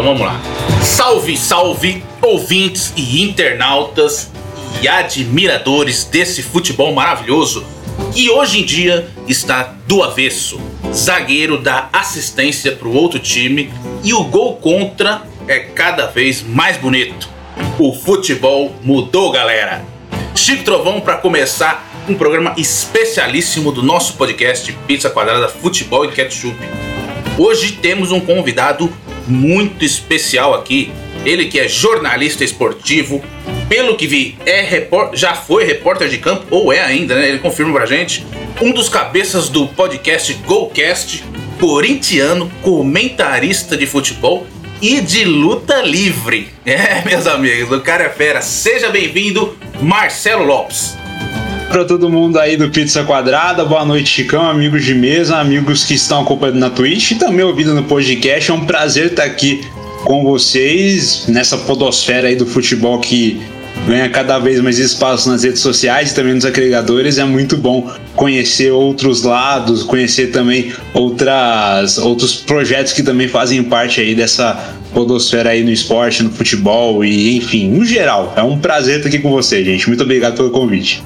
Então vamos lá. Salve, salve, ouvintes e internautas e admiradores desse futebol maravilhoso que hoje em dia está do avesso. Zagueiro dá assistência para o outro time e o gol contra é cada vez mais bonito. O futebol mudou, galera. Chico Trovão para começar um programa especialíssimo do nosso podcast Pizza Quadrada Futebol e Ketchup. Hoje temos um convidado muito especial aqui. Ele que é jornalista esportivo, pelo que vi, é repor... já foi repórter de campo, ou é ainda, né? Ele confirma pra gente. Um dos cabeças do podcast GoCast, corintiano, comentarista de futebol e de luta livre. É, meus amigos, o cara é fera. Seja bem-vindo, Marcelo Lopes para todo mundo aí do Pizza Quadrada. Boa noite, Chicão, amigos de mesa, amigos que estão acompanhando na Twitch e também ouvindo no podcast. É um prazer estar aqui com vocês nessa podosfera aí do futebol que ganha cada vez mais espaço nas redes sociais e também nos agregadores. É muito bom conhecer outros lados, conhecer também outras, outros projetos que também fazem parte aí dessa podosfera aí no esporte, no futebol e enfim, no geral. É um prazer estar aqui com você, gente. Muito obrigado pelo convite.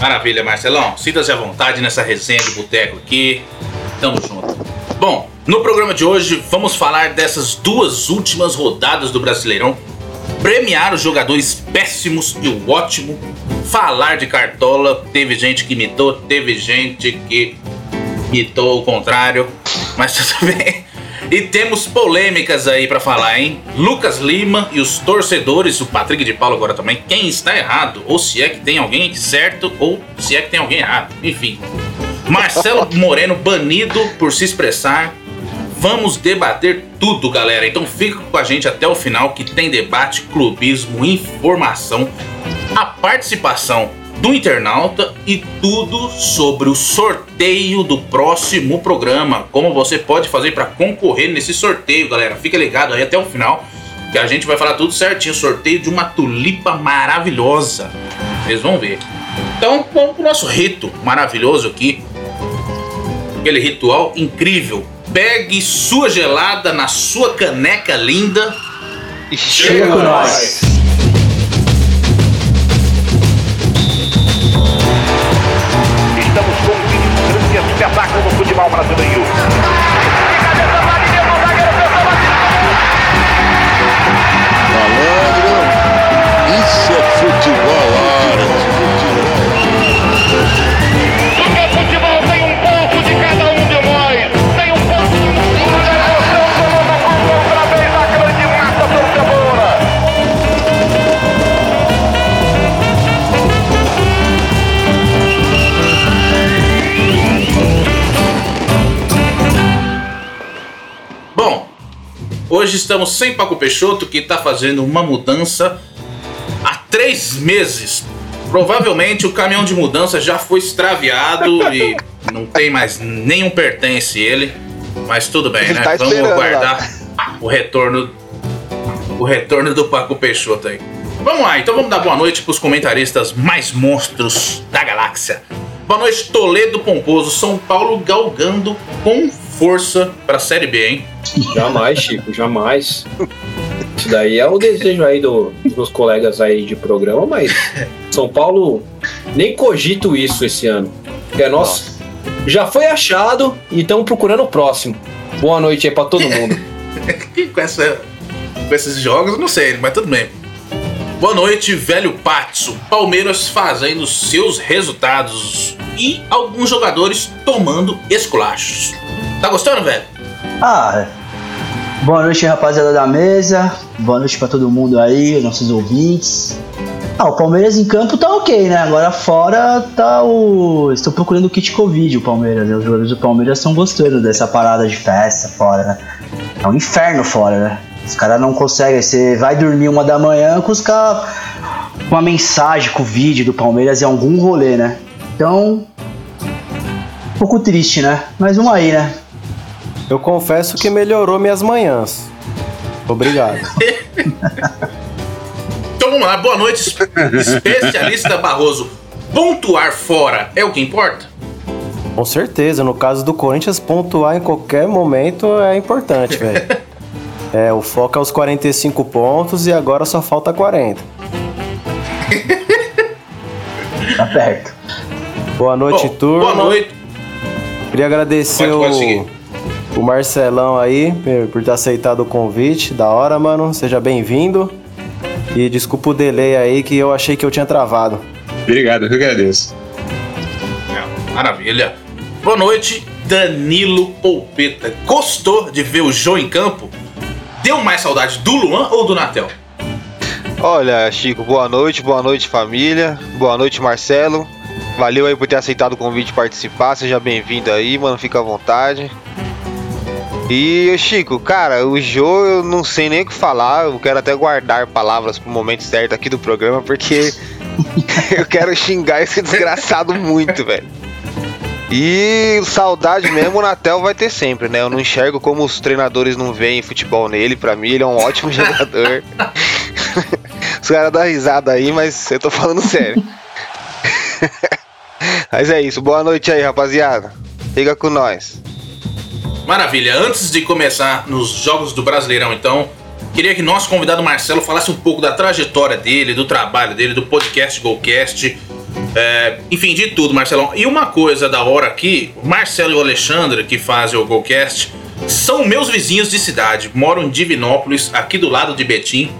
Maravilha, Marcelão. Sinta-se à vontade nessa resenha de boteco aqui. Tamo junto. Bom, no programa de hoje vamos falar dessas duas últimas rodadas do Brasileirão, premiar os jogadores péssimos e o ótimo, falar de cartola. Teve gente que imitou, teve gente que imitou o contrário, mas tudo bem. E temos polêmicas aí para falar, hein? Lucas Lima e os torcedores, o Patrick de Paulo agora também, quem está errado, ou se é que tem alguém certo, ou se é que tem alguém errado. Enfim. Marcelo Moreno banido por se expressar. Vamos debater tudo, galera. Então fica com a gente até o final que tem debate, clubismo, informação, a participação do internauta e tudo sobre o sorteio do próximo programa. Como você pode fazer para concorrer nesse sorteio, galera. Fica ligado aí até o final que a gente vai falar tudo certinho. Sorteio de uma tulipa maravilhosa. Vocês vão ver. Então vamos pro nosso rito maravilhoso aqui. Aquele ritual incrível. Pegue sua gelada na sua caneca linda e chega com nós. Espetáculo do futebol brasileiro. Hoje estamos sem Paco Peixoto, que está fazendo uma mudança há três meses. Provavelmente o caminhão de mudança já foi extraviado e não tem mais nenhum pertence ele. Mas tudo bem, né? Tá Vamos aguardar lá. o retorno o retorno do Paco Peixoto aí. Vamos lá, então vamos dar boa noite para os comentaristas mais monstros da galáxia. Boa noite, Toledo Pomposo, São Paulo galgando com força para a Série B, hein? Jamais, Chico, jamais. Isso daí é o desejo aí do, dos colegas aí de programa, mas São Paulo nem cogito isso esse ano. Que é nosso. Já foi achado e estamos procurando o próximo. Boa noite aí para todo mundo. com, essa, com esses jogos, não sei, mas tudo bem. Boa noite, velho Patso. Palmeiras fazendo seus resultados e alguns jogadores tomando esculachos. Tá gostando, velho? Ah, boa noite, rapaziada da mesa. Boa noite para todo mundo aí, nossos ouvintes. Ah, o Palmeiras em campo tá ok, né? Agora fora tá o. Estou procurando o kit Covid, o Palmeiras. Né? Os jogadores do Palmeiras estão gostando dessa parada de festa fora, né? É um inferno fora, né? Os caras não conseguem. Você vai dormir uma da manhã com os caras. Uma mensagem com o vídeo do Palmeiras em algum rolê, né? Então. Um pouco triste, né? Mas vamos aí, né? Eu confesso que melhorou minhas manhãs. Obrigado. então vamos lá, boa noite, especialista Barroso. Pontuar fora é o que importa? Com certeza, no caso do Corinthians, pontuar em qualquer momento é importante, velho. É, o foco é os 45 pontos e agora só falta 40. Tá perto. Boa noite, Bom, turma. Boa noite. Queria agradecer Pode- pode o, seguir. O Marcelão aí por- por ter aceitado o convite. Da hora, mano. Seja bem-vindo. E desculpa o delay aí que eu achei que eu tinha travado. Obrigado, eu que agradeço. É, Maravilha. Boa noite, Danilo Polpeta. Gostou de ver o Jô em campo? Deu mais saudade do Luan ou do Natel? Olha, Chico, boa noite, boa noite família, boa noite Marcelo. Valeu aí por ter aceitado o convite de participar, seja bem-vindo aí, mano, fica à vontade. E Chico, cara, o Jô eu não sei nem o que falar, eu quero até guardar palavras pro momento certo aqui do programa, porque eu quero xingar esse desgraçado muito, velho. E saudade mesmo o Natel vai ter sempre, né? Eu não enxergo como os treinadores não veem futebol nele, pra mim ele é um ótimo jogador. Os caras dão risada aí, mas eu tô falando sério. mas é isso, boa noite aí, rapaziada. Fica com nós. Maravilha. Antes de começar nos jogos do Brasileirão, então, queria que nosso convidado Marcelo falasse um pouco da trajetória dele, do trabalho dele, do podcast Golcast. é, enfim, de tudo, Marcelão. E uma coisa da hora aqui, Marcelo e o Alexandre, que fazem o Golcast, são meus vizinhos de cidade. Moram em Divinópolis, aqui do lado de Betim.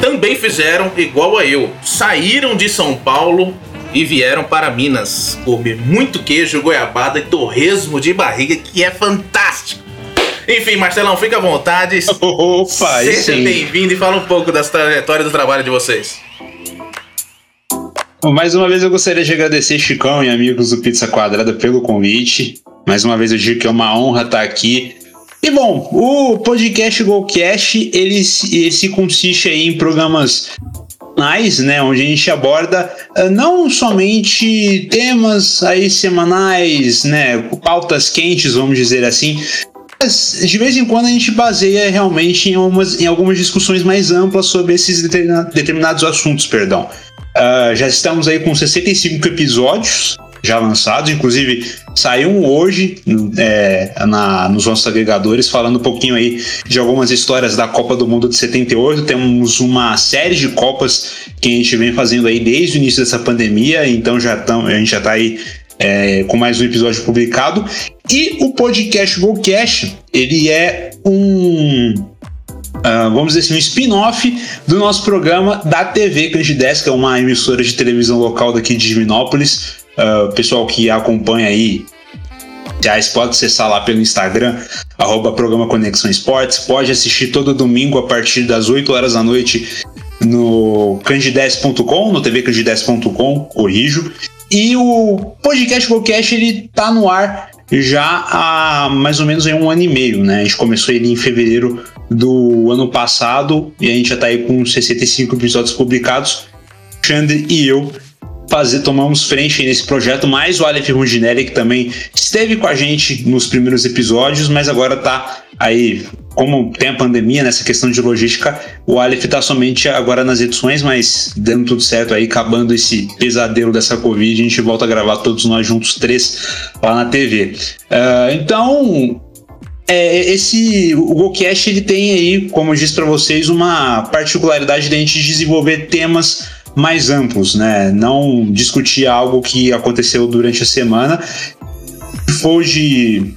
Também fizeram igual a eu. Saíram de São Paulo e vieram para Minas comer muito queijo, goiabada e torresmo de barriga, que é fantástico. Enfim, Marcelão, fica à vontade. Opa, Seja bem-vindo e fala um pouco da trajetória do trabalho de vocês. Bom, Mais uma vez eu gostaria de agradecer Chicão e amigos do Pizza Quadrada pelo convite. Mais uma vez eu digo que é uma honra estar aqui. E bom, o podcast Golcast, ele, ele se consiste aí em programas semanais, né, onde a gente aborda ah, não somente temas aí semanais, né, pautas quentes, vamos dizer assim, mas de vez em quando a gente baseia realmente em, umas, em algumas discussões mais amplas sobre esses determina- determinados assuntos, perdão. Ah, já estamos aí com 65 episódios já lançados, inclusive saiu um hoje é, na, nos nossos agregadores falando um pouquinho aí de algumas histórias da Copa do Mundo de 78. Temos uma série de Copas que a gente vem fazendo aí desde o início dessa pandemia, então já tamo, a gente já está aí é, com mais um episódio publicado. E o podcast Golcast, ele é um ah, vamos dizer assim, um spin-off do nosso programa da TV Candidez, que é uma emissora de televisão local daqui de Divinópolis. O pessoal que acompanha aí, já pode acessar lá pelo Instagram, arroba programa Conexão Esportes. Pode assistir todo domingo a partir das 8 horas da noite no candidez.com, no tvcandidez.com, corrijo. E o podcast Golcast, ele tá no ar já há mais ou menos um ano e meio, né? A gente começou ele em fevereiro do ano passado e a gente já tá aí com 65 episódios publicados. Xander e eu fazer, tomamos frente nesse projeto, mais o Aleph Rundinelli, que também esteve com a gente nos primeiros episódios, mas agora tá aí, como tem a pandemia, nessa questão de logística, o Aleph tá somente agora nas edições, mas dando tudo certo aí, acabando esse pesadelo dessa Covid, a gente volta a gravar todos nós juntos, três, lá na TV. Ah, então, é, esse o GoCast ele tem aí, como eu disse para vocês, uma particularidade de a gente desenvolver temas mais amplos, né? Não discutir algo que aconteceu durante a semana. Se for de,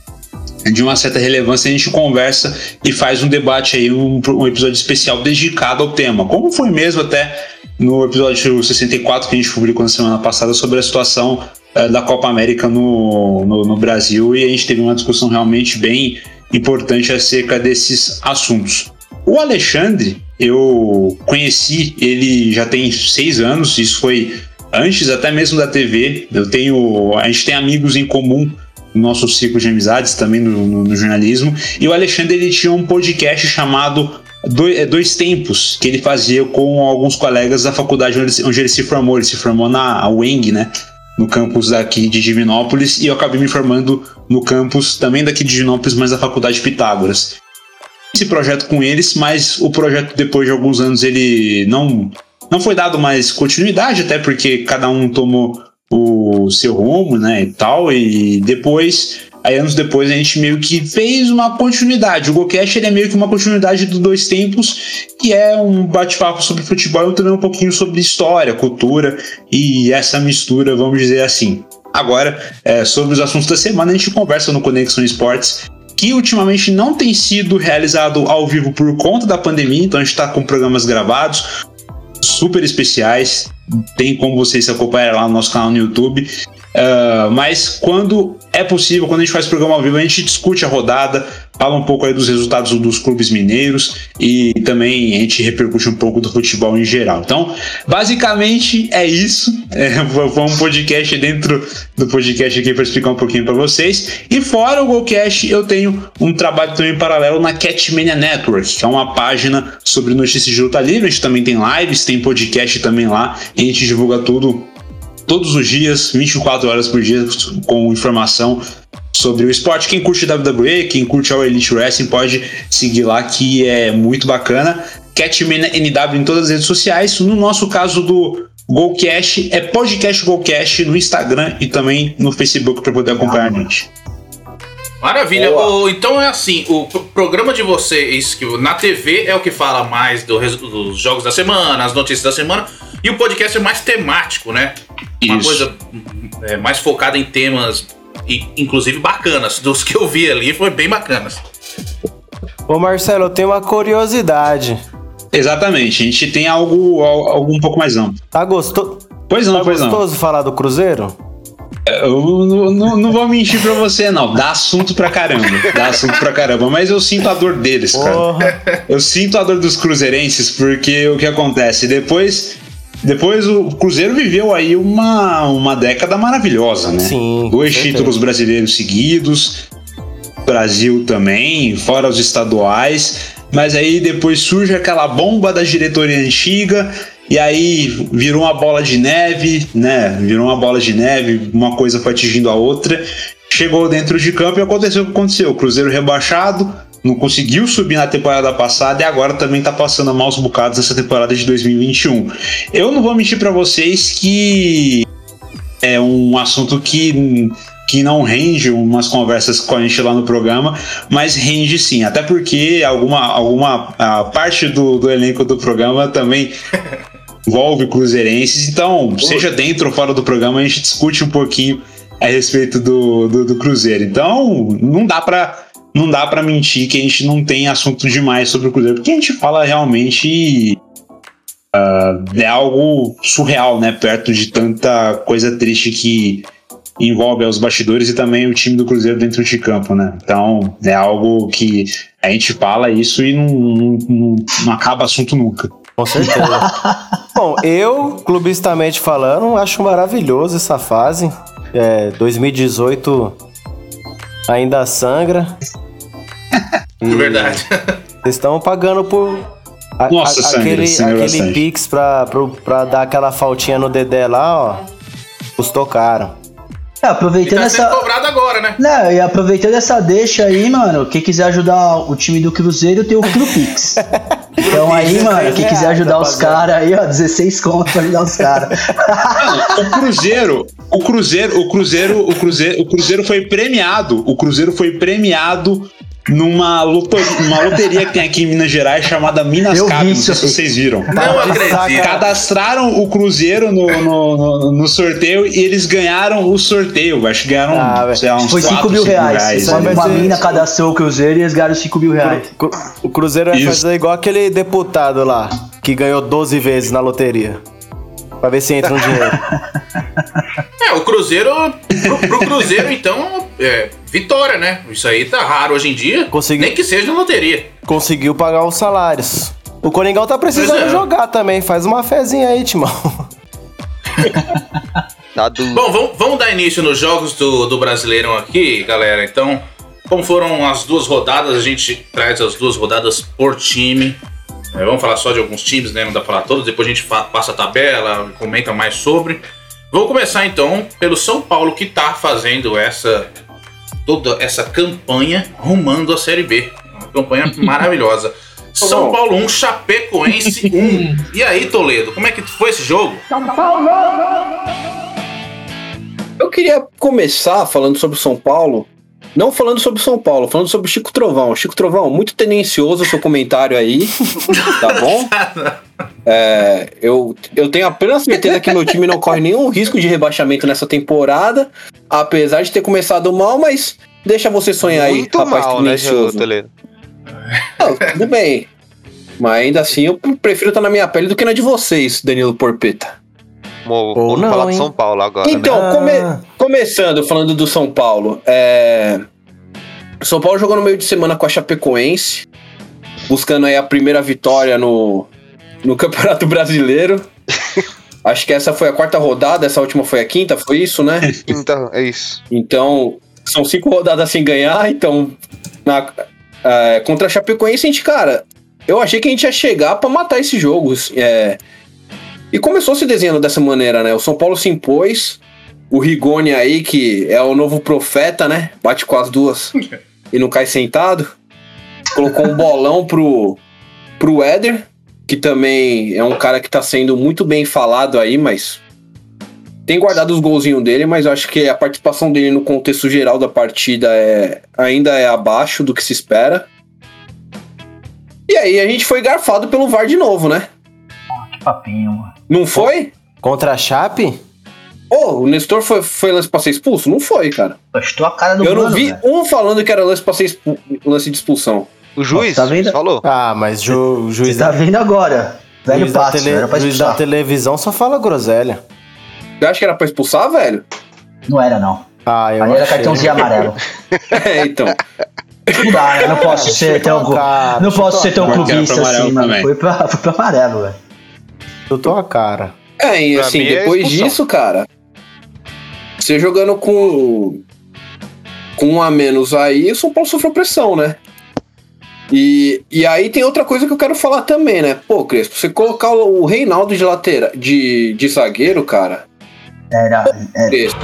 de uma certa relevância, a gente conversa e faz um debate aí, um, um episódio especial dedicado ao tema. Como foi mesmo até no episódio 64 que a gente publicou na semana passada sobre a situação eh, da Copa América no, no, no Brasil e a gente teve uma discussão realmente bem importante acerca desses assuntos. O Alexandre, eu conheci ele já tem seis anos, isso foi antes até mesmo da TV. Eu tenho, a gente tem amigos em comum no nosso ciclo de amizades, também no, no, no jornalismo. E o Alexandre ele tinha um podcast chamado Dois, Dois Tempos, que ele fazia com alguns colegas da faculdade onde, onde ele se formou. Ele se formou na UENG, né? no campus daqui de Divinópolis e eu acabei me formando no campus também daqui de Divinópolis, mas da Faculdade Pitágoras. Esse projeto com eles, mas o projeto depois de alguns anos ele não não foi dado mais continuidade, até porque cada um tomou o seu rumo, né, e tal, e depois Aí anos depois a gente meio que fez uma continuidade. O GoCast ele é meio que uma continuidade do Dois Tempos, que é um bate-papo sobre futebol e também um pouquinho sobre história, cultura e essa mistura, vamos dizer assim. Agora, é, sobre os assuntos da semana, a gente conversa no Conexão Esportes que ultimamente não tem sido realizado ao vivo por conta da pandemia, então a gente está com programas gravados, super especiais, tem como vocês se acompanharem lá no nosso canal no YouTube. Uh, mas quando é possível, quando a gente faz programa ao vivo, a gente discute a rodada, fala um pouco aí dos resultados dos clubes mineiros e também a gente repercute um pouco do futebol em geral. Então, basicamente é isso. É, foi um podcast dentro do podcast aqui para explicar um pouquinho para vocês. E fora o Golcast, eu tenho um trabalho também paralelo na Catmania Network, que é uma página sobre notícias de luta livre. A gente também tem lives, tem podcast também lá. A gente divulga tudo todos os dias, 24 horas por dia, com informação sobre o esporte. Quem curte WWE, quem curte a Elite Wrestling, pode seguir lá, que é muito bacana. Catman NW em todas as redes sociais. No nosso caso do Golcast, é podcast Golcast no Instagram e também no Facebook para poder acompanhar a gente. Maravilha. O, então é assim, o programa de vocês que na TV é o que fala mais do, dos jogos da semana, as notícias da semana, e o podcast é mais temático, né? Uma Isso. coisa é, mais focada em temas, e, inclusive bacanas. Dos que eu vi ali, foi bem bacanas. Ô Marcelo, eu tenho uma curiosidade. Exatamente, a gente tem algo, algo um pouco mais amplo. Tá, gosto... Pois não, tá pois não. gostoso falar do Cruzeiro? Eu não, não, não vou mentir pra você, não. Dá assunto pra caramba. Dá assunto pra caramba. Mas eu sinto a dor deles, cara. Porra. Eu sinto a dor dos cruzeirenses, porque o que acontece? Depois. Depois o Cruzeiro viveu aí uma, uma década maravilhosa, né? Sim, Dois títulos brasileiros seguidos, Brasil também, fora os estaduais. Mas aí depois surge aquela bomba da diretoria antiga, e aí virou uma bola de neve, né? Virou uma bola de neve, uma coisa foi atingindo a outra. Chegou dentro de campo e aconteceu o que aconteceu. O Cruzeiro rebaixado, não conseguiu subir na temporada passada e agora também tá passando maus bocados nessa temporada de 2021. Eu não vou mentir para vocês que é um assunto que que não rende umas conversas com a gente lá no programa, mas rende sim, até porque alguma, alguma a parte do, do elenco do programa também envolve cruzeirenses, então, seja dentro ou fora do programa, a gente discute um pouquinho a respeito do, do, do Cruzeiro. Então, não dá pra não dá para mentir que a gente não tem assunto demais sobre o Cruzeiro, porque a gente fala realmente ah, é algo surreal, né? Perto de tanta coisa triste que envolve os bastidores e também o time do Cruzeiro dentro de campo, né? Então é algo que a gente fala isso e não, não, não, não acaba assunto nunca. Com certeza. Bom, eu, clubistamente falando, acho maravilhoso essa fase. É, 2018 ainda sangra. É verdade. Vocês estão pagando por. a- Nossa, a- aquele, sangra aquele bastante. Pix pra, pro- pra dar aquela faltinha no Dedé lá, ó. Custou caro. É, E aproveitando tá essa. cobrado agora, né? Não, e aproveitando essa deixa aí, mano, quem quiser ajudar o time do Cruzeiro tem o Crupix. Então aí, mano, quem quiser ajudar os caras aí, ó, 16 conto pra ajudar os caras. O Cruzeiro, o Cruzeiro, o Cruzeiro, o Cruzeiro, o Cruzeiro foi premiado. O Cruzeiro foi premiado numa loteria, uma loteria que tem aqui em Minas Gerais chamada Minas Eu Cap. vi Não sei se vocês viram. Não acredito. Cadastraram o Cruzeiro no, no, no- no sorteio e eles ganharam o sorteio. Acho que ganharam Ah, sei lá, uns Foi 5 4, mil 5 reais. Isso aí Uma, mina cadastrou o Cruzeiro e eles ganharam 5 mil reais. O Cruzeiro vai fazer igual aquele deputado lá, que ganhou 12 vezes na loteria. Pra ver se entra um dinheiro. É, o Cruzeiro. Pro, pro Cruzeiro, então, é, vitória, né? Isso aí tá raro hoje em dia. Conseguiu. Nem que seja na loteria. Conseguiu pagar os salários. O Coringão tá precisando é. jogar também. Faz uma fezinha aí, Timão. Tá. Bom, vamos, vamos dar início nos jogos do, do Brasileirão aqui, galera. Então, como foram as duas rodadas, a gente traz as duas rodadas por time. É, vamos falar só de alguns times, né? Não dá pra falar todos. Depois a gente fa- passa a tabela, comenta mais sobre. Vou começar então pelo São Paulo, que tá fazendo essa toda essa campanha rumando a Série B. Uma campanha maravilhosa. São Paulo 1, Chapecoense 1. E aí, Toledo, como é que foi esse jogo? Eu queria começar falando sobre o São Paulo, Não falando sobre São Paulo, falando sobre Chico Trovão. Chico Trovão, muito tendencioso o seu comentário aí, tá bom? É, eu, eu tenho apenas certeza que meu time não corre nenhum risco de rebaixamento nessa temporada, apesar de ter começado mal, mas deixa você sonhar aí, Muito rapaz mal, né, tendencioso. Toledo? Não, tudo bem. Mas ainda assim, eu prefiro estar na minha pele do que na de vocês, Danilo Porpeta. Ou Vamos não, falar de hein? São Paulo agora, né? Então, Ah. come- começando falando do São Paulo, é... São Paulo jogou no meio de semana com a Chapecoense, buscando aí a primeira vitória no, no Campeonato Brasileiro. Acho que essa foi a quarta rodada, essa última foi a quinta, foi isso, né? Então, é isso. Então, são cinco rodadas sem ganhar, então na- é, contra a Chapecoense, a gente, cara, eu achei que a gente ia chegar pra matar esse jogo. é. e começou se desenhando dessa maneira, né? O São Paulo se impôs, o Rigoni aí, que é o novo profeta, né? Bate com as duas e não cai sentado. Colocou um bolão pro, pro Éder, que também é um cara que tá sendo muito bem falado aí, mas tem guardado os golzinhos dele, mas eu acho que a participação dele no contexto geral da partida é, ainda é abaixo do que se espera. E aí a gente foi garfado pelo VAR de novo, né? Que papinho, mano. Não foi? Contra a Chape? Ô, o Nestor foi, foi lance pra ser expulso? Não foi, cara. Estou a cara do Eu não vi velho. um falando que era lance pra ser expu- lance de expulsão. O juiz tá vendo? falou. Ah, mas ju, o juiz Você tá vendo agora. Velho juiz da, passo, tele- era pra juiz da televisão só fala groselha. Você acha que era pra expulsar, velho? Não era, não. Ah, eu Ali era achei. cartãozinho amarelo. É, então. Não dá, né? Não posso ser tão, cara, não posso ser tão clubista Era assim, mano. Foi pra, foi pra amarelo, velho. Chutou a cara. É, e assim, é depois expulsão. disso, cara, você jogando com com um a menos aí, o São Paulo sofreu pressão, né? E, e aí tem outra coisa que eu quero falar também, né? Pô, Crespo, você colocar o Reinaldo de lateral, de, de zagueiro, cara, Era, era, Crespo.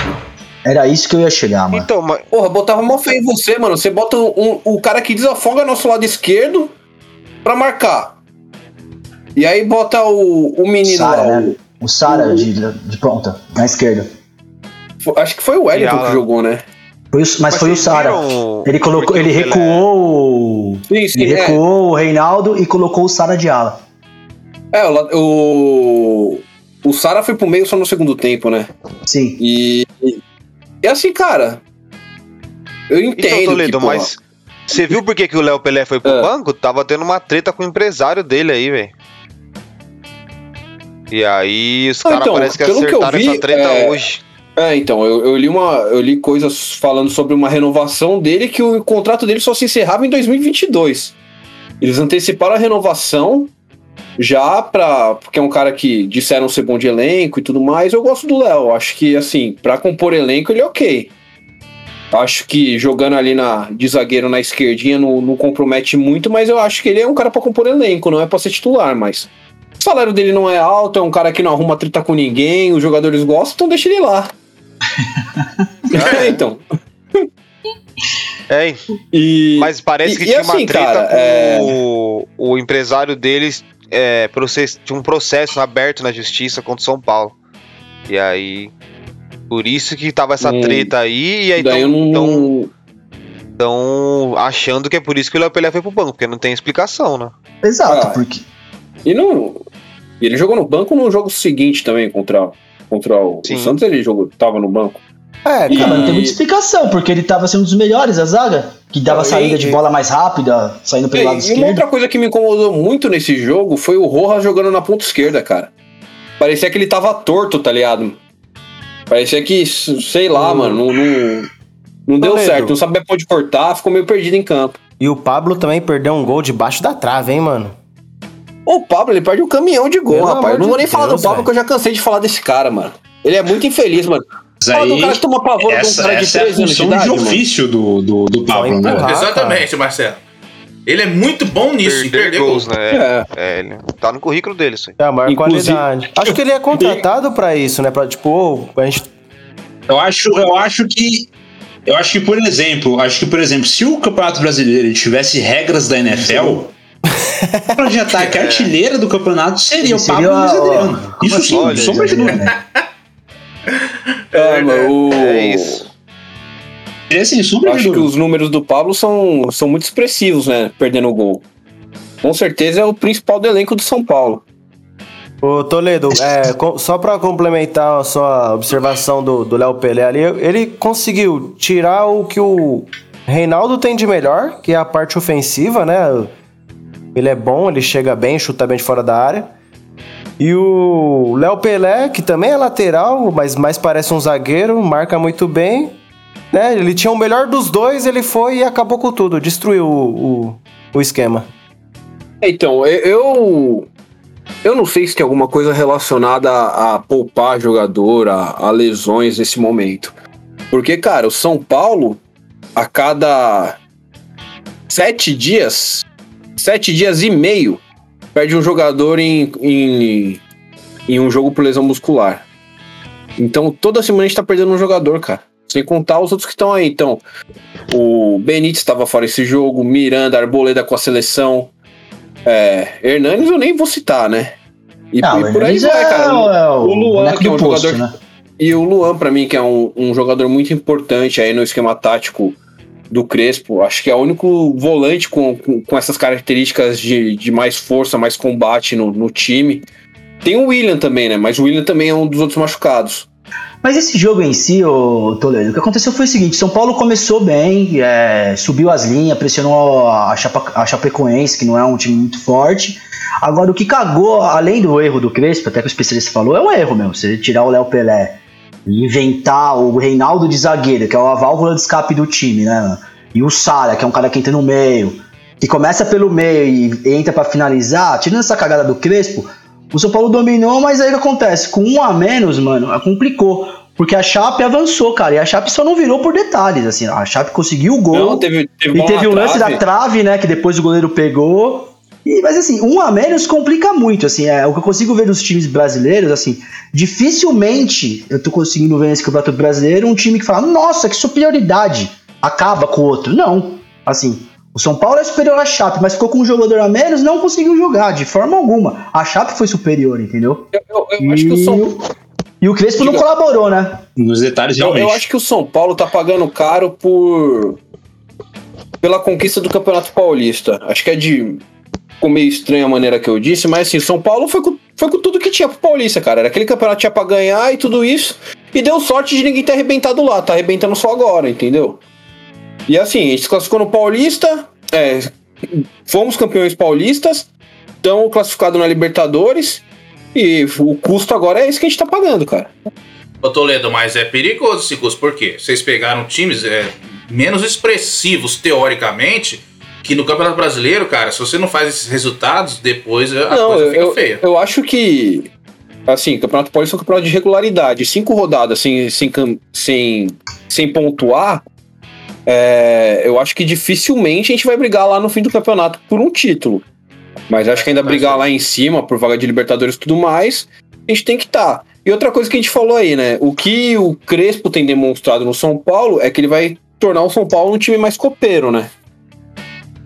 era isso que eu ia chegar, mano. Então, mas Porra, botava mó feio em você, mano. Você bota um, o cara que desafoga nosso lado esquerdo pra marcar. E aí bota o, o menino Sara, lá. né? O Sara de, de ponta, na esquerda. Acho que foi o Wellington que jogou, né? Foi o- mas, foi o Sara. Ele colocou, ele recuou o. Sim, sim, Ele é. recuou o Reinaldo e colocou o Sara de ala. É, o, o, o Sara foi pro meio só no segundo tempo, né? Sim. E, e, e assim, cara, eu entendo. Então, Toledo, que, mas você viu por que, que o Léo Pelé foi pro Ah. banco? Tava tendo uma treta com o empresário dele aí, velho. E aí os caras então, parecem que pelo que eu acertaram vi, essa treta é, hoje. É, então, eu, eu li uma, eu li coisas falando sobre uma renovação dele que o contrato dele só se encerrava em 2022. Eles anteciparam a renovação já pra. Porque é um cara que disseram ser bom de elenco e tudo mais. Eu gosto do Léo. Acho que, assim, pra compor elenco, ele é ok. Acho que jogando ali na, de zagueiro na esquerdinha não, não compromete muito, mas eu acho que ele é um cara pra compor elenco, não é pra ser titular, mas. O salário dele não é alto, é um cara que não arruma treta com ninguém, os jogadores gostam, então deixa ele lá. É, então. É, E, mas parece e- que e tinha assim, uma treta cara, com é- o, o empresário deles. É, process- tinha um processo aberto na justiça contra o São Paulo. E aí. Por isso que tava essa Hum. treta aí, e aí daí estão achando que é por isso que o Léo Pelé foi pro banco, porque não tem explicação, né? Exato, Ah. porque. E não. e ele jogou no banco no jogo seguinte também contra, contra o, o Santos, ele jogou, tava no banco. É, cara. não tem muita explicação, porque ele tava sendo um dos melhores da zaga, que dava Não, saída e- de bola mais rápida, saindo pelo É, lado e uma esquerdo. outra coisa que me incomodou muito nesse jogo foi o Rojas jogando na ponta esquerda, cara. Parecia que ele tava torto, tá ligado? Parecia que, sei lá, Hum. mano, não, não, não deu certo. Não sabia pra onde cortar, ficou meio perdido em campo. E o Pablo também perdeu um gol debaixo da trave, hein, mano? O Pablo, ele perde um caminhão de gol, Pelo rapaz. não vou nem falar Deus, do Pablo, velho. que eu já cansei de falar desse cara, mano. Ele é muito infeliz, mano. Mas Fala do aí, cara que toma pavor de um essa, cara de essa é a 13 anos de idade, mano. ofício do, do, do Pablo, né? empurrar. Exatamente, Marcelo. Ele é muito bom nisso, Perder perder gols, gols. né? É. É, ele tá no currículo dele, isso aí. É a maior Inclusive- qualidade. Acho que ele é contratado pra isso, né? Pra, tipo, a gente. Eu acho, eu acho que. Eu acho que, por exemplo, acho que, por exemplo, se o Campeonato Brasileiro tivesse regras da NFL, para de ataque artilheira do campeonato seria o Seria Pablo Luiz a- Adriano. Isso assim, sim, Olha, sombra de dúvida. É, mano, o... É isso. É sem sombra acho que os números do Pablo são, são muito expressivos, né? Perdendo o gol. Com certeza é o principal do elenco do São Paulo. Ô Toledo, é, só pra complementar a sua observação do do Léo Pelé ali, ele conseguiu tirar o que o Reinaldo tem de melhor, que é a parte ofensiva, né? Ele é bom, ele chega bem, chuta bem de fora da área. E o Léo Pelé, que também é lateral, mas mais parece um zagueiro, marca muito bem. Né? Ele tinha o melhor dos dois, ele foi e acabou com tudo, destruiu o, o, o esquema. Então, eu- eu. Não sei se tem alguma coisa relacionada a, a poupar jogador, a, a lesões nesse momento. Porque, cara, o São Paulo, a cada sete dias, sete dias e meio, perde um jogador em, em, em um jogo por lesão muscular. Então, toda semana a gente tá perdendo um jogador, cara. Sem contar os outros que estão aí. Então, o Benítez estava fora esse jogo, Miranda, Arboleda com a seleção. É, Hernanes eu nem vou citar, né? E, Ah, e por aí vai, é, cara. O- é o, o Luan, que é um posto, jogador- né? E o Luan, pra mim, que é um, um jogador muito importante aí no esquema tático do Crespo. Acho que é o único volante com, com, com essas características de, de mais força, mais combate no, no time. Tem o William também, né? Mas o William também é um dos outros machucados. Mas esse jogo em si, ô Toledo, o que aconteceu foi o seguinte: São Paulo começou bem, é, subiu as linhas, pressionou a, Chapa, a Chapecoense, que não é um time muito forte. Agora, o que cagou, além do erro do Crespo, até que o especialista falou, é um erro mesmo. Você tirar o Léo Pelé inventar o Reinaldo de zagueiro, que é a válvula de escape do time, né? mano? E o Sara, que é um cara que entra no meio, que começa pelo meio e entra pra finalizar, tirando essa cagada do Crespo, o São Paulo dominou, mas aí o que acontece? Com um a menos, mano, complicou. Porque a Chape avançou, cara. E a Chape só não virou por detalhes, assim. A Chape conseguiu o gol. Não, teve, teve e teve o lance trave. da trave, né? Que depois o goleiro pegou. E, mas assim, um a menos complica muito, assim. É, o que eu consigo ver dos times brasileiros, assim, dificilmente eu tô conseguindo ver nesse campeonato brasileiro um time que fala, nossa, que superioridade. Acaba com o outro. Não. Assim, o São Paulo é superior à Chape, mas ficou com um jogador a menos, não conseguiu jogar, de forma alguma. A Chape foi superior, entendeu? Eu, eu- eu acho que o São E o Crespo não colaborou, né? Nos detalhes, Eu, realmente. eu acho que o São Paulo tá pagando caro por pela conquista do Campeonato Paulista. Acho que é de ficou meio estranha a maneira que eu disse, mas assim, São Paulo foi com, foi com tudo que tinha pro Paulista, cara. Era aquele campeonato que tinha pra ganhar e tudo isso. E deu sorte de ninguém ter arrebentado lá, tá arrebentando só agora, entendeu? E assim, a gente se classificou no Paulista, é, fomos campeões paulistas, estão classificados na Libertadores. E o custo agora é esse que a gente tá pagando, cara. Ô Toledo, mas é perigoso esse curso, por quê? Vocês pegaram times é, menos expressivos, teoricamente, que no Campeonato Brasileiro, cara, se você não faz esses resultados, depois a Não, coisa eu, fica eu, feia. eu acho que. Assim, Campeonato Paulista é um campeonato de regularidade. Cinco rodadas sem, sem, sem, sem pontuar. é, eu acho que dificilmente a gente vai brigar lá no fim do campeonato por um título. Mas acho que ainda brigar lá em cima por vaga de Libertadores e tudo mais, a gente tem que estar. E outra coisa que a gente falou aí, né? O que o Crespo tem demonstrado no São Paulo é que ele vai tornar o São Paulo um time mais copeiro, né?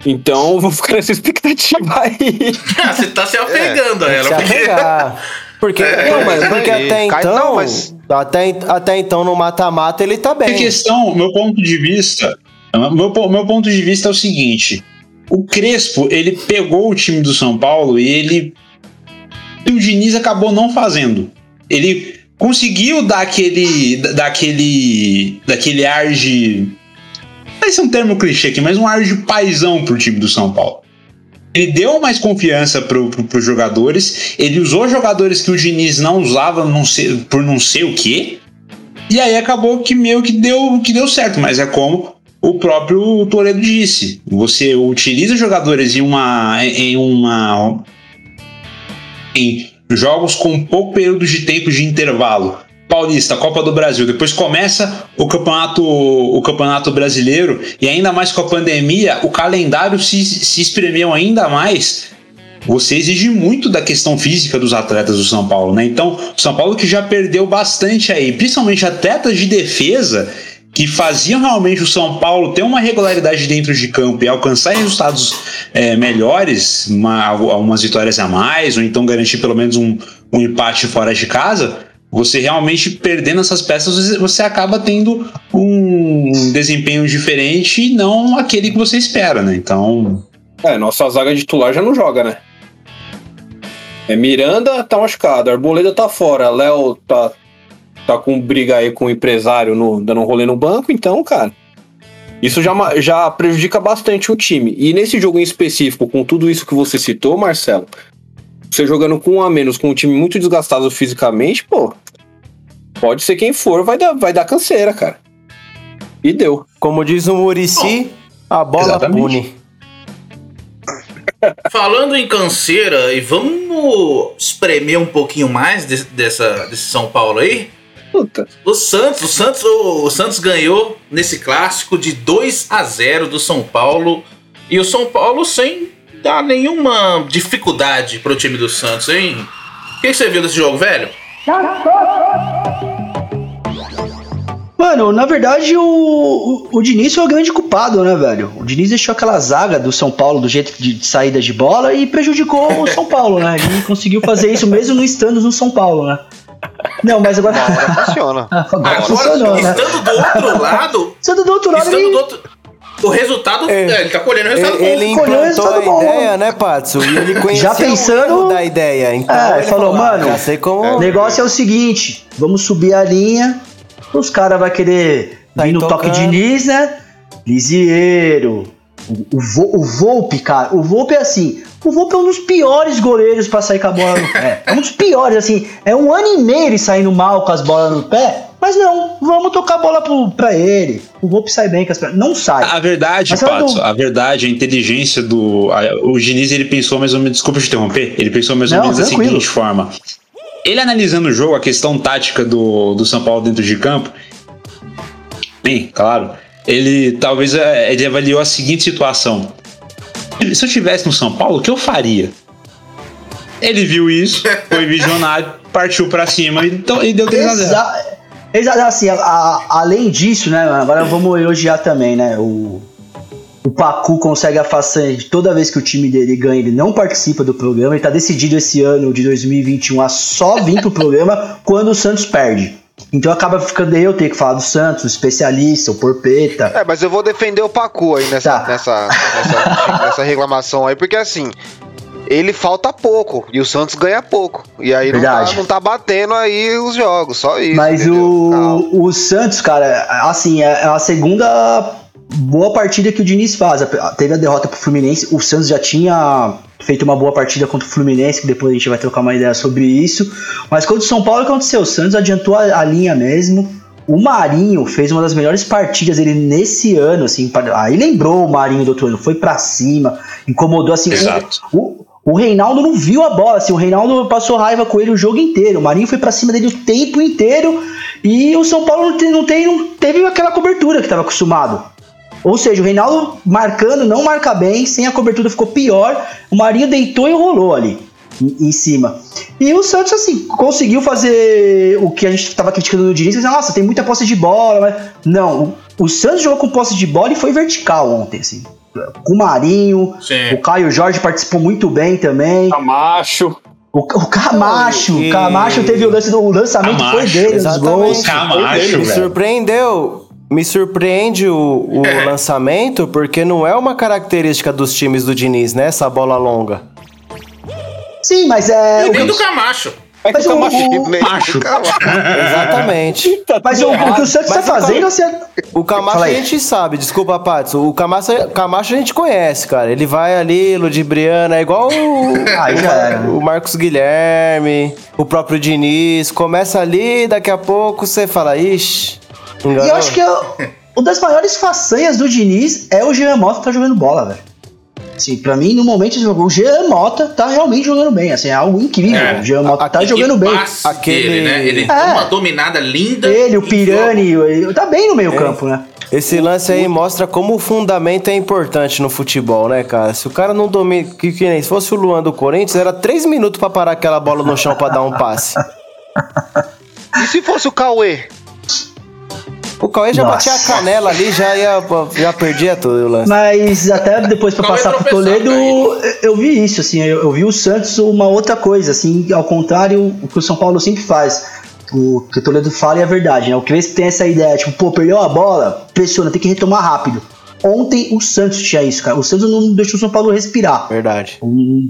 Então, eu vou ficar nessa expectativa aí. você tá se apegando a Tem que ela. se porque-. Porque, É, não, mas isso porque aí. até Cai- então, não, mas- até, até então no mata-mata ele tá A bem. questão, meu ponto de vista, meu, po- meu ponto de vista é o seguinte: o Crespo ele pegou o time do São Paulo e ele e o Diniz acabou não fazendo. Ele conseguiu dar aquele, dar aquele, daquele ar de, ser um termo clichê aqui, mas um ar de paizão pro time do São Paulo. Ele deu mais confiança pro, pro, pros jogadores. Ele usou jogadores que o Diniz não usava não sei, por não sei o quê. E aí acabou que meio que deu, que deu certo, mas é como o próprio Toledo disse. Você utiliza jogadores em uma. em uma. em jogos com pouco período de tempo de intervalo. Paulista, Copa do Brasil, depois começa o campeonato, o campeonato brasileiro. E ainda mais com a pandemia, o calendário se, se espremeu ainda mais. Você exige muito da questão física dos atletas do São Paulo, né? Então, o São Paulo que já perdeu bastante aí, principalmente atletas de defesa que faziam realmente o São Paulo ter uma regularidade dentro de campo e alcançar resultados é, melhores, uma, algumas vitórias a mais, ou então garantir pelo menos um, um empate fora de casa, você realmente perdendo essas peças, você- acaba tendo um desempenho diferente e não aquele que você espera, né? Então, É, nossa zaga titular já não joga, né? É Miranda tá machucado, Arboleda tá fora, Léo tá, tá com briga aí com o empresário no, dando um rolê no banco, então, cara. Isso já, já prejudica bastante o time. E nesse jogo em específico, com tudo isso que você citou, Marcelo, você jogando com um a menos, com um time muito desgastado fisicamente, pô, pode ser quem for, vai dar, vai dar canseira, cara. E deu. Como diz o Murici, a bola Exatamente. pune. Falando em canseira, e vamos espremer um pouquinho mais de- dessa, desse São Paulo aí. Puta. O Santos, o Santos, o, o Santos ganhou nesse clássico de 2 a 0 do São Paulo. E o São Paulo sem dar nenhuma dificuldade pro time do Santos, hein? O que, você viu desse jogo, velho? Mano, na verdade, o, o, o Diniz foi o grande culpado, né, velho? O Diniz deixou aquela zaga do São Paulo do jeito de, de saída de bola e prejudicou o São Paulo, né? Ele conseguiu fazer isso mesmo não estando no São Paulo, né? Não, mas agora. Uma hora funciona. agora funcionou, Agora, né? estando do outro lado, Estando do outro lado, estando ele... do outro. O resultado. É. é, ele tá colhendo o resultado Ele, bom. ele Colheu o implantou a bom. ideia, né, Patsu? E ele conhecia Já pensando- o da ideia. Então É, ele falou, "Ah, mano, já sei como... O negócio é o seguinte: vamos subir a linha, os caras vão querer Tá vir no toque tocando. de Nis, né? Lisieiro. O, o, Vo- o Volpe, cara, o Volpe é assim. O Volpe é um dos piores goleiros pra sair com a bola no pé. É um dos piores, assim. É um ano e meio ele saindo mal com as bolas no pé. Mas não, vamos tocar a bola pro, pra ele. O Volpe sai bem. Não sai. a verdade, Mas Pato, a verdade, a inteligência do. a- o Diniz, ele pensou mais ou menos. Desculpa te interromper. Ele pensou mais ou Não, menos da seguinte forma. Ele analisando o jogo, a questão tática do, do São Paulo dentro de campo. Bem, claro. Ele talvez é, ele avaliou a seguinte situação. Se eu estivesse no São Paulo, o que eu faria? Ele viu isso, foi visionário, partiu pra cima e, então, e deu 3 a 0 Exa exa assim, a- a- além disso, né, agora vamos elogiar também, né, o, o Pacu consegue a façanha de toda vez que o time dele ganha, ele não participa do programa, ele tá decidido esse ano de 2021 a só vir pro programa quando o Santos perde. Então acaba ficando eu ter que falar do Santos, o especialista, o Porpeta. É, mas eu vou defender o Pacu aí nessa, Tá. nessa, nessa, nessa reclamação aí, porque assim, ele falta pouco e o Santos ganha pouco. E aí não tá, não tá batendo aí os jogos, só isso. Mas entendeu? O, o Santos, cara, assim, é a segunda boa partida que o Diniz faz. Teve a derrota pro Fluminense, o Santos já tinha feito uma boa partida contra o Fluminense, que depois a gente vai trocar uma ideia sobre isso. Mas contra o São Paulo, o que aconteceu? O Santos adiantou a, a linha mesmo. O Marinho fez uma das melhores partidas dele nesse ano, assim. Aí lembrou o Marinho do outro ano, foi pra cima, incomodou assim. Exato. O, o Reinaldo não viu a bola, assim, o Reinaldo passou raiva com ele o jogo inteiro. O Marinho foi pra cima dele o tempo inteiro e o São Paulo não, te- não, tem, não teve aquela cobertura que estava acostumado. Ou seja, o Reinaldo marcando, não marca bem, sem a cobertura ficou pior. O Marinho deitou e rolou ali em, cima. E o Santos, assim, conseguiu fazer o que a gente estava criticando no Diniz. Nossa, tem muita posse de bola. Mas... Não, o Santos jogou com posse de bola e foi vertical ontem, assim. Com o Marinho, Sim. o Caio Jorge participou muito bem também. Camacho. O, o Camacho, E- o Camacho teve o lance do o lançamento foi Camacho, dele, os exatamente. gols. Camacho, Me surpreendeu. Me surpreende o, o lançamento, porque não é uma característica dos times do Diniz, né? Essa bola longa. Sim, mas é. E o- nem do Camacho. É que Mas o o- Macho. Exatamente. mas o, o que o Santos tá Cam- fazendo, é- O Camacho a gente sabe, desculpa, Patso. O Camacho, Camacho a gente conhece, cara. Ele vai ali, ludibriano, é igual o, era. o Marcos Guilherme, o próprio Diniz. Começa ali, daqui a pouco você fala, ixi. E enganou." eu acho que uma das maiores façanhas do Diniz é o Jean Mota tá jogando bola, velho. Assim, pra mim, no momento, o Jean Mota tá realmente jogando bem. Assim, é algo incrível. É, o Jean Mota tá E jogando bem. Aquele- dele, né? Ele É. deu uma dominada linda. Ele, o Pirani, ele tá bem no meio É. campo, né? Esse lance aí mostra como o fundamento é importante no futebol, né, cara? Se o cara não domina. Que, que nem se fosse o Luan do Corinthians, era três minutos pra parar aquela bola no chão pra dar um passe. E se fosse o Cauê? O Cauê já Nossa. batia a canela ali, já ia. Já perdia tudo o lance. Mas até depois pra Cauê passar pro Toledo, eu- eu vi isso, assim, eu, eu vi o Santos uma outra coisa, assim, ao contrário do que o São Paulo sempre faz. o que o Toledo fala é a verdade, né? O Crespo tem essa ideia, tipo, pô, perdeu a bola, pressiona, tem que retomar rápido. Ontem o Santos tinha isso, cara. O Santos não deixou o São Paulo respirar. Verdade.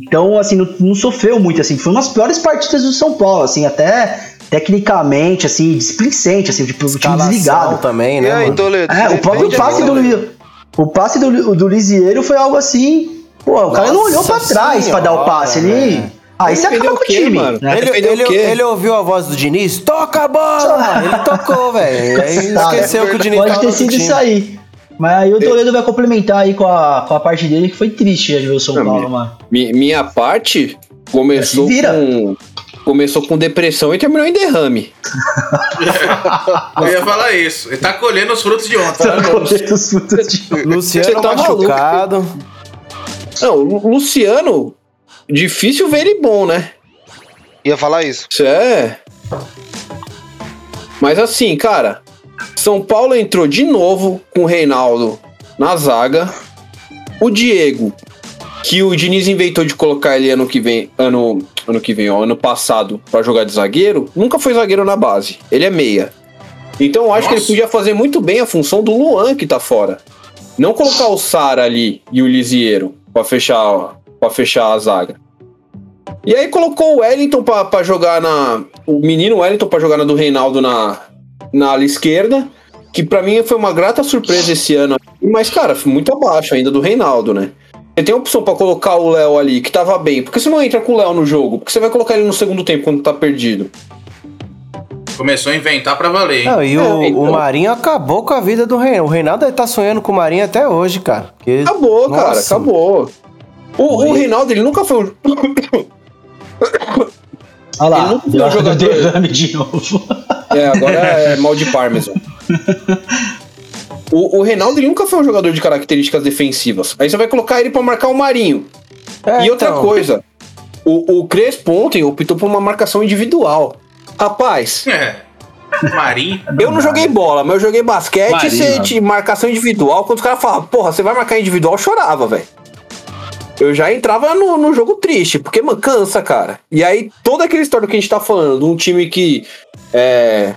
Então, assim, não, não sofreu muito, assim. Foi uma das piores partidas do São Paulo, assim, até tecnicamente, assim, displicente, assim, tipo, o time desligado. também, né? aí? Toledo? É, o próprio passe a do né? O passe do, do Lisieiro foi algo assim. Pô, o cara não olhou pra Nossa trás pra dar o passe. Ele. velho. Aí você acaba com o quê, time. mano? né? Ele, ele, ele ouviu a voz do Diniz? Toca a bola! ele tocou, velho. Aí Tá, esqueceu que o Diniz Pode tava ter no sido time. isso aí. Mas aí o Toledo vai complementar aí com a, com a parte dele, que foi triste de ver o São Paulo, minha- mano. Mi- Minha parte começou com. Começou com depressão e terminou em derrame. Eu ia falar isso. Ele tá colhendo os frutos de ontem. São Paulinos frutos de- Luciano Você tá machucado. Não, o Luciano, difícil ver ele bom, né? Ia falar isso. Isso é. Mas assim, cara, São Paulo entrou de novo com o Reinaldo na zaga. O Diego, que o Diniz inventou de colocar ele ano que vem, ano, ano que vem, ó, ano passado, pra jogar de zagueiro, nunca foi zagueiro na base. Ele é meia. Então eu acho que ele Nossa. podia fazer muito bem a função do Luan que tá fora. Não colocar o Sara ali e o Lisieiro pra fechar, pra fechar a zaga. E aí colocou o Wellington pra, pra jogar na. O menino Wellington pra jogar na do Reinaldo na, na ala esquerda. Que pra mim foi uma grata surpresa esse ano. Mas, cara, muito abaixo ainda do Reinaldo, né? Você tem a opção pra colocar o Léo ali, que tava bem. Por que você não entra com o Léo no jogo? Porque você vai colocar ele no segundo tempo quando tá perdido. Começou a inventar pra valer, hein? Não, e o, É, então. o Marinho acabou com a vida do Reinaldo. O Reinaldo tá sonhando com o Marinho até hoje, cara. Porque- Acabou, cara, Nossa. acabou. O, o Reinaldo, ele nunca foi um. Olha lá, Ele nunca foi um jogador- derrame de novo. É, agora é mal de Parmesan. O, o Reinaldo ele nunca foi um jogador de características defensivas. Aí você vai colocar ele pra marcar o Marinho. É, e outra então. coisa, o, o Crespo ontem optou por uma marcação individual. Rapaz, É. Marinho. eu não joguei bola, mas eu joguei basquete Marinho, e mano. de marcação individual. Quando os caras falavam, porra, você vai marcar individual, eu chorava, velho. Eu já entrava no, no jogo triste, porque, mano, cansa, cara. E aí, toda aquela história que a gente tá falando, de um time que é,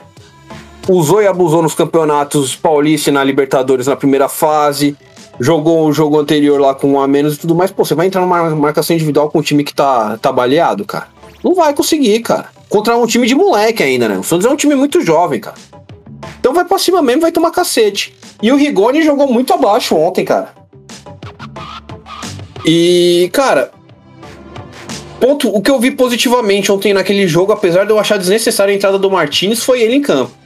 usou e abusou nos campeonatos paulista e na Libertadores na primeira fase, jogou o jogo anterior lá com um a menos e tudo mais, pô, você vai entrar numa marcação individual com um time que tá, tá baleado, cara? Não vai conseguir, cara. Contra um time de moleque ainda, né? O Santos é um time muito jovem, cara. Então vai pra cima mesmo, vai tomar cacete. E o Rigoni jogou muito abaixo ontem, cara. E, cara, ponto, o que eu vi positivamente ontem naquele jogo, apesar de eu achar desnecessária a entrada do Martins, foi ele em campo.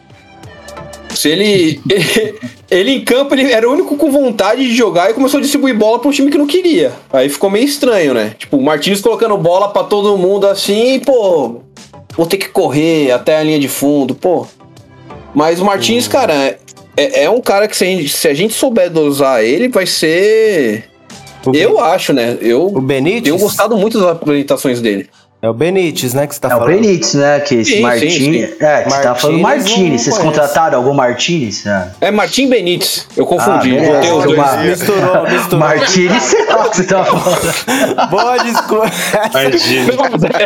Se ele, ele, ele em campo, ele era o único com vontade de jogar e começou a distribuir bola para um time que não queria. Aí ficou meio estranho, né? Tipo, o Martins colocando bola para todo mundo assim, pô, vou ter que correr até a linha de fundo, pô. Mas o Martins, cara, é, é um cara que se a, gente, se a gente souber dosar ele, vai ser. O Eu acho, né? Eu O Benítez? tenho gostado muito das apresentações dele. É o Benítez, né, que você tá É o falando. Benítez, né? Que esse Sim, sim, Martini. sim. É, que você tá falando não Vocês contrataram algum Martins? É. É Martim Benítez. Eu confundi. Ah, beleza, os dois. uma- Misturou, misturou. Martini, sei lá o que você tá falando. Boa desculpa.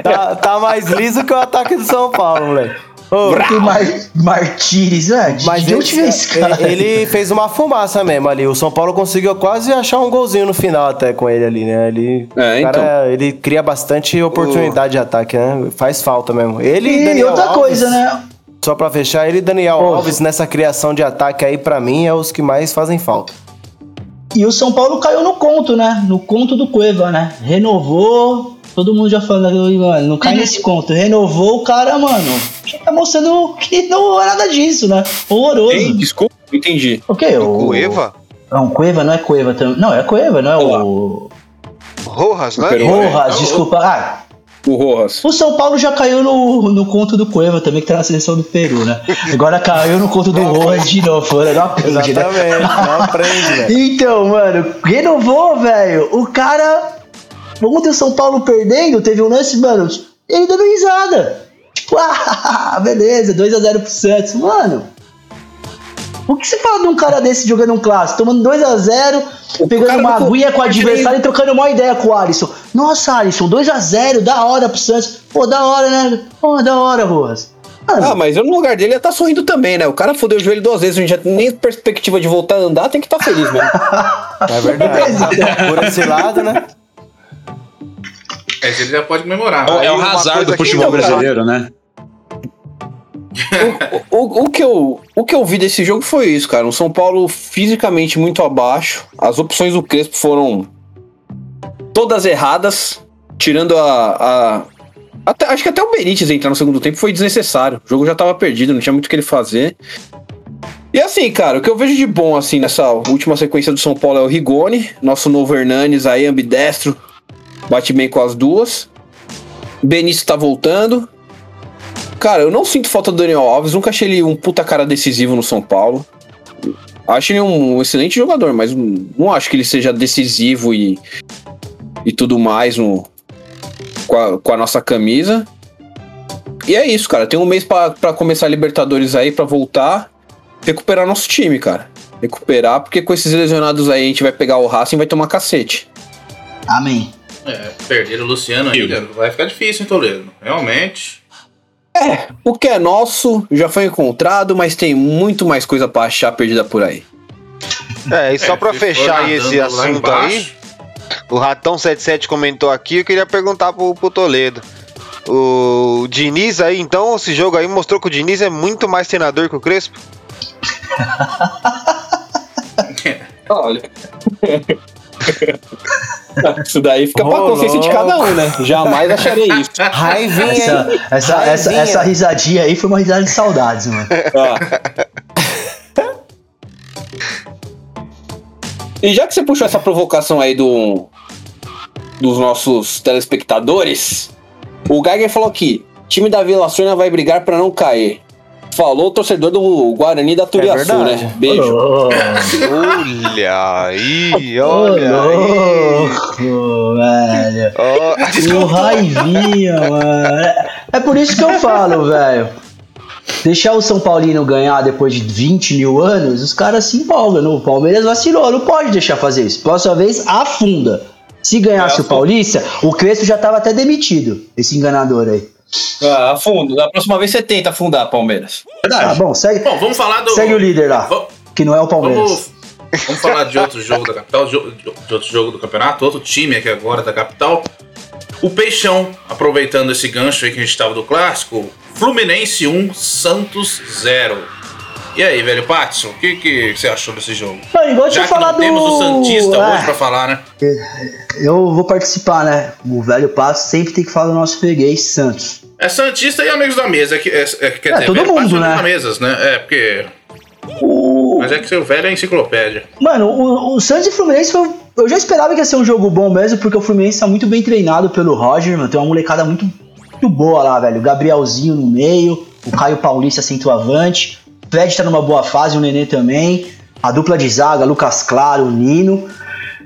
tá, tá mais liso que o ataque do São Paulo, moleque. Ô, Tem Mar Martires, é, de, Mas onde veio esse cara? ele fez uma fumaça mesmo ali. O São Paulo conseguiu quase achar um golzinho no final até com ele ali, né? Ele, É, o cara, ele cria bastante oportunidade de ataque, né? Faz falta mesmo. Ele e Daniel outra Alves, coisa, né? Só pra fechar, ele e Daniel Ô. Alves nessa criação de ataque aí, pra mim, é os que mais fazem falta. E o São Paulo caiu no conto, né? No conto do Cueva, né? Renovou. Todo mundo já falando, mano, não cai nesse conto. Renovou o cara, mano. Já tá mostrando que não é nada disso, né? Horroroso. Ei, desculpa, não entendi. O quê? O Cueva? É um Cueva, não é Cueva também. Não, é Cueva, não é Olha lá. o. Rojas, né? Rojas, desculpa. Ah, O Rojas. o São Paulo já caiu no, no conto do Cueva também, que tá na seleção do Peru, né? Agora caiu no conto do Rojas de novo. Não aprende, né? Exatamente, não aprende, velho. Então, mano, renovou, velho. O cara. Ontem o São Paulo perdendo, teve um lance, mano. Ele dando risada. Tipo, ah, beleza, 2x0 pro Santos. Mano. O que você fala de um cara desse jogando um clássico? Tomando 2x0, pegando uma não aguinha com o adversário e trocando uma ideia com o Alisson. Nossa, Alisson, 2x0, da hora pro Santos. Pô, da hora, né? Pô, da hora, Rojas. Ah, mas eu no lugar dele ia estar sorrindo também, né? O cara fodeu o joelho duas vezes, a gente já tem nem perspectiva de voltar a andar, tem que estar feliz mesmo. É verdade. Por esse lado, né? Aí ele já pode comemorar. É o uma azar do futebol então, brasileiro, né? o, o, o que eu, o que eu vi desse jogo foi isso, cara. Um São Paulo fisicamente muito abaixo. As opções do Crespo foram todas erradas, tirando a. a- até- acho que até o Benítez entrar no segundo tempo foi desnecessário. O jogo já tava perdido, não tinha muito o que ele fazer. E assim, cara, o que eu vejo de bom assim nessa última sequência do São Paulo é o Rigoni, nosso novo Hernanes aí, ambidestro, bate bem com as duas. Benício tá voltando. Cara, eu não sinto falta do Daniel Alves, nunca achei ele um puta cara decisivo no São Paulo. Acho ele um excelente jogador, mas não acho que ele seja decisivo e, e tudo mais no, com, a, com a nossa camisa. E é isso, cara. Tem um mês pra começar a Libertadores aí, pra voltar, recuperar nosso time, cara. Recuperar, porque com esses lesionados aí a gente vai pegar o Racing e vai tomar cacete. Amém. É, perder o Luciano ainda vai ficar difícil, hein, Toledo? Realmente. É, o que é nosso já foi encontrado, mas tem muito mais coisa pra achar perdida por aí. É, e só É, for fechar aí esse assunto aí, o Ratão77 comentou aqui, eu queria perguntar pro, pro Toledo. O Diniz aí, então, esse jogo aí mostrou que o Diniz é muito mais treinador que o Crespo? Olha. Isso daí fica pra Ô, consciência de cada um, né? Jamais acharei isso. Raivinha, Essa, essa, essa, Raivinha. essa risadinha aí foi uma risada de saudades, mano. Ah. E já que você puxou essa provocação aí do, dos nossos telespectadores, o Geiger falou aqui: time da Vila Sônia vai brigar pra não cair. Falou o torcedor do Guarani da Turiaçu, verdade. né? Beijo. Ô, Olha aí, olha aí. louco, velho. Ó, O raivinha, mano. É por isso que eu falo, velho. Deixar o São Paulino ganhar depois de 20 mil anos, os caras se empolgam. não? O Palmeiras vacilou, não pode deixar fazer isso. Próxima vez, afunda. Se ganhasse o Paulista, o Crespo já tava até demitido, esse enganador aí. Ah, afundo. Da próxima vez você tenta afundar, Palmeiras. Tá bom, segue, Bom, vamos falar do. segue o líder lá, Va- que não é o Palmeiras. Vamos, vamos falar de outro jogo da capital, de de outro jogo do campeonato, outro time aqui agora da capital. O Peixão, aproveitando esse gancho aí que a gente estava do clássico, Fluminense 1, Santos 0. E aí, velho Patson, o que, que você achou desse jogo? Mano, igual Já que não falado temos o Santista Ah, hoje pra falar, né? Eu vou participar, né? O velho passo sempre tem que falar do nosso freguês Santos. É Santista e amigos da mesa, que, é, é, quer É, dizer, todo mundo, Patson e né? mesas, né? É, porque... O... Mas é que seu velho é enciclopédia. Mano, o, o Santos e Fluminense foi. Eu já esperava que ia ser um jogo bom mesmo, porque o Fluminense tá muito bem treinado pelo Roger, mano. Tem uma molecada muito, muito boa lá, velho. O Gabrielzinho no meio, o Caio Paulista centroavante. Fred tá numa boa fase, o Nenê também. A dupla de zaga, Lucas Claro, o Nino.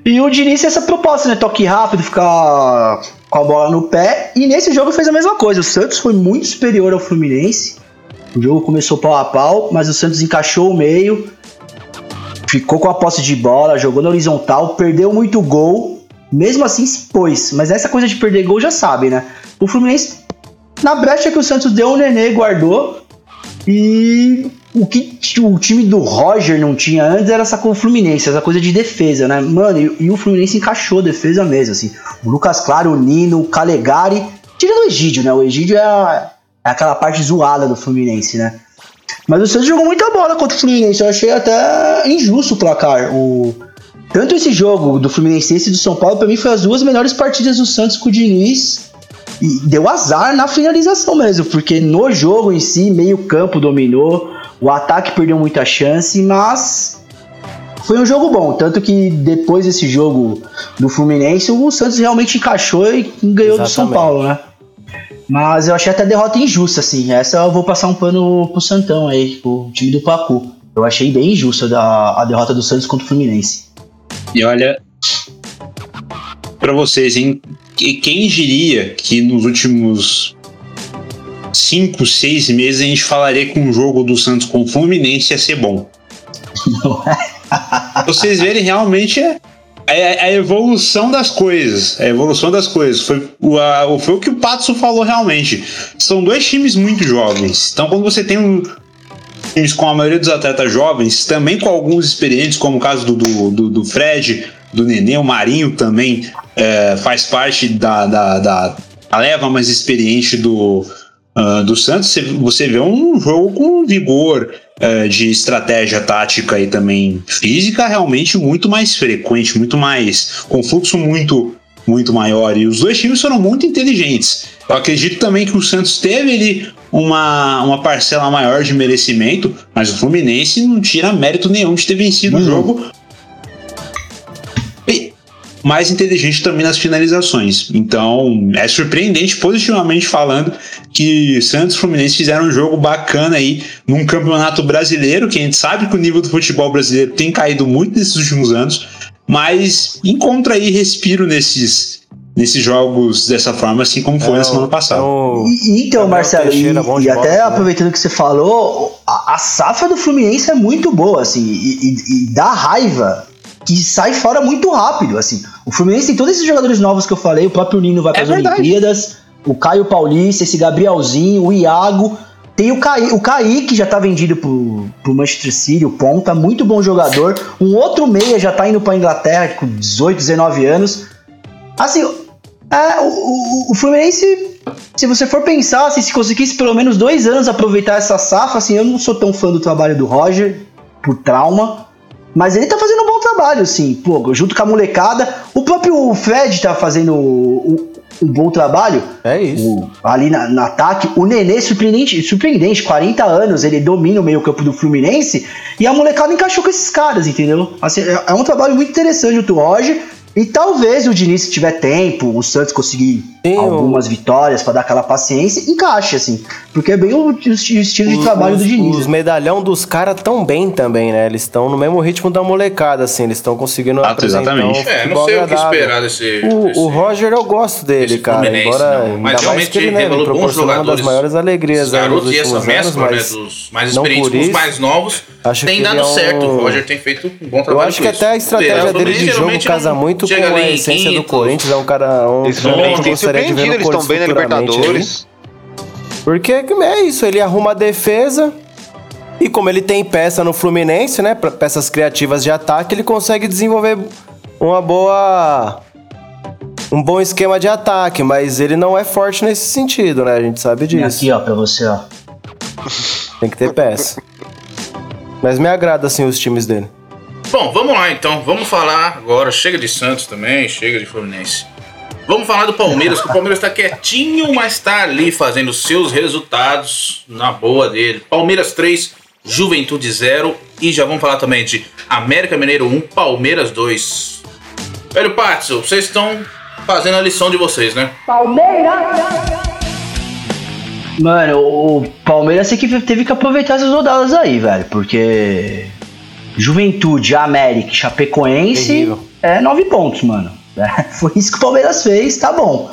E o Diniz essa proposta, né? Toque rápido, ficar com a bola no pé. E nesse jogo fez a mesma coisa. O Santos foi muito superior ao Fluminense. O jogo começou pau a pau, mas o Santos encaixou o meio, ficou com a posse de bola, jogou na horizontal, perdeu muito gol, mesmo assim se pôs. Mas essa coisa de perder gol já sabe, né? O Fluminense, na brecha que o Santos deu, o Nenê guardou. E o que o time do Roger não tinha antes era essa com o Fluminense, essa coisa de defesa, né? Mano, e, e o Fluminense encaixou a defesa mesmo, assim. O Lucas Claro, o Nino, o Calegari, tirando o Egídio, né? O Egídio é, a- é aquela parte zoada do Fluminense, né? Mas o Santos jogou muita bola contra o Fluminense. Eu achei até injusto o placar. O... Tanto esse jogo do Fluminense e do São Paulo, pra mim, foi as duas melhores partidas do Santos com o Diniz. E deu azar na finalização mesmo, porque no jogo em si, meio campo dominou, o ataque perdeu muita chance, mas foi um jogo bom. Tanto que depois desse jogo do Fluminense, o Santos realmente encaixou e ganhou do São Exatamente. Paulo, né? Mas eu achei até a derrota injusta, assim. Essa eu vou passar um pano pro Santão aí, pro time do Pacu. Eu achei bem injusta a, a derrota do Santos contra o Fluminense. E olha, pra vocês, hein? E quem diria que nos últimos 5, 6 meses a gente falaria que um jogo do Santos com o Fluminense ia ser bom? É? Vocês verem, realmente é. é a evolução das coisas. A evolução das coisas. Foi o, a- foi o que o Patso falou realmente. São dois times muito jovens. Então, quando você tem um, times com a maioria dos atletas jovens, também com alguns experientes, como o caso do, do, do- do Fred, do Nenê, o Marinho também é, faz parte da, da, da- da leva mais experiente do, ah, do Santos. Você, vê um jogo com vigor é, de estratégia tática e também física realmente muito mais frequente, muito mais. com fluxo muito muito maior. E os dois times foram muito inteligentes. Eu acredito também que o Santos teve ali uma, uma parcela maior de merecimento, mas o Fluminense não tira mérito nenhum de ter vencido o jogo. E mais inteligente também nas finalizações. Então é surpreendente, positivamente falando, que Santos e Fluminense fizeram um jogo bacana aí num campeonato brasileiro, que a gente sabe que o nível do futebol brasileiro tem caído muito nesses últimos anos, mas encontra aí respiro nesses, nesses jogos dessa forma, assim como foi na semana passada. Então, E- Então, Marcelo, e, Teixeira, e bola, até né? aproveitando o que você falou, a, a safra do Fluminense é muito boa, assim, e, e- e dá raiva que sai fora muito rápido, assim. O Fluminense tem todos esses jogadores novos que eu falei, o próprio Nino vai para as verdade. Olimpíadas, o Caio Paulista, esse Gabrielzinho, o Iago, tem o, Caí, o Kaique, que já tá vendido pro, pro Manchester City, o Ponta, muito bom jogador. Um outro meia já tá indo pra Inglaterra com 18, 19 anos. Assim, é, o, o, o Fluminense, se você for pensar, assim, se conseguisse pelo menos dois anos aproveitar essa safra, assim, eu não sou tão fã do trabalho do Roger, por trauma, mas ele tá fazendo um bom trabalho, assim, pô, junto com a molecada. O próprio Fred tá fazendo um, um bom trabalho é isso. o- ali na, no ataque. O Nenê, surpreendente, surpreendente, 40 anos, ele domina o meio-campo do Fluminense e a molecada encaixou com esses caras, entendeu? Assim, é, é um trabalho muito interessante do Roger. E talvez o Diniz, se tiver tempo, o Santos conseguir Sim, o- algumas vitórias pra dar aquela paciência, encaixe, assim. Porque é bem o, o esti- o estilo de Os- trabalho os, do Diniz. Os né? medalhão dos caras tão bem também, né? Eles estão no mesmo ritmo da molecada, assim. Eles estão conseguindo Ah, apresentar exatamente. um É, não sei o que agradável. esperar desse. O, desse- o Roger eu gosto dele, cara. Embora não. ainda Mas mais realmente que ele, né, bons proporcionou uma das jogadores. maiores alegrias aí nos garotos e essa últimos anos, mescla, né, mas dos mais experientes os mais novos, acho tem que dado ele é um- certo. O Roger tem feito um bom eu trabalho acho com que até a estratégia dele de jogo casa não muito com chega a ali essência do quinto. Corinthians. É um cara um Esse treinador Fluminense que tem gostaria de ver no eles estão Corinthians bem na aí. Libertadores. Porque é isso, ele arruma a defesa e como ele tem peça no Fluminense, né, peças criativas de ataque, ele consegue desenvolver uma boa um bom esquema de ataque, mas ele não é forte nesse sentido, né? A gente sabe disso. Aqui, ó, pra você, ó. Tem que ter peça. Mas me agrada assim os times dele. Bom, vamos lá então. Vamos falar agora. Chega de Santos também, chega de Fluminense. Vamos falar do Palmeiras, que o Palmeiras tá quietinho, mas tá ali fazendo seus resultados na boa dele. Palmeiras 3, Juventude 0. E já vamos falar também de América Mineiro 1, Palmeiras 2. Velho Patso, vocês estão fazendo a lição de vocês, né? Mano, o Palmeiras teve que aproveitar essas rodadas aí, velho. Porque Juventude, América Chapecoense Terrível. é nove pontos, mano. É, foi isso que o Palmeiras fez, tá bom.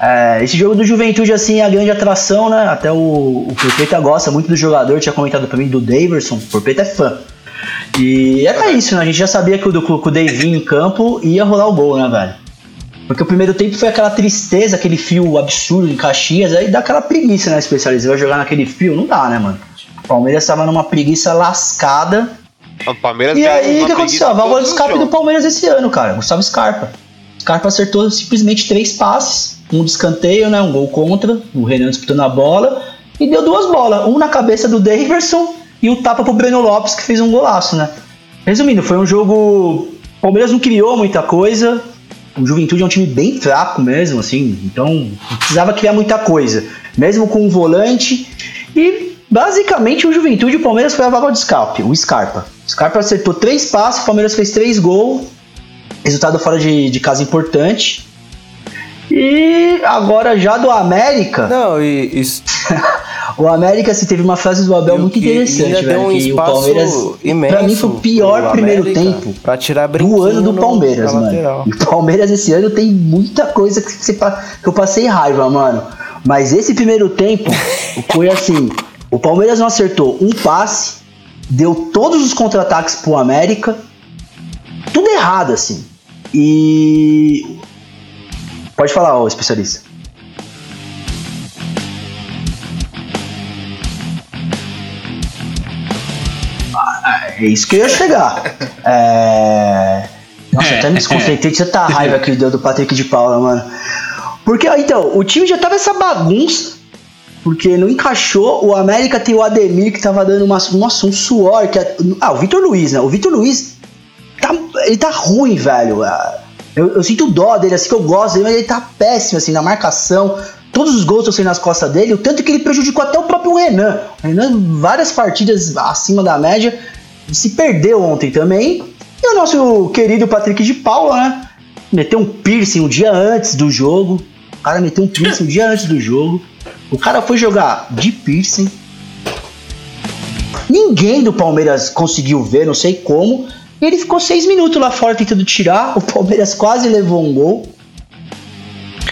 É, esse jogo do Juventude, assim, é a grande atração, né? Até o, o Porpeta gosta muito do jogador, tinha comentado pra mim do Daverson. O Porpeta é fã. E era isso, né? A gente já sabia que o, do, que o Davinho em campo ia rolar o gol, né, velho? Porque o primeiro tempo foi aquela tristeza, aquele fio absurdo em Caxias, aí dá aquela preguiça, né, especialista? Vai jogar naquele fio? Não dá, né, mano? O Palmeiras tava numa preguiça lascada. O Palmeiras E aí, o que aconteceu? A válvula de escape do. Palmeiras esse ano, cara. Gustavo Scarpa. Scarpa acertou simplesmente três passes, um de escanteio, né? Um gol contra, o Renan disputando a bola, e deu duas bolas, um na cabeça do Daverson e o tapa pro Breno Lopes, que fez um golaço, né? Resumindo, foi um jogo. O Palmeiras não criou muita coisa. O Juventude é um time bem fraco mesmo, assim, então precisava criar muita coisa, mesmo com um volante. E basicamente o Juventude e o Palmeiras foi a vaga de escape, o Scarpa. Scarpa acertou três passes, o Palmeiras fez três gols, resultado fora de, de casa importante. E agora já do América, Não, e, e o América se teve uma frase do Abel E muito que interessante, velho, um que o espaço Palmeiras, imenso pra mim foi o pior primeiro América tempo pra tirar do ano do no- Palmeiras, na mano. o Palmeiras esse ano tem muita coisa que, você que eu passei raiva, mano. Mas esse primeiro tempo foi assim: o Palmeiras não acertou um passe, deu todos os contra-ataques pro América, tudo errado, assim. E. Pode falar, ô especialista. Ah, É isso que eu ia chegar. É... Nossa, até me desconcentrei de tanta raiva que deu do Patrick de Paula, mano. Porque, ó, então, o time já tava essa bagunça, porque não encaixou. O América tem o Ademir que tava dando uma, nossa, um suor. Que é- ah, o Vitor Luiz, né? O Vitor Luiz, tá, ele tá ruim, velho. Ah, Eu, eu sinto dó dele, assim, que eu gosto dele, mas ele tá péssimo, assim, na marcação. Todos os gols estão saindo nas costas dele, o tanto que ele prejudicou até o próprio Renan. O Renan, várias partidas acima da média, se perdeu ontem também. E o nosso querido Patrick de Paula, né? Meteu um piercing um dia antes do jogo. O cara meteu um piercing um dia antes do jogo. O cara foi jogar de piercing. Ninguém do Palmeiras conseguiu ver, não sei como. E ele ficou seis minutos lá fora tentando tirar. O Palmeiras quase levou um gol.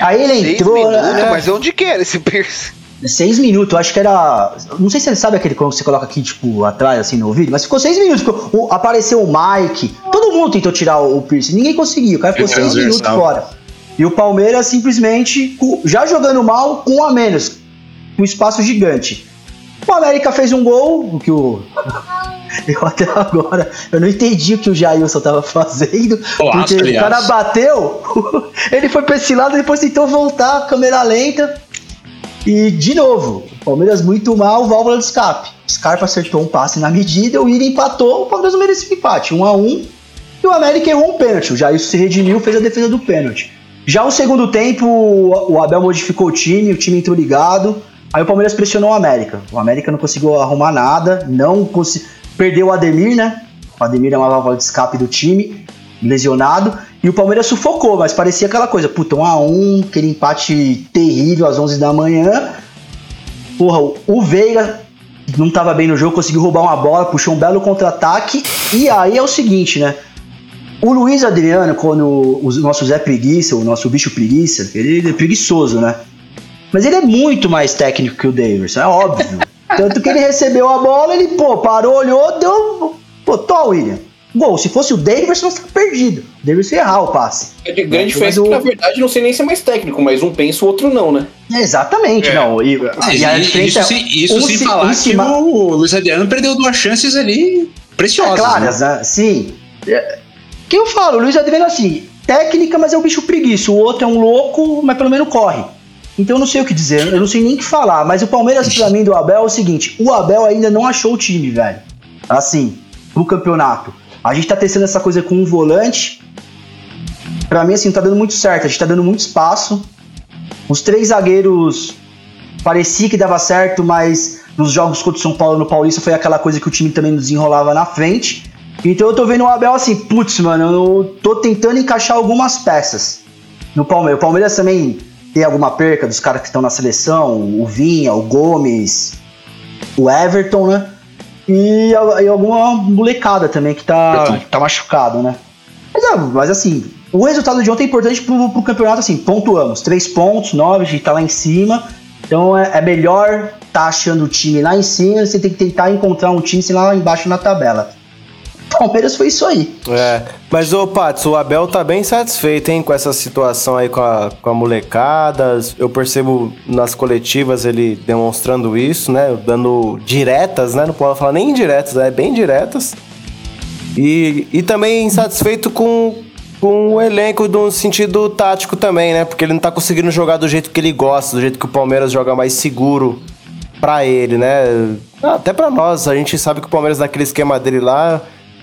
Aí ele Seis entrou. minutos, né? mas onde que era esse piercing? Seis minutos, acho que era. Não sei se você sabe aquele quando você coloca aqui, tipo, atrás, assim, no ouvido, mas ficou seis minutos. Ficou- o- apareceu o Mike, todo mundo tentou tirar o, o piercing, ninguém conseguiu. O cara ficou seis minutos fora. E o Palmeiras simplesmente, já jogando mal, com um a menos, um espaço gigante. O América fez um gol, o que o. Eu até agora, eu não entendi o que o Jailson tava fazendo. Porque o cara bateu, ele foi pra esse lado, depois tentou voltar, câmera lenta. E, de novo, o Palmeiras muito mal, válvula de escape. Scarpa acertou um passe na medida, o Ira empatou, o Palmeiras não merecia o empate, 1 a 1 E o América errou um pênalti. O Jailson se redimiu, fez a defesa do pênalti. Já no segundo tempo, o o Abel modificou o time, o time entrou ligado. Aí o Palmeiras pressionou o América. O América não conseguiu arrumar nada, não conseguiu. Perdeu o Ademir, né? O Ademir é uma válvula de escape do time, lesionado. E o Palmeiras sufocou, mas parecia aquela coisa, puta, 1 a 1 aquele empate terrível às 11 da manhã. Porra, o- Veiga não tava bem no jogo, conseguiu roubar uma bola, puxou um belo contra-ataque. E aí é o seguinte, né? O Luiz Adriano, quando o nosso Zé Preguiça, o nosso bicho preguiça, ele é preguiçoso, né? Mas ele é muito mais técnico que o Davidson, é óbvio. Tanto que ele recebeu a bola, ele, pô, parou, olhou, deu. Pô, tô, William. Gol, se fosse o Davidson, não tá perdido. O Davidson ia errar o passe. É de grande diferença o- que, na verdade, não sei nem se é mais técnico, mas um pensa, o outro não, né? Exatamente, É. não. E, e a diferença isso, é sem- isso um sem se- falar um se o Luiz Adriano perdeu duas chances ali preciosas. É, claras, né? Sim. É, que eu falo, o Luiz Adriano assim, técnica, mas é um bicho preguiça. O outro é um louco, mas pelo menos corre. Então eu não sei o que dizer, eu não sei nem o que falar. Mas o Palmeiras, pra mim, do Abel é o seguinte: o Abel ainda não achou o time, velho. Assim, pro campeonato. A gente tá testando essa coisa com um volante. Pra mim, assim, não tá dando muito certo. A gente tá dando muito espaço. Os três zagueiros parecia que dava certo, mas nos jogos contra o São Paulo no Paulista foi aquela coisa que o time também desenrolava na frente. Então eu tô vendo o Abel assim, putz, mano, eu tô tentando encaixar algumas peças no Palmeiras. O Palmeiras também tem alguma perca dos caras que estão na seleção, o Vinha, o Gomes, o Everton, né? E, e alguma molecada também que tá, tá machucado, né? Mas, é, mas assim, o resultado de ontem é importante pro, pro campeonato, assim, pontuamos. Três pontos, nove, a gente tá lá em cima. Então é, é melhor tá achando o time lá em cima, você tem que tentar encontrar um time lá embaixo na tabela. Palmeiras foi isso aí. É, mas ô Pats, o Abel tá bem satisfeito, hein, com essa situação aí com a, com a molecada. Eu percebo nas coletivas ele demonstrando isso, né? Dando diretas, né? Não pode falar nem indiretas, é bem diretas. E, e também insatisfeito com, com o elenco no sentido tático também, né? Porque ele não tá conseguindo jogar do jeito que ele gosta, do jeito que o Palmeiras joga mais seguro pra ele, né? Até pra nós, a gente sabe que o Palmeiras naquele esquema dele lá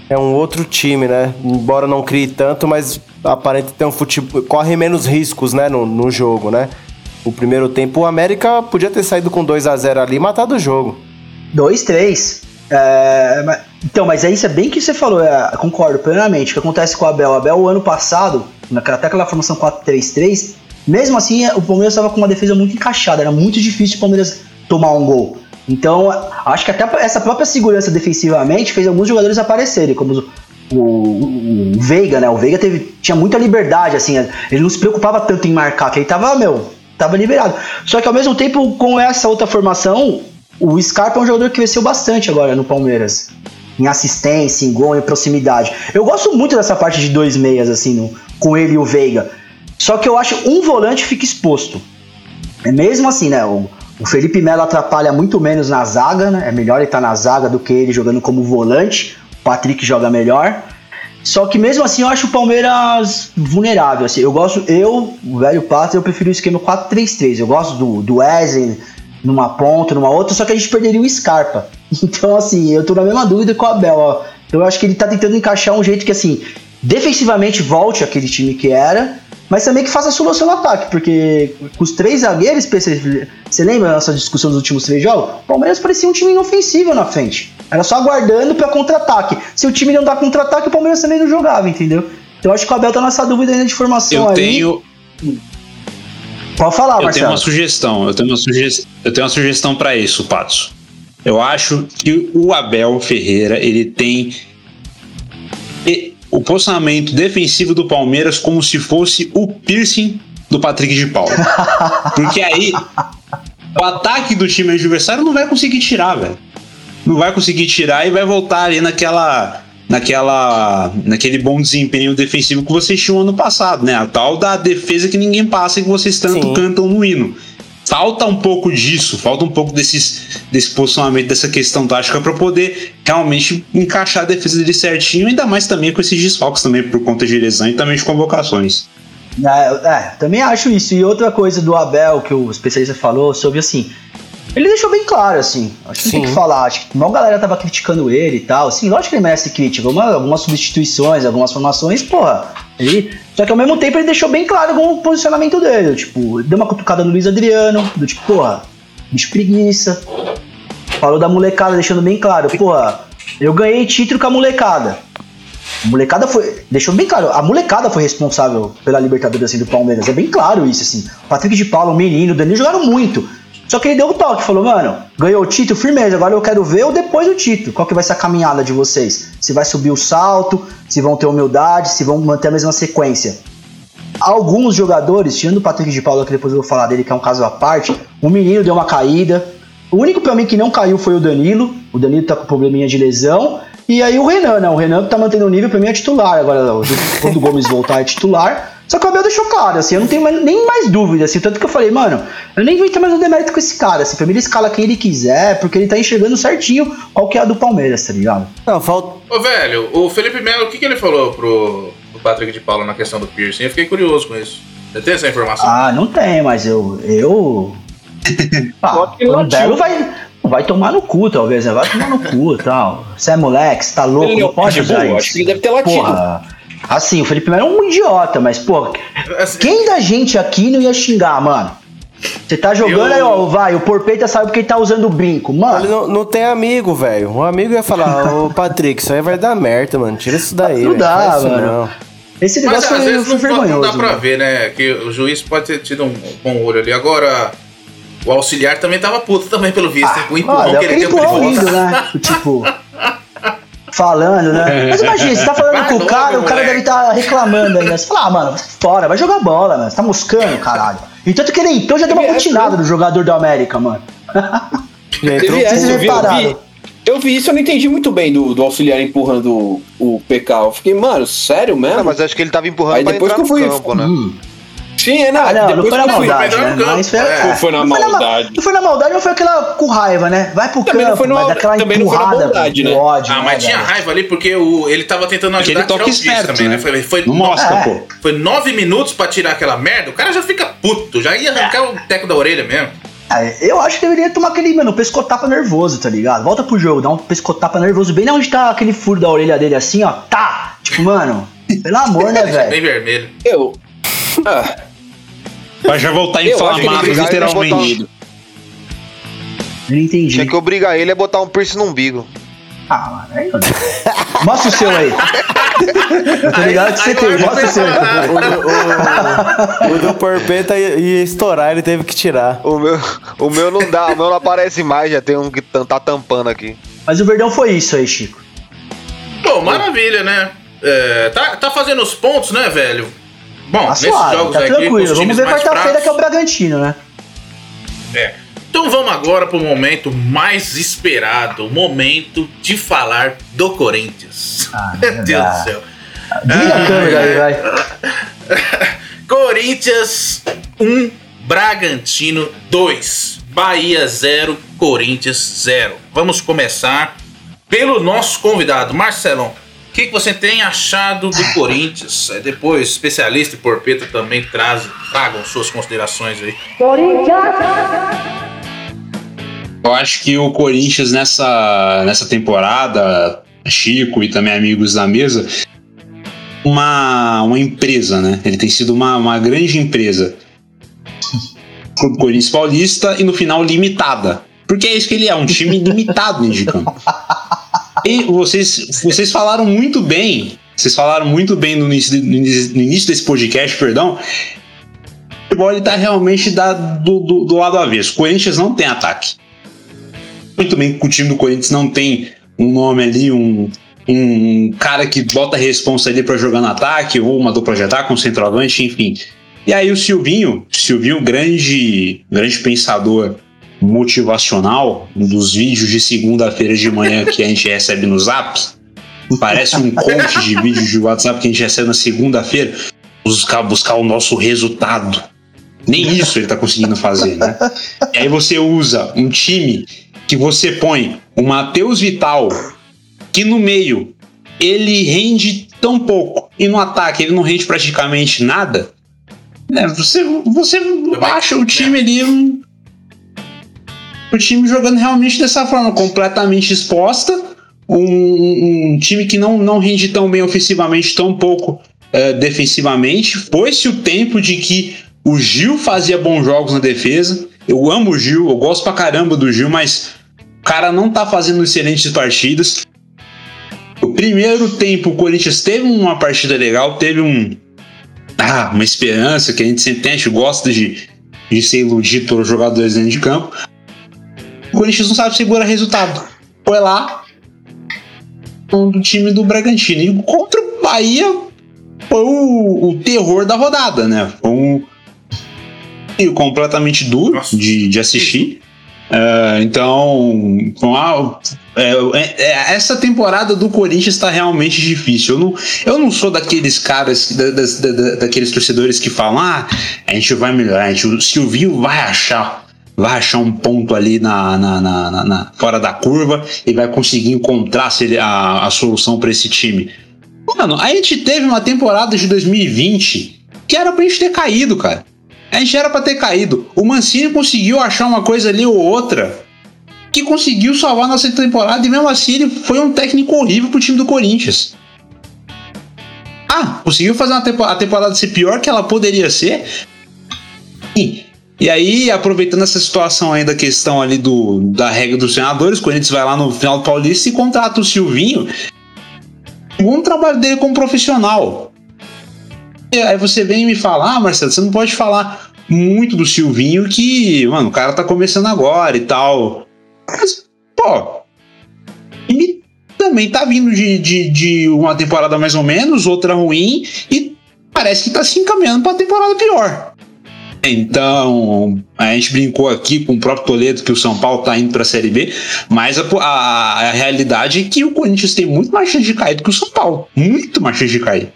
é um outro time, né? Embora não crie tanto, mas aparenta ter um futebol. corre menos riscos, né, no, no jogo, né? O primeiro tempo, o América podia ter saído com 2 a 0 ali e matado o jogo. 2, 3. É, então, mas é isso, é bem que você falou, é, concordo plenamente. O que acontece com o Abel? O Abel, o ano passado, naquela, formação 4-3-3, mesmo assim, o Palmeiras estava com uma defesa muito encaixada, era muito difícil o Palmeiras tomar um gol. Então, acho que até essa própria segurança defensivamente fez alguns jogadores aparecerem, como o, o- o Veiga, né? O Veiga teve, tinha muita liberdade, assim, ele não se preocupava tanto em marcar, que ele tava, meu, tava liberado. Só que ao mesmo tempo, com essa outra formação, o Scarpa é um jogador que cresceu bastante agora no Palmeiras. em assistência, em gol, em proximidade. Eu gosto muito dessa parte de dois meias, assim, no- com ele e o Veiga. Só que eu acho um volante fica exposto. É mesmo assim, né? O, o Felipe Melo atrapalha muito menos na zaga, né? É melhor ele estar na zaga do que ele jogando como volante. O Patrick joga melhor. Só que mesmo assim eu acho o Palmeiras vulnerável. Assim. Eu gosto, eu, o velho Pato, eu prefiro o esquema 4-3-3. Eu gosto do, do Wesley numa ponta, numa outra, só que a gente perderia o Scarpa. Então, assim, eu tô na mesma dúvida com o Abel. Ó. Eu acho que ele tá tentando encaixar um jeito que, assim, defensivamente volte aquele time que era, mas também que faça solução no ataque, porque com os três zagueiros, você lembra da nossa discussão dos últimos três jogos? O Palmeiras parecia um time inofensivo na frente. Era só aguardando pra contra-ataque. Se o time não dá contra-ataque, o Palmeiras também não jogava, entendeu? Então eu acho que o Abel tá nessa dúvida ainda de formação Eu aí. tenho, Pode falar, eu tenho Marcelo. uma sugestão. Eu tenho uma, suge eu tenho uma sugestão para isso, Patos. Eu acho que o Abel Ferreira ele tem e- o posicionamento defensivo do Palmeiras como se fosse o piercing do Patrick de Paulo. Porque aí o ataque do time adversário não vai conseguir tirar, velho. Não vai conseguir tirar e vai voltar ali naquela naquela naquele bom desempenho defensivo que vocês tinham ano passado, né? A tal da defesa que ninguém passa e que vocês tanto Sim. cantam no hino. Falta um pouco disso, falta um pouco desses, desse posicionamento, dessa questão tática para poder realmente encaixar a defesa dele certinho, ainda mais também com esses desfalques também por conta de lesão e também de convocações. É, é, também acho isso. E outra coisa do Abel que o especialista falou sobre assim. Ele deixou bem claro, assim. Acho que não tem Sim. que falar. Acho que uma galera tava criticando ele e tal. Assim, lógico que ele merece crítica. Alguma- algumas substituições, algumas formações, porra. Ele, só que ao mesmo tempo ele deixou bem claro com o posicionamento dele. Tipo, deu uma cutucada no Luiz Adriano, do tipo, porra, bicho preguiça. Falou da molecada, deixando bem claro, porra, eu ganhei título com a molecada. A molecada foi. Deixou bem claro, a molecada foi responsável pela Libertadores assim, do Palmeiras. É bem claro isso, assim. Patrick de Paulo, o menino, o Danilo jogaram muito. Só que ele deu o toque, falou, mano, ganhou o título, firmeza, agora eu quero ver o depois do título. Qual que vai ser a caminhada de vocês? Se vai subir o salto, se vão ter humildade, se vão manter a mesma sequência. Alguns jogadores, tirando o Patrick de Paulo, que depois eu vou falar dele, que é um caso à parte, o menino deu uma caída. O único pra mim que não caiu foi o Danilo. O Danilo tá com probleminha de lesão. E aí o Renan, né? O Renan tá mantendo o nível, pra mim é titular. Agora, quando o Gomes voltar, é titular. Só que o Abel deixou claro, assim, eu não tenho mais- nem mais dúvida, assim. Tanto que eu falei, mano, eu nem vou entrar mais no demérito com esse cara. Assim, pra mim ele escala quem ele quiser, porque ele tá enxergando certinho qual que é a do Palmeiras, tá ligado? Não, falta. Ô, velho, o Felipe Melo, o que, que ele falou pro, pro Patrick de Paula na questão do piercing? Eu fiquei curioso com isso. Você tem essa informação? Ah, não tem, mas eu. Eu. Ah, o Belo vai, vai tomar no cu, talvez, né? Vai tomar no cu e tal. Você é moleque, você tá louco, Ele é não pode usar isso. acho que ele deve ter latido. Porra. Assim, o Felipe Melo é um idiota, mas, pô, Assim, quem da gente aqui não ia xingar, mano? Você tá jogando Eu- aí, ó, vai, o Porpeita sabe porque ele tá usando o brinco. Mano, não, não tem amigo, velho. Um amigo ia falar, ô Patrick, isso aí vai dar merda, mano. Tira isso daí. Não velho. dá, Faz mano. não. esse Mas negócio às foi, vezes não, pode- não dá pra mano. ver, né? Que o juiz pode ter tido um bom olho ali. Agora, o auxiliar também tava puto também, pelo visto, com o empurrão Olha, que ele deu empurrão lindo, né? Tipo. Falando, né? Mas imagina, você tá falando Vai com o cara, o cara moleque. deve estar reclamando ainda. Você fala, ah, mano, fora, vai jogar bola, mano. Você tá moscando, caralho. E tanto que ele entrou já deu uma butinada do jogador do América, mano. Já entrou Teve essa, eu vi, eu vi. Eu vi isso, eu não entendi muito bem do, do auxiliar empurrando o, o PK. Eu fiquei, mano, sério mesmo? Não, mas acho que ele tava empurrando Aí pra depois entrar que eu no fui- campo, né? Hum. Sim, é, não, Ah, não, não depois foi na que eu fui- maldade, né? no Mas foi, é. Ou foi na não foi maldade? Não foi na maldade, mas foi aquela com raiva, né? Vai pro Também não campo, foi vai na- dar aquela também não foi na empurrada maldade, né? ódio. Ah, né, mas tinha velho? raiva ali porque o, ele tava tentando ajudar Aquele toque esperto, também, né? né? Foi, foi, Não mostra, É. pô. foi nove minutos pra tirar aquela merda, o cara já fica puto, já ia arrancar o teco da orelha mesmo. É, eu acho que deveria tomar aquele, mano, pescotapa nervoso, tá ligado? Volta pro jogo, dá um pescotapa nervoso bem onde tá aquele furo da orelha dele assim, ó. Tá! Tipo, mano, pelo amor, né, Deixa bem velho? vermelho. Eu. Ah, Vai já voltar Eu inflamado, literalmente. Não entendi. Tinha que obrigar ele a botar um piercing no umbigo. Ah, mano, aí. Mostra o seu aí. Eu tô ligado que você tem, mostra o seu aí. O, o do Porpeta ia, ia estourar, ele teve que tirar. O meu, o meu não dá, o meu não aparece mais, já tem um que tá tampando aqui. Mas o Verdão foi isso aí, Chico. Pô, maravilha, né? É, tá, tá fazendo os pontos, né, velho? Bom, Tá nesses suave, jogos tá aqui, tranquilo. os Vamos ver quarta-feira que é o Bragantino, né? É. Então vamos agora para o momento mais esperado, o momento de falar do Corinthians. Ah, Meu Deus verdade. do céu. Desliga a câmera aí, vai. Corinthians 1, Bragantino 2, Bahia 0, Corinthians 0. Vamos começar pelo nosso convidado, Marcelão. O que, que você tem achado do Corinthians? É, Depois, especialista e porpeta também traz, tragam suas considerações aí. Eu acho que o Corinthians nessa, nessa temporada, Chico e também amigos da mesa, uma, uma empresa, né? Ele tem sido uma, uma grande empresa. Clube Corinthians Paulista e no final limitada. Porque é isso que ele é, um time limitado dentro de campo. E vocês, vocês falaram muito bem, vocês falaram muito bem no início, no início desse podcast, perdão. O futebol ele tá realmente da, do, do, do lado avesso. O Corinthians não tem ataque muito bem que o time do Corinthians não tem um nome ali, um, um cara que bota a responsa ali pra jogar no ataque, ou uma dupla de ataque, um centroavante, enfim. E aí o Silvinho, Silvinho, grande, grande pensador motivacional, dos vídeos de segunda-feira de manhã que a gente recebe no Zap, parece um coach de vídeos de WhatsApp que a gente recebe na segunda-feira, buscar, buscar o nosso resultado. Nem isso ele tá conseguindo fazer, né? E aí você usa um time que você põe o Matheus Vital, que no meio ele rende tão pouco, e no ataque ele não rende praticamente nada, né? Você, você acha o time ali. um- O time jogando realmente dessa forma, completamente exposta. Um, um time que não, não rende tão bem ofensivamente, tão pouco eh, defensivamente. Foi-se o tempo de que o Gil fazia bons jogos na defesa. Eu amo o Gil, eu gosto pra caramba do Gil, mas o cara não tá fazendo excelentes partidas. O primeiro tempo, o Corinthians teve uma partida legal, teve um. Ah, uma esperança que a gente sempre tem, a gente gosta de, de ser iludido pelos jogadores dentro de campo. O Corinthians não sabe segurar resultado. Foi lá um do time do Bragantino. E contra o Bahia foi o, o terror da rodada, né? Foi um completamente duro de, de assistir. Ah, então, uma- é, é, é, essa temporada do Corinthians está realmente difícil. Eu não, eu não sou daqueles caras, da- da- da- daqueles torcedores que falam: ah, a gente vai melhorar, a gente, o Silvio vai achar, vai achar um ponto ali na, na- na- na- fora da curva e vai conseguir encontrar se ele- a, a solução para esse time. Mano, a gente teve uma temporada de 2020 que era pra gente ter caído, cara. A gente era pra ter caído. O Mancini conseguiu achar uma coisa ali ou outra que conseguiu salvar nossa temporada e mesmo assim ele foi um técnico horrível pro time do Corinthians. Ah, conseguiu fazer a temporada ser pior que ela poderia ser. E, e aí, aproveitando essa situação aí da questão ali do, da regra dos senadores, o Corinthians vai lá no final do Paulista e contrata o Silvinho. Bom trabalho dele como profissional. E aí você vem me fala, ah, Marcelo, você não pode falar muito do Silvinho que, mano, o cara tá começando agora e tal. Mas, pô, ele também tá vindo de, de, de uma temporada mais ou menos, outra ruim, e parece que tá se encaminhando pra temporada pior. Então, a gente brincou aqui com o próprio Toledo que o São Paulo tá indo pra Série B, mas a, a- a realidade é que o Corinthians tem muito mais chance de cair do que o São Paulo. Muito mais chance de cair.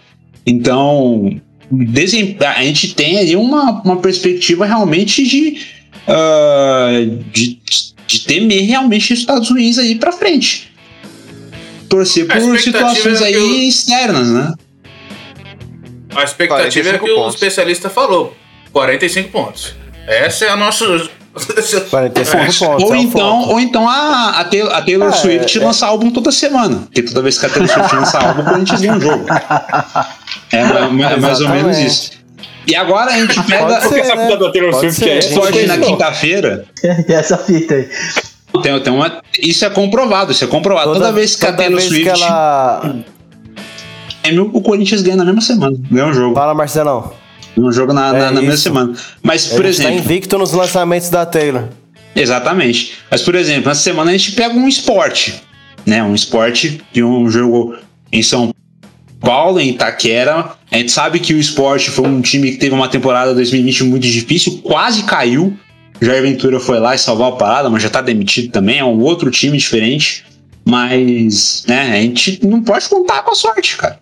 Então, desem- a gente tem aí uma, uma perspectiva realmente de, ah, de, de temer realmente resultados ruins aí pra frente. Torcer A por situações é que aí o- externas, né? A expectativa é 45 que o pontos. especialista falou: 45 pontos. Essa é a nossa. 45 pontos. ou, é então, foco. ou então a, a Taylor, a Taylor Ah, Swift é- lança álbum toda semana. Porque toda vez que a Taylor Swift lança álbum, o Corinthians ganha um jogo. É, ma- ma- mais ou menos isso. E agora a gente pega. Ser, essa né? vida da Taylor Pode Swift ser. é essa? Pode ir na quinta-feira. E essa fita aí. Tem, tem uma, isso é comprovado, isso é comprovado. Toda, vez que a toda Taylor vez Swift que ela. ganha, o Corinthians ganha na mesma semana. Ganha um jogo. Fala, Marcelão. Ganha um jogo na, na, É na mesma isso. semana. Mas, por Ele está exemplo. invicto nos lançamentos da Taylor. Exatamente. Mas, por exemplo, essa semana a gente pega um esporte, né? Um esporte de um jogo em São Paulo, em Itaquera. A gente sabe que o esporte foi um time que teve uma temporada 2020 muito difícil, quase caiu. Jair Ventura foi lá e salvou a parada, mas já tá demitido também, é um outro time diferente. Mas, né, a gente não pode contar com a sorte, cara.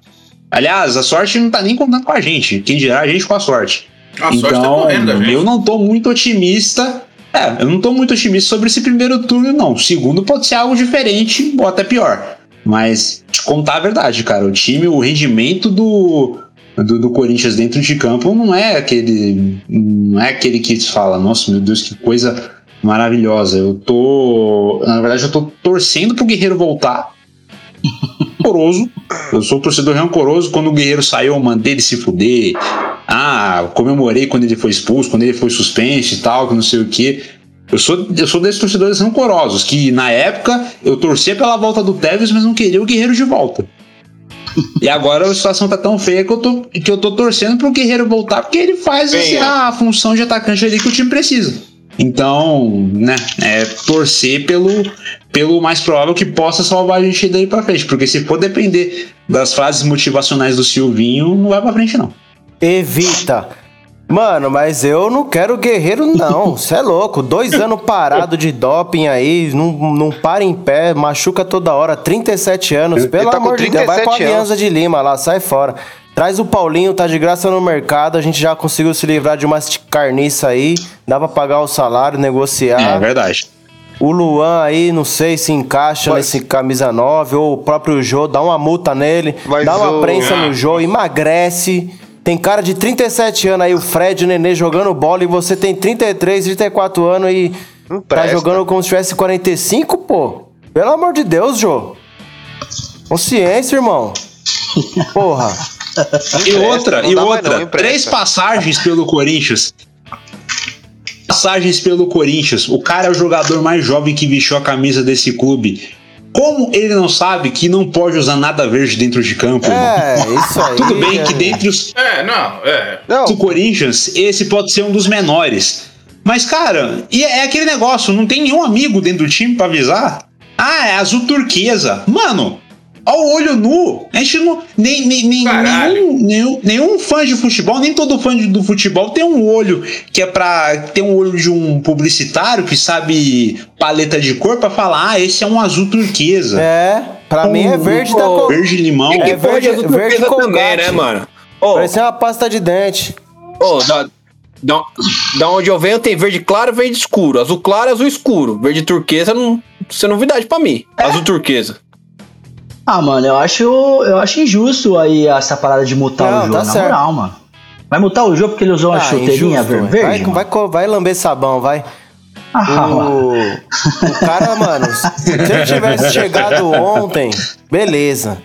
Aliás, a sorte não tá nem contando com a gente. Quem dirá a gente com a sorte. A sorte tá então, correndo gente. eu não tô muito otimista. É, eu não tô muito otimista sobre esse primeiro turno, não. O segundo pode ser algo diferente ou até pior. Mas, te contar a verdade, cara, o time, o rendimento do, do, do Corinthians dentro de campo não é aquele. Não é aquele que se fala, nossa, meu Deus, que coisa maravilhosa. Eu tô. Na verdade, eu tô torcendo pro Guerreiro voltar. Rancoroso. Eu sou torcedor rancoroso. Quando o Guerreiro saiu, eu mandei ele se fuder. Ah, comemorei quando ele foi expulso, quando ele foi suspenso e tal, que não sei o que. Eu sou, eu sou desses torcedores rancorosos, que na época eu torcia pela volta do Tevez, mas não queria o Guerreiro de volta. E agora a situação tá tão feia que eu tô, que eu tô torcendo pro Guerreiro voltar, porque ele faz assim, a função de atacante ali que o time precisa. Então, né, é torcer pelo, pelo mais provável que possa salvar a gente daí pra frente. Porque se for depender das frases motivacionais do Silvinho, não vai pra frente, não. Evita. Mano, mas eu não quero guerreiro, não. Você é louco. Dois anos parado de doping aí, não, não para em pé, machuca toda hora. 37 anos, pelo tá amor de Deus. Vai com a 37 Aliança de Lima lá, sai fora. Traz o Paulinho, tá de graça no mercado. A gente já conseguiu se livrar de umas carniça aí. Dá pra pagar o salário, negociar. É verdade. O Luan aí, não sei se encaixa Mas- nesse camisa 9, ou o próprio Jô, dá uma multa nele, Mas dá uma o- prensa no Jô, emagrece. Tem cara de 37 anos aí, o Fred, o Nenê jogando bola, e você tem 33, 34 anos e tá jogando como se tivesse 45, pô. Pelo amor de Deus, Jô. Consciência, irmão. Porra. E outra, e outra. não, três passagens pelo Corinthians. Passagens pelo Corinthians. O cara é o jogador mais jovem que vestiu a camisa desse clube. Como ele não sabe que não pode usar nada verde dentro de campo? É, isso aí. Tudo bem é. que dentre os É, não, é. Não, do Corinthians, esse pode ser um dos menores. Mas, cara, e é aquele negócio, não tem nenhum amigo dentro do time pra avisar? Ah, é azul turquesa. Mano, ao olho nu, a gente não. Nem, nem, nem- nenhum, nenhum, nenhum fã de futebol, nem todo fã de- do futebol tem um olho que é pra. Tem um olho de um publicitário que sabe paleta de cor pra falar, ah, esse é um azul turquesa. É, pra mim é verde da cor. Verde limão. É É verde- azul verde turquesa também, né, mano? Ô, Parece uma pasta de dente. ô, da, da, da onde eu venho tem verde claro e verde escuro. Azul claro e azul escuro. Verde turquesa não. Isso é novidade pra mim. Azul turquesa. Ah, mano, eu acho, eu acho injusto aí essa parada de mutar Não, o jogo, tá na certo. moral, mano. Vai mutar o jogo porque ele usou uma Ah, chuteirinha injusto, verde? vai, vai, vai lamber sabão, vai. Ah. O, o cara, mano, se ele tivesse chegado ontem, beleza.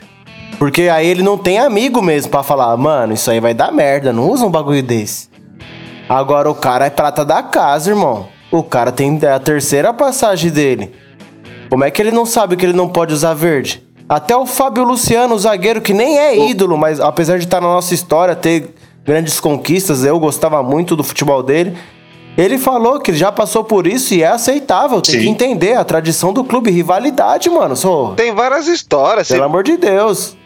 Porque aí ele não tem amigo mesmo pra falar, mano, isso aí vai dar merda, não usa um bagulho desse. Agora o cara é prata da casa, irmão. O cara tem a terceira passagem dele. Como é que ele não sabe que ele não pode usar verde? Até o Fábio Luciano, o zagueiro que nem é ídolo, mas apesar de estar na nossa história, ter grandes conquistas, eu gostava muito do futebol dele. Ele falou que já passou por isso e é aceitável. Tem Sim. que entender a tradição do clube, rivalidade, mano. Sou, tem várias histórias. Pelo amor de Deus.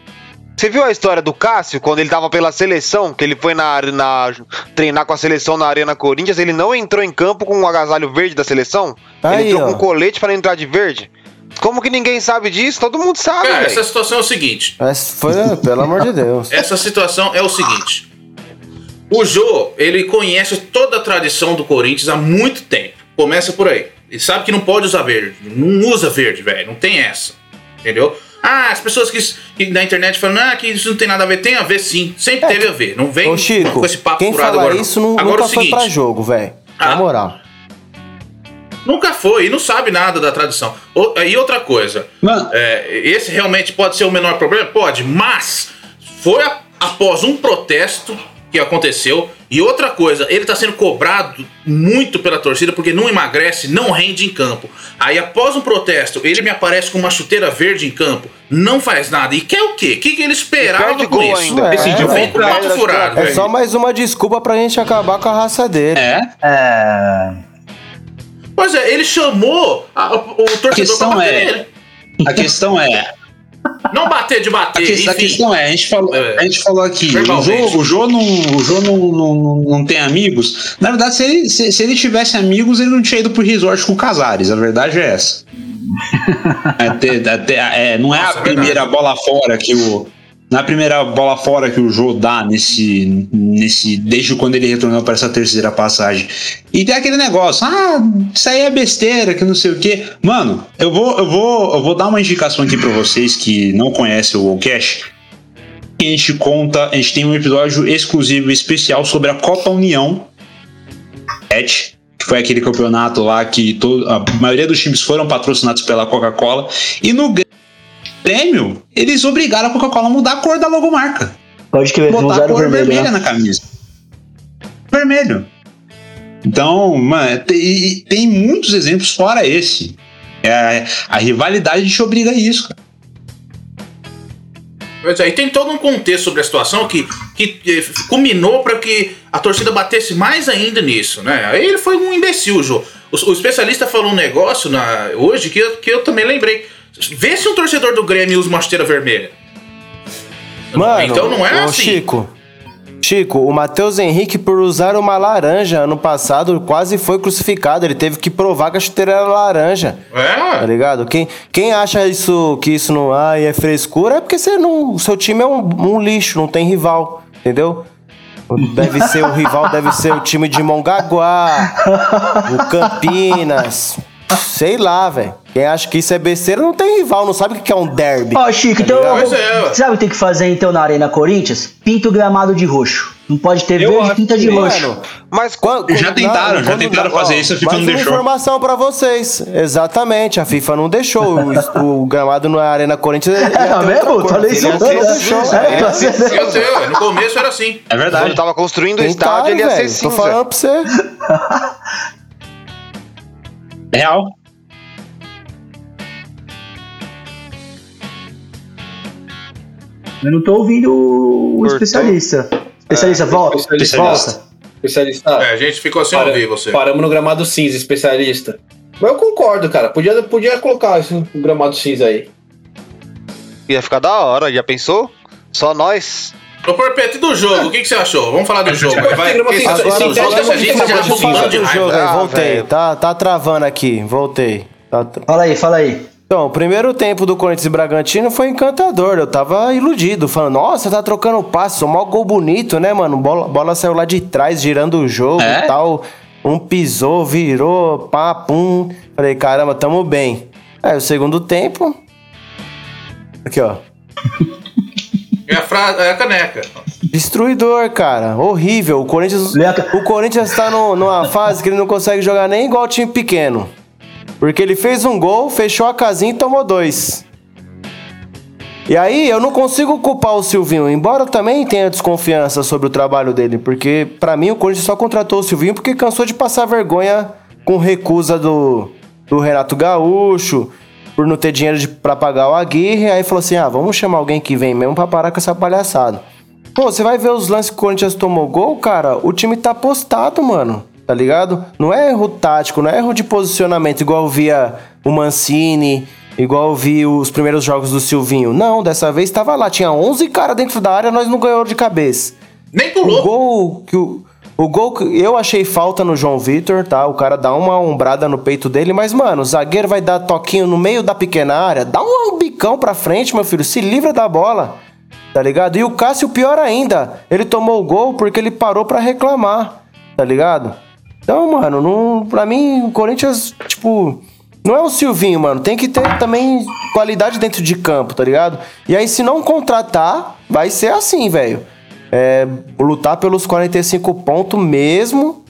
Você viu a história do Cássio, quando ele tava pela seleção, que ele foi na, na- treinar com a seleção na Arena Corinthians, ele não entrou em campo com o agasalho verde da seleção? Aí, ele entrou ó. com colete para entrar de verde? Como que ninguém sabe disso? Todo mundo sabe, Cara, velho. essa situação é o seguinte. Mas foi, pelo amor de Deus. Essa situação é o seguinte. O Jô, ele conhece toda a tradição do Corinthians há muito tempo. Começa por aí. Ele sabe que não pode usar verde. Não usa verde, velho. Não tem essa. Entendeu? Ah, as pessoas que, que na internet falam ah, que isso não tem nada a ver. Tem a ver sim. Sempre teve a ver. Não vem Ô, Chico, com esse papo quem furado fala agora. não. isso nu- agora nunca o foi seguinte, pra jogo, velho. Na Ah. moral. Nunca foi e não sabe nada da tradição. O- E outra coisa, é, esse realmente pode ser o menor problema? Pode, mas foi a- após um protesto que aconteceu. E outra coisa, ele tá sendo cobrado muito pela torcida porque não emagrece, não rende em campo. Aí após um protesto, ele me aparece com uma chuteira verde em campo, não faz nada. E quer o quê? O que, que ele esperava com isso? ainda. Esse É, vem é, com o papo furado. É velho. só mais uma desculpa pra gente acabar com a raça dele. é. É. Pois é, ele chamou a- o torcedor pra bater é- nele. A questão é. Não bater de A, bater, que- a questão é, a gente falou, É. a gente falou aqui, o. Jô, o Jô, não, o Jô não, não, não, tem amigos. Na verdade, se ele, se, se ele tivesse amigos, ele não tinha ido pro resort com o Casares. A verdade é essa. Até- até- é, não é Nossa, a é primeira bola fora que o. Não é a primeira bola fora que o Jô dá nesse, nesse. Desde quando ele retornou para essa terceira passagem. E tem aquele negócio, ah, isso aí é besteira, que não sei o quê. Mano, eu vou, eu vou, eu vou dar uma indicação aqui para vocês que não conhecem o. Que a gente conta, a gente tem um episódio exclusivo especial sobre a Copa União. Que foi aquele campeonato lá que todo, a maioria dos times foram patrocinados pela Coca-Cola. E no Grêmio, eles obrigaram a Coca-Cola a mudar a cor da logomarca Pode crer, botar a cor vermelho, vermelha né? na camisa. Vermelho. Então, mano, tem, tem muitos exemplos fora esse. É, a rivalidade te obriga a isso, cara. Pois é, e tem todo um contexto sobre a situação que, que eh, culminou para que a torcida batesse mais ainda nisso, né? Aí ele foi um imbecil, Jô. O, o especialista falou um negócio na, hoje que eu, que eu também lembrei. Vê se um torcedor do Grêmio usa uma chuteira vermelha. Mano, então não é ô, assim. Chico. Chico, o Matheus Henrique, por usar uma laranja ano passado, quase foi crucificado. Ele teve que provar que a chuteira era laranja. Tá É, ligado? Quem, quem acha isso que isso não ai, é frescura é porque você não, o seu time é um, um lixo, não tem rival, entendeu? Deve ser o rival, deve ser o time de Mongaguá, o Campinas, sei lá, velho. Quem acha que isso é besteira não tem rival, não sabe o que é um derby. Ó, Chico, então ligado? eu é, sabe o que tem que fazer então na Arena Corinthians? Pinta o gramado de roxo. Não pode ter Eu verde, acho pinta de roxo. Mano, Mas Quando- Já tentaram, já quando tentaram fazer isso, a FIFA não uma deixou. informação pra vocês. Exatamente, a FIFA não deixou. O, o gramado na Arena Corinthians. É outra mesmo? Falei isso não deixou. É, É, tá eu sei, no começo era assim. É verdade. quando tava construindo o estádio, ele ia ser velho. Tô falando pra você. Real. Eu não tô ouvindo o Cortou. especialista. Especialista, volta. especialista. Volta. Especialista. É, a gente ficou sem Para- ouvir você. Paramos no gramado cinza, especialista. Mas eu concordo, cara. Podia, podia colocar esse gramado cinza aí. Ia ficar da hora, já pensou? Só nós. Ô, Porpeto, e do jogo? O que, que você achou? Vamos falar do jogo. Agora Vai, gente já tá de do raiva. jogo aí, Ah, voltei. Tá, tá travando aqui, voltei. Tá tra- Fala aí, fala aí. Então, o primeiro tempo do Corinthians e Bragantino foi encantador. Eu tava iludido, falando, nossa, tá trocando passo, mó gol bonito, né, mano? Bola, bola saiu lá de trás, girando o jogo É? e tal. Um pisou, virou, pá, pum. Falei, caramba, tamo bem. Aí, o segundo tempo. Aqui, ó. É a, fra... é a caneca. Destruidor, cara. Horrível. O Corinthians, o Corinthians tá no- numa fase que ele não consegue jogar nem igual time pequeno. Porque ele fez um gol, fechou a casinha e tomou dois. E aí eu não consigo culpar o Silvinho, embora eu também tenha desconfiança sobre o trabalho dele, porque pra mim o Corinthians só contratou o Silvinho porque cansou de passar vergonha com recusa do, do Renato Gaúcho, por não ter dinheiro de, pra pagar o Aguirre, aí falou assim: ah, vamos chamar alguém que vem mesmo pra parar com essa palhaçada. Pô, você vai ver os lances que o Corinthians tomou gol, cara, o time tá postado, mano. Tá ligado? Não é erro tático, não é erro de posicionamento, igual via o Mancini, igual vi os primeiros jogos do Silvinho. Não, dessa vez tava lá, tinha 11 caras dentro da área, nós não ganhamos de cabeça. Nem O pulou. gol que o, o gol que eu achei falta no João Vitor, tá? O cara dá uma ombrada no peito dele, mas mano, o zagueiro vai dar toquinho no meio da pequena área, dá um bicão pra frente, meu filho, se livra da bola. Tá ligado? E o Cássio pior ainda, ele tomou o gol porque ele parou pra reclamar, tá ligado? Então, mano, não, pra mim o Corinthians, tipo, não é o Silvinho, mano, tem que ter também qualidade dentro de campo, tá ligado? E aí se não contratar, vai ser assim, velho é, lutar pelos 45 pontos mesmo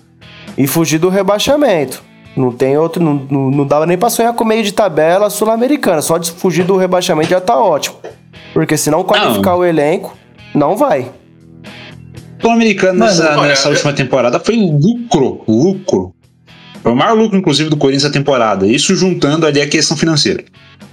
e fugir do rebaixamento. Não tem outro, não, não, não dava nem pra sonhar com meio de tabela sul-americana. Só de fugir do rebaixamento já tá ótimo. Porque se não qualificar o elenco, não vai. O americano nessa, olha, nessa última temporada foi lucro, lucro. Foi o maior lucro, inclusive, do Corinthians na temporada. Isso juntando ali a questão financeira.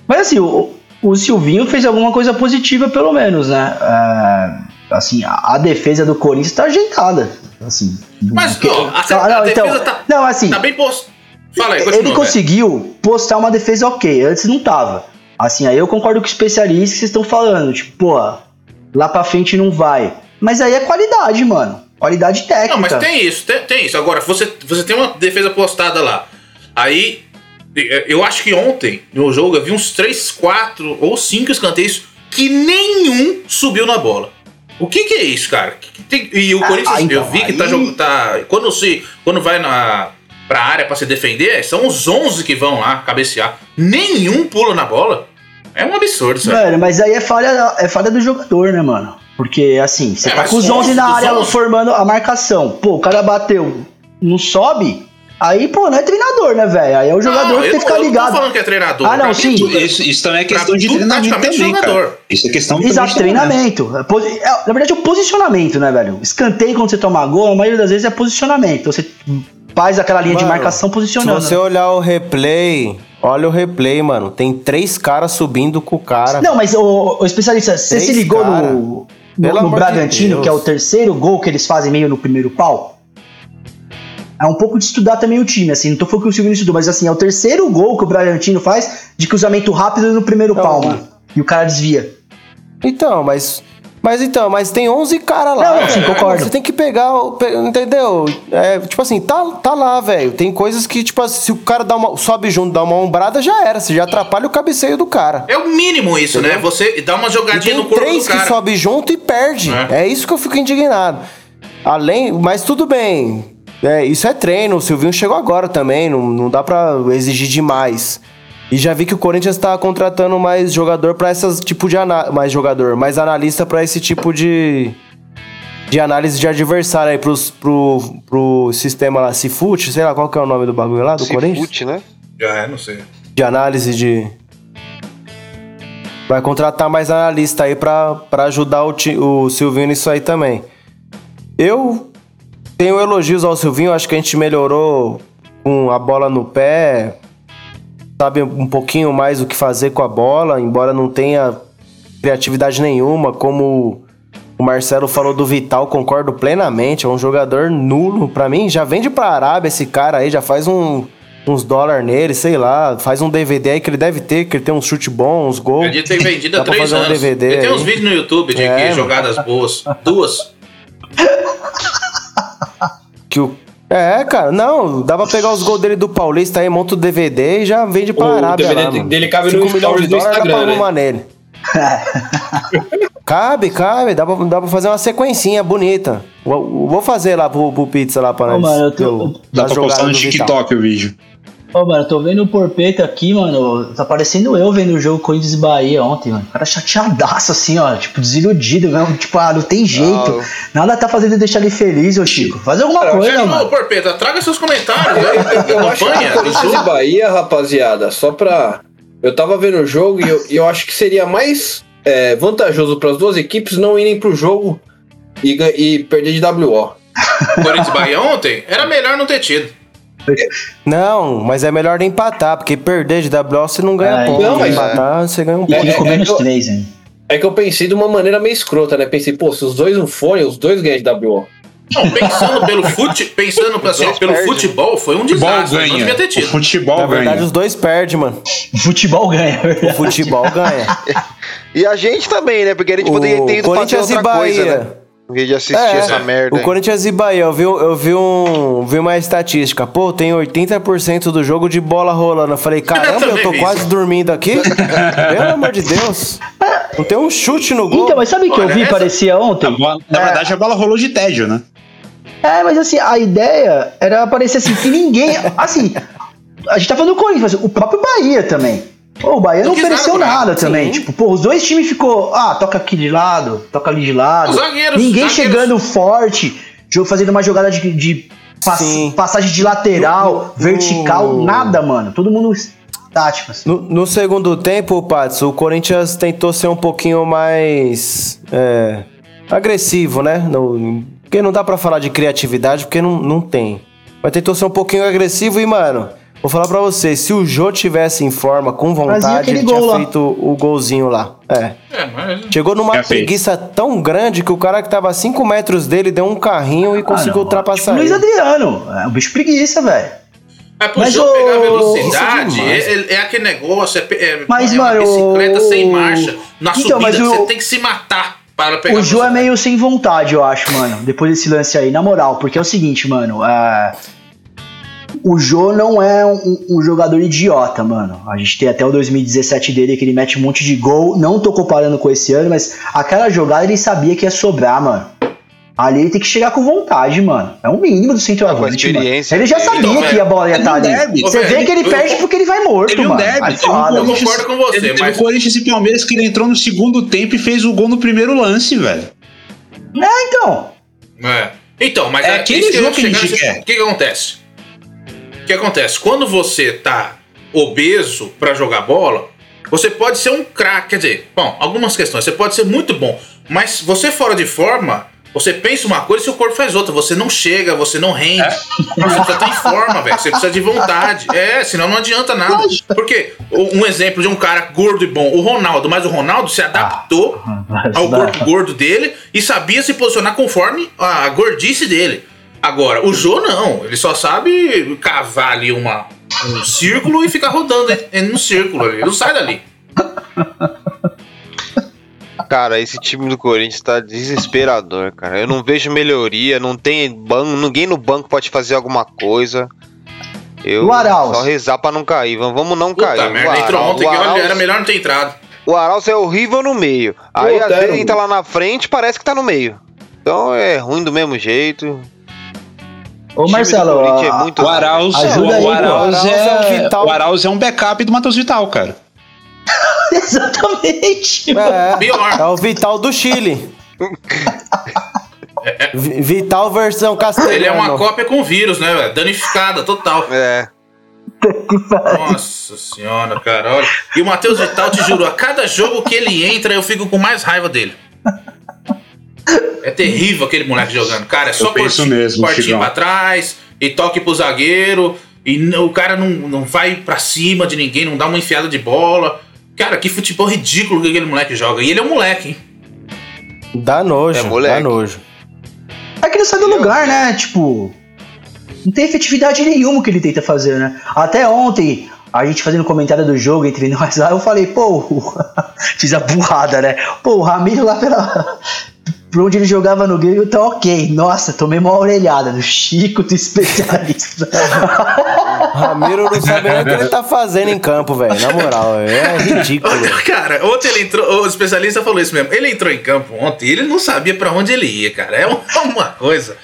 Mas assim, o, o Silvinho fez alguma coisa positiva, pelo menos, né? É, assim, a, a defesa do Corinthians tá ajeitada. Assim, Mas, que- ó, a, Não, a não, defesa então, tá, não, assim, tá bem posto. Fala aí, continua. ele velho. conseguiu postar uma defesa ok, antes não tava. Assim, aí eu concordo com os especialistas que vocês estão falando. Tipo, pô, lá pra frente não vai. Mas aí é qualidade, mano. Qualidade técnica. Não, mas tem isso, tem, tem isso. Agora, você, você tem uma defesa postada lá. Aí, eu acho que ontem, no jogo, eu vi uns 3, 4 ou 5 escanteios que nenhum subiu na bola. O que, que é isso, cara? Tem- e o Ah, Corinthians, então, eu vi que tá jogando. Tá, quando, se, quando vai na, pra área pra se defender, são os 11 que vão lá cabecear. Nenhum pula na bola. É um absurdo aí. Velho, mas aí é falha, é falha do jogador, né, mano? Porque, assim, você É, tá com os 11 11 na área 11. formando a marcação. Pô, o cara bateu, não sobe. Aí, pô, não é treinador, né, velho? Aí é o jogador Não, que tem que não- ficar eu não tô ligado. falando que é treinador. Ah, não, sim. tudo- Isso, isso também é Pra questão de tudo treinamento também, jogador. cara. Isso é questão Exato, de treinamento. É é, na verdade, é o posicionamento, né, velho? Escanteio quando você toma gol, a maioria das vezes é posicionamento. Então, Você faz aquela linha de Mano, marcação Se posicionando. você olhar o replay, olha o replay, mano. Tem três caras subindo com o cara. Não, mas o, o especialista, você se ligou cara. no, no, no de Bragantino, Deus. que é o terceiro gol que eles fazem meio no primeiro pau? É um pouco de estudar também o time, assim, não tô falando que o Silvio não estudou, mas assim, é o terceiro gol que o Bragantino faz de cruzamento rápido no primeiro mas- mano. E o cara desvia. Então, mas. Mas então, mas tem 11 caras lá. Não, sim, concordo. Você tem que pegar, entendeu? É, tipo assim, tá, tá lá, velho. Tem coisas que, tipo assim, se o cara dá uma, sobe junto, dá uma ombrada, já era. Você já atrapalha o cabeceio do cara. É o mínimo isso, né? Você dá uma E jogadinha tem no corpo três do cara. que sobe junto e perde. É. É. isso que eu fico indignado. Além, mas tudo bem. É, isso é treino. O Silvinho chegou agora também. Não, não dá pra exigir demais. E já vi que o Corinthians tá contratando mais jogador pra essas tipo de análise. Mais jogador, mais analista pra esse tipo de. De análise de adversário aí pros, pro, pro sistema lá, Cifute, sei lá qual que é o nome do bagulho lá do Corinthians Cifute, né? É, não sei. de análise de. Vai contratar mais analista aí pra, pra ajudar o, o Silvinho nisso aí também. Eu tenho elogios ao Silvinho, acho que a gente melhorou com a bola no pé, sabe um pouquinho mais o que fazer com a bola, embora não tenha criatividade nenhuma, como o Marcelo falou do Vital, concordo plenamente, é um jogador nulo pra mim, já vende pra Arábia esse cara aí, já faz um, uns dólares nele, sei lá, faz um DVD aí que ele deve ter, que ele tem um chute bom, uns gols. Ele tem vendido há três fazer um anos. DVD Ele tem uns vídeos no YouTube de É, jogadas boas. Duas. Que o... É, cara, não, dá pra pegar os gols dele do Paulista aí, monta o DVD e já vende pra O Arábia DVD lá, mano. dele cabe Cinco no stories de do dólares, dá pra Instagram, né? nele. cabe, cabe, dá pra, dá pra fazer uma sequencinha bonita. Vou, vou fazer lá pro, pro pizza lá pra Ô, nós. mano, eu tô- eu- Dá pra postar no. TikTok o vídeo. Ô, mano, eu tô vendo o Porpeta aqui, mano. Tá parecendo eu vendo o jogo Corinthians e Bahia ontem, mano. O cara chateadaço, assim, ó. Tipo, desiludido mesmo. Tipo, ah, não tem jeito. Nada tá fazendo ele deixar ele feliz, ô Chico. Faz alguma Cara, coisa, Ô, mano. Porpeta, traga seus comentários. Eu, né? eu acho que do Corinthians e. Bahia, rapaziada, só pra. Eu tava vendo o jogo e eu, eu acho que seria mais é, vantajoso para as duas equipes não irem pro jogo e, e perder de WO. Corinthians e Bahia ontem, era melhor não ter tido. Não, mas é melhor empatar, porque perder de WO você não ganha É, ponto. não, mas- empatar você ganha um É, ponto. Com é menos que eu- três, hein. É que eu pensei de uma maneira meio escrota, né? Pensei, pô, se os dois não forem, os dois ganham de WO. Não, pensando pelo fute, pensando assim, pelo perde. futebol, foi um desastre. Não ganha. devia ter O tido. futebol Na verdade, ganha. os dois perdem, mano. O futebol ganha, é O futebol ganha. E a gente também, né? Porque a gente poderia ter o ido fazer outra coisa, né? De assistir É, essa merda. O. Corinthians e Bahia, eu vi, eu vi, um, vi uma estatística. Pô, tem 80% do jogo de bola rolando. Eu falei, caramba, eu tô quase dormindo aqui. Pelo amor de Deus. Não tem um chute no gol. Então, mas sabe o que eu vi essa- parecia ontem? bola- Na verdade, a bola rolou de tédio, né? É, mas assim, a ideia era parecer assim, que ninguém. Assim, a gente tá falando do Corinthians, mas o próprio Bahia também. Pô, o Bahia Não não ofereceu nada nada, também. Sim. Tipo, pô, os dois times ficou. Ah, toca aqui de lado, toca ali de lado. Os zagueiros- ninguém zagueiros- chegando forte, fazendo uma jogada de, de pass- passagem de lateral, No- vertical, no- nada, mano. Todo mundo tático, assim. No, no segundo tempo, Pats, o Corinthians tentou ser um pouquinho mais é, agressivo, né? No- porque não dá pra falar de criatividade, porque não, não tem. Mas tentou ser um pouquinho agressivo e, mano, vou falar pra você, se o Jô tivesse em forma, com vontade, ele tinha lá. feito o golzinho lá. É. É, mas... Chegou numa Já fez. preguiça tão grande que o cara que tava a 5 metros dele deu um carrinho e conseguiu Ah, não, ultrapassar Tipo Luiz. Adriano. É um bicho preguiça, velho. É pro Mas, jogo pegar ô, velocidade, isso é é, é- é aquele negócio, é, é, Mas, é uma mano, bicicleta o- sem marcha. Na Então, mas subida, o- você tem que se matar para pegar O Jô é meio sem vontade, eu acho, mano. Depois desse lance aí, na moral. Porque é o seguinte, mano. é, O Jô não é um, um jogador idiota, mano. A gente tem até o 2017 dele que ele mete um monte de gol. Não tô comparando com esse ano, mas aquela jogada ele sabia que ia sobrar, mano. Ali ele tem que chegar com vontade, mano. É o mínimo do centroavante, Com a experiência mano. Ele já sabia Então, que a bola ia ele estar não ali. deve. Você vê que ele eu- perde porque ele vai morto, Teve um mano. derby, Aí teve um foda. Eu concordo com você, Teve, mas- o Corinthians e Palmeiras que ele entrou no segundo tempo e fez o gol no primeiro lance, velho. Então, É. Então, mas É é, aquele isso que eu jogo ia que a gente quer. O que, que acontece? O que acontece? Quando você tá obeso pra jogar bola, você pode ser um craque. Quer dizer, bom, algumas questões. Você pode ser muito bom, mas você fora de forma, você pensa uma coisa e seu corpo faz outra. Você não chega, você não rende. Você precisa estar em forma, velho. Você precisa de vontade. É, senão não adianta nada. Porque um exemplo de um cara gordo e bom, o Ronaldo, mas o Ronaldo se adaptou ao corpo gordo dele e sabia se posicionar conforme a gordice dele. Agora, o Jô não, ele só sabe cavar ali uma, um círculo e ficar rodando em- no círculo ali. Ele não sai dali. Cara, esse time do Corinthians tá desesperador, cara. Eu não vejo melhoria, não tem banco, ninguém no banco pode fazer alguma coisa. Eu O Arauz. só rezar pra não cair. Vamos não Puta cair. merda, o entrou Arauz, ontem o que Arauz- era melhor não ter entrado. o Arauz é horrível no meio. Aí às Otero. vezes entra lá na frente parece que tá no meio. Então é ruim do mesmo jeito. Ô O Marcelo, é a- muito O Arauz, Ajuda o, aí, pô. Arauz Arauz é é, o Vital. o Arauz é um backup do Matheus Vital, cara. Exatamente. É, é o Vital do Chile. Vi- Vital versão castelhano. Ele é uma cópia com vírus, né, velho? Danificada, total. É. Nossa senhora, cara, olha. E o Matheus Vital, te juro, a cada jogo que ele entra, eu fico com mais raiva dele. É terrível aquele moleque jogando. Cara, é só corti- mesmo, cortinho pra trás e toque pro zagueiro. E o cara não, não vai pra cima de ninguém, não dá uma enfiada de bola. Cara, que futebol ridículo que aquele moleque joga. E ele é um moleque, hein? Dá nojo, É moleque. dá nojo. É que ele sai do lugar, né? Tipo, não tem efetividade nenhuma o que ele tenta fazer, né? Até ontem, a gente fazendo comentário do jogo entre nós lá, eu falei, pô, fiz a burrada, né? Pô, o Ramiro lá pela. Por onde ele jogava no Grêmio tá ok. Nossa, tomei uma orelhada do Chico, do especialista. Ramiro não sabe nem o que ele tá fazendo em campo, velho. Na moral, é ridículo. Cara, ontem ele entrou, o especialista falou isso mesmo. Ele entrou em campo ontem e ele não sabia pra onde ele ia, cara. É uma- uma coisa.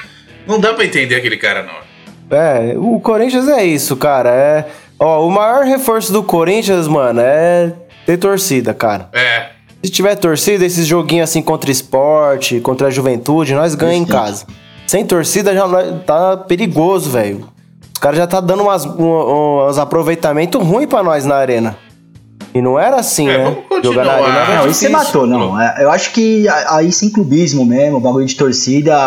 Não dá pra entender aquele cara, não. É, o Corinthians é isso, cara. É, ó, o maior reforço do Corinthians, mano, é ter torcida, cara. É. Se tiver torcida, esses joguinhos assim contra esporte, contra a juventude, nós ganhamos em casa. Sem torcida já tá perigoso, velho. Os caras já tá dando umas, um- uns aproveitamentos ruins pra nós na arena. E não era assim, É, né? Jogar na arena era Não, isso você matou, não. É, Eu acho que aí sem clubismo mesmo, bagulho de torcida.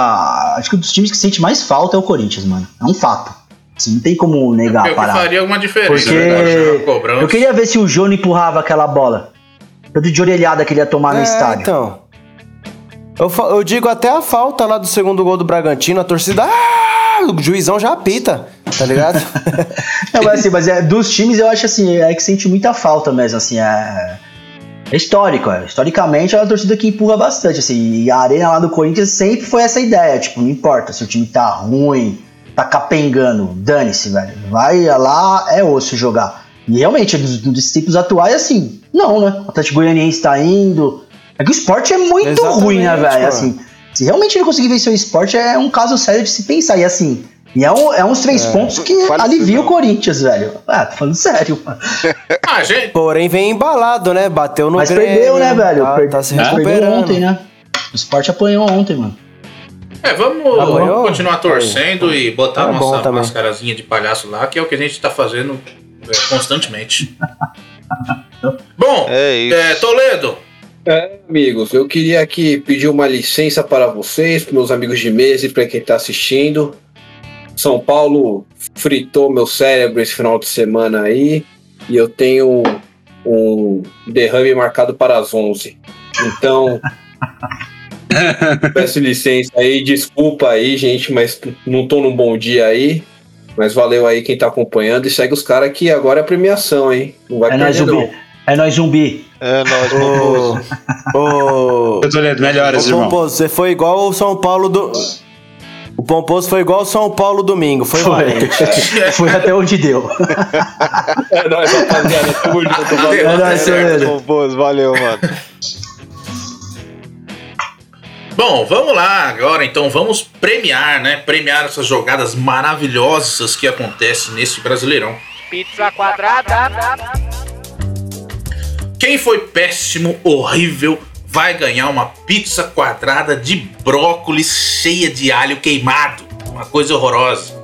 Acho que um dos times que sente mais falta é o Corinthians, mano. É um fato. Assim, não tem como negar É a que parada. faria alguma diferença, Porque né? Uma cobrança. eu queria ver se o Jô não empurrava aquela bola. Tanto de orelhada que ele ia tomar no É, estádio. então. Eu, eu digo até a falta lá do segundo gol do Bragantino, a torcida. Ah, o juizão já apita, tá ligado? Não, mas assim, mas é, dos times eu acho assim, é que sente muita falta mesmo, assim, é. É histórico, é. Historicamente é uma torcida que empurra bastante, assim. E a arena lá do Corinthians sempre foi essa ideia, tipo, não importa se o time tá ruim, tá capengando, dane-se, velho. Vai lá, é osso jogar. E realmente, dos, dos tempos atuais, assim, não, né? O Atlético Goianiense tá indo. É que o esporte é muito Exatamente, ruim, né, velho? Assim, se realmente ele conseguir vencer o esporte, é um caso sério de se pensar. E assim, e é, um- é uns três pontos que alivia o. Corinthians, velho. Ah, tô falando sério, mano. Ah, gente. Porém, vem embalado, né? Bateu no Mas Grêmio, perdeu, né, velho? Tá, Per- tá se Perdeu recuperando. ontem, né? O esporte apanhou ontem, mano. É, vamos, Apanhou? vamos continuar torcendo e botar Tá a bom nossa também. mascarazinha de palhaço lá, que é o que a gente tá fazendo é, constantemente. Bom, É é, Toledo, É, amigos, eu queria aqui pedir uma licença para vocês, para meus amigos de mesa e para quem está assistindo. São Paulo fritou meu cérebro esse final de semana aí e eu tenho um derrame marcado para as 11. Então, peço licença aí, desculpa aí, gente, mas não tô num bom dia aí. Mas valeu aí quem tá acompanhando e segue os caras que agora é premiação, hein? Não vai É nóis, perder, não. zumbi. É nóis, zumbi. É nóis, Ô, Pomposo. ô, Eu tô lendo melhores, Ô, irmão. Pomposo, você foi igual o São Paulo do. O Pomposo foi igual o São Paulo domingo, foi, Foi. valente. Foi até onde deu. É nóis, rapaziada. Tamo junto, valeu. É nóis. Pomposo, valeu, mano. Bom, vamos lá agora, então vamos premiar, né? Premiar essas jogadas maravilhosas que acontecem nesse Brasileirão. Pizza quadrada. Quem foi péssimo, horrível, vai ganhar uma pizza quadrada de brócolis cheia de alho queimado. Uma coisa horrorosa.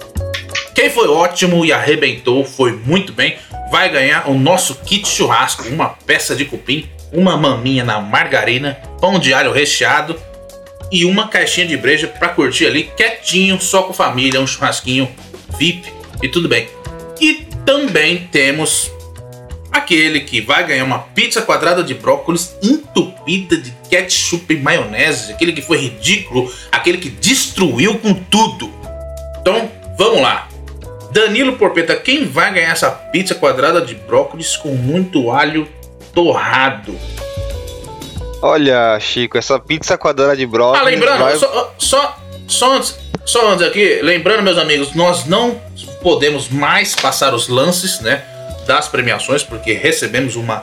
Quem foi ótimo e arrebentou, foi muito bem, vai ganhar o nosso kit churrasco, uma peça de cupim, uma maminha na margarina, pão de alho recheado e uma caixinha de breja pra curtir ali quietinho, só com família, um churrasquinho VIP e tudo bem. E também temos aquele que vai ganhar uma pizza quadrada de brócolis entupida de ketchup e maionese, aquele que foi ridículo, aquele que destruiu com tudo. Então, vamos lá. Danilo Porpeta, quem vai ganhar essa pizza quadrada de brócolis com muito alho torrado? Olha, Chico, essa pizza quadrada de brócolis. Ah, lembrando, vai- só, só, só, antes, só antes aqui, lembrando, meus amigos, nós não podemos mais passar os lances, né, das premiações, porque recebemos uma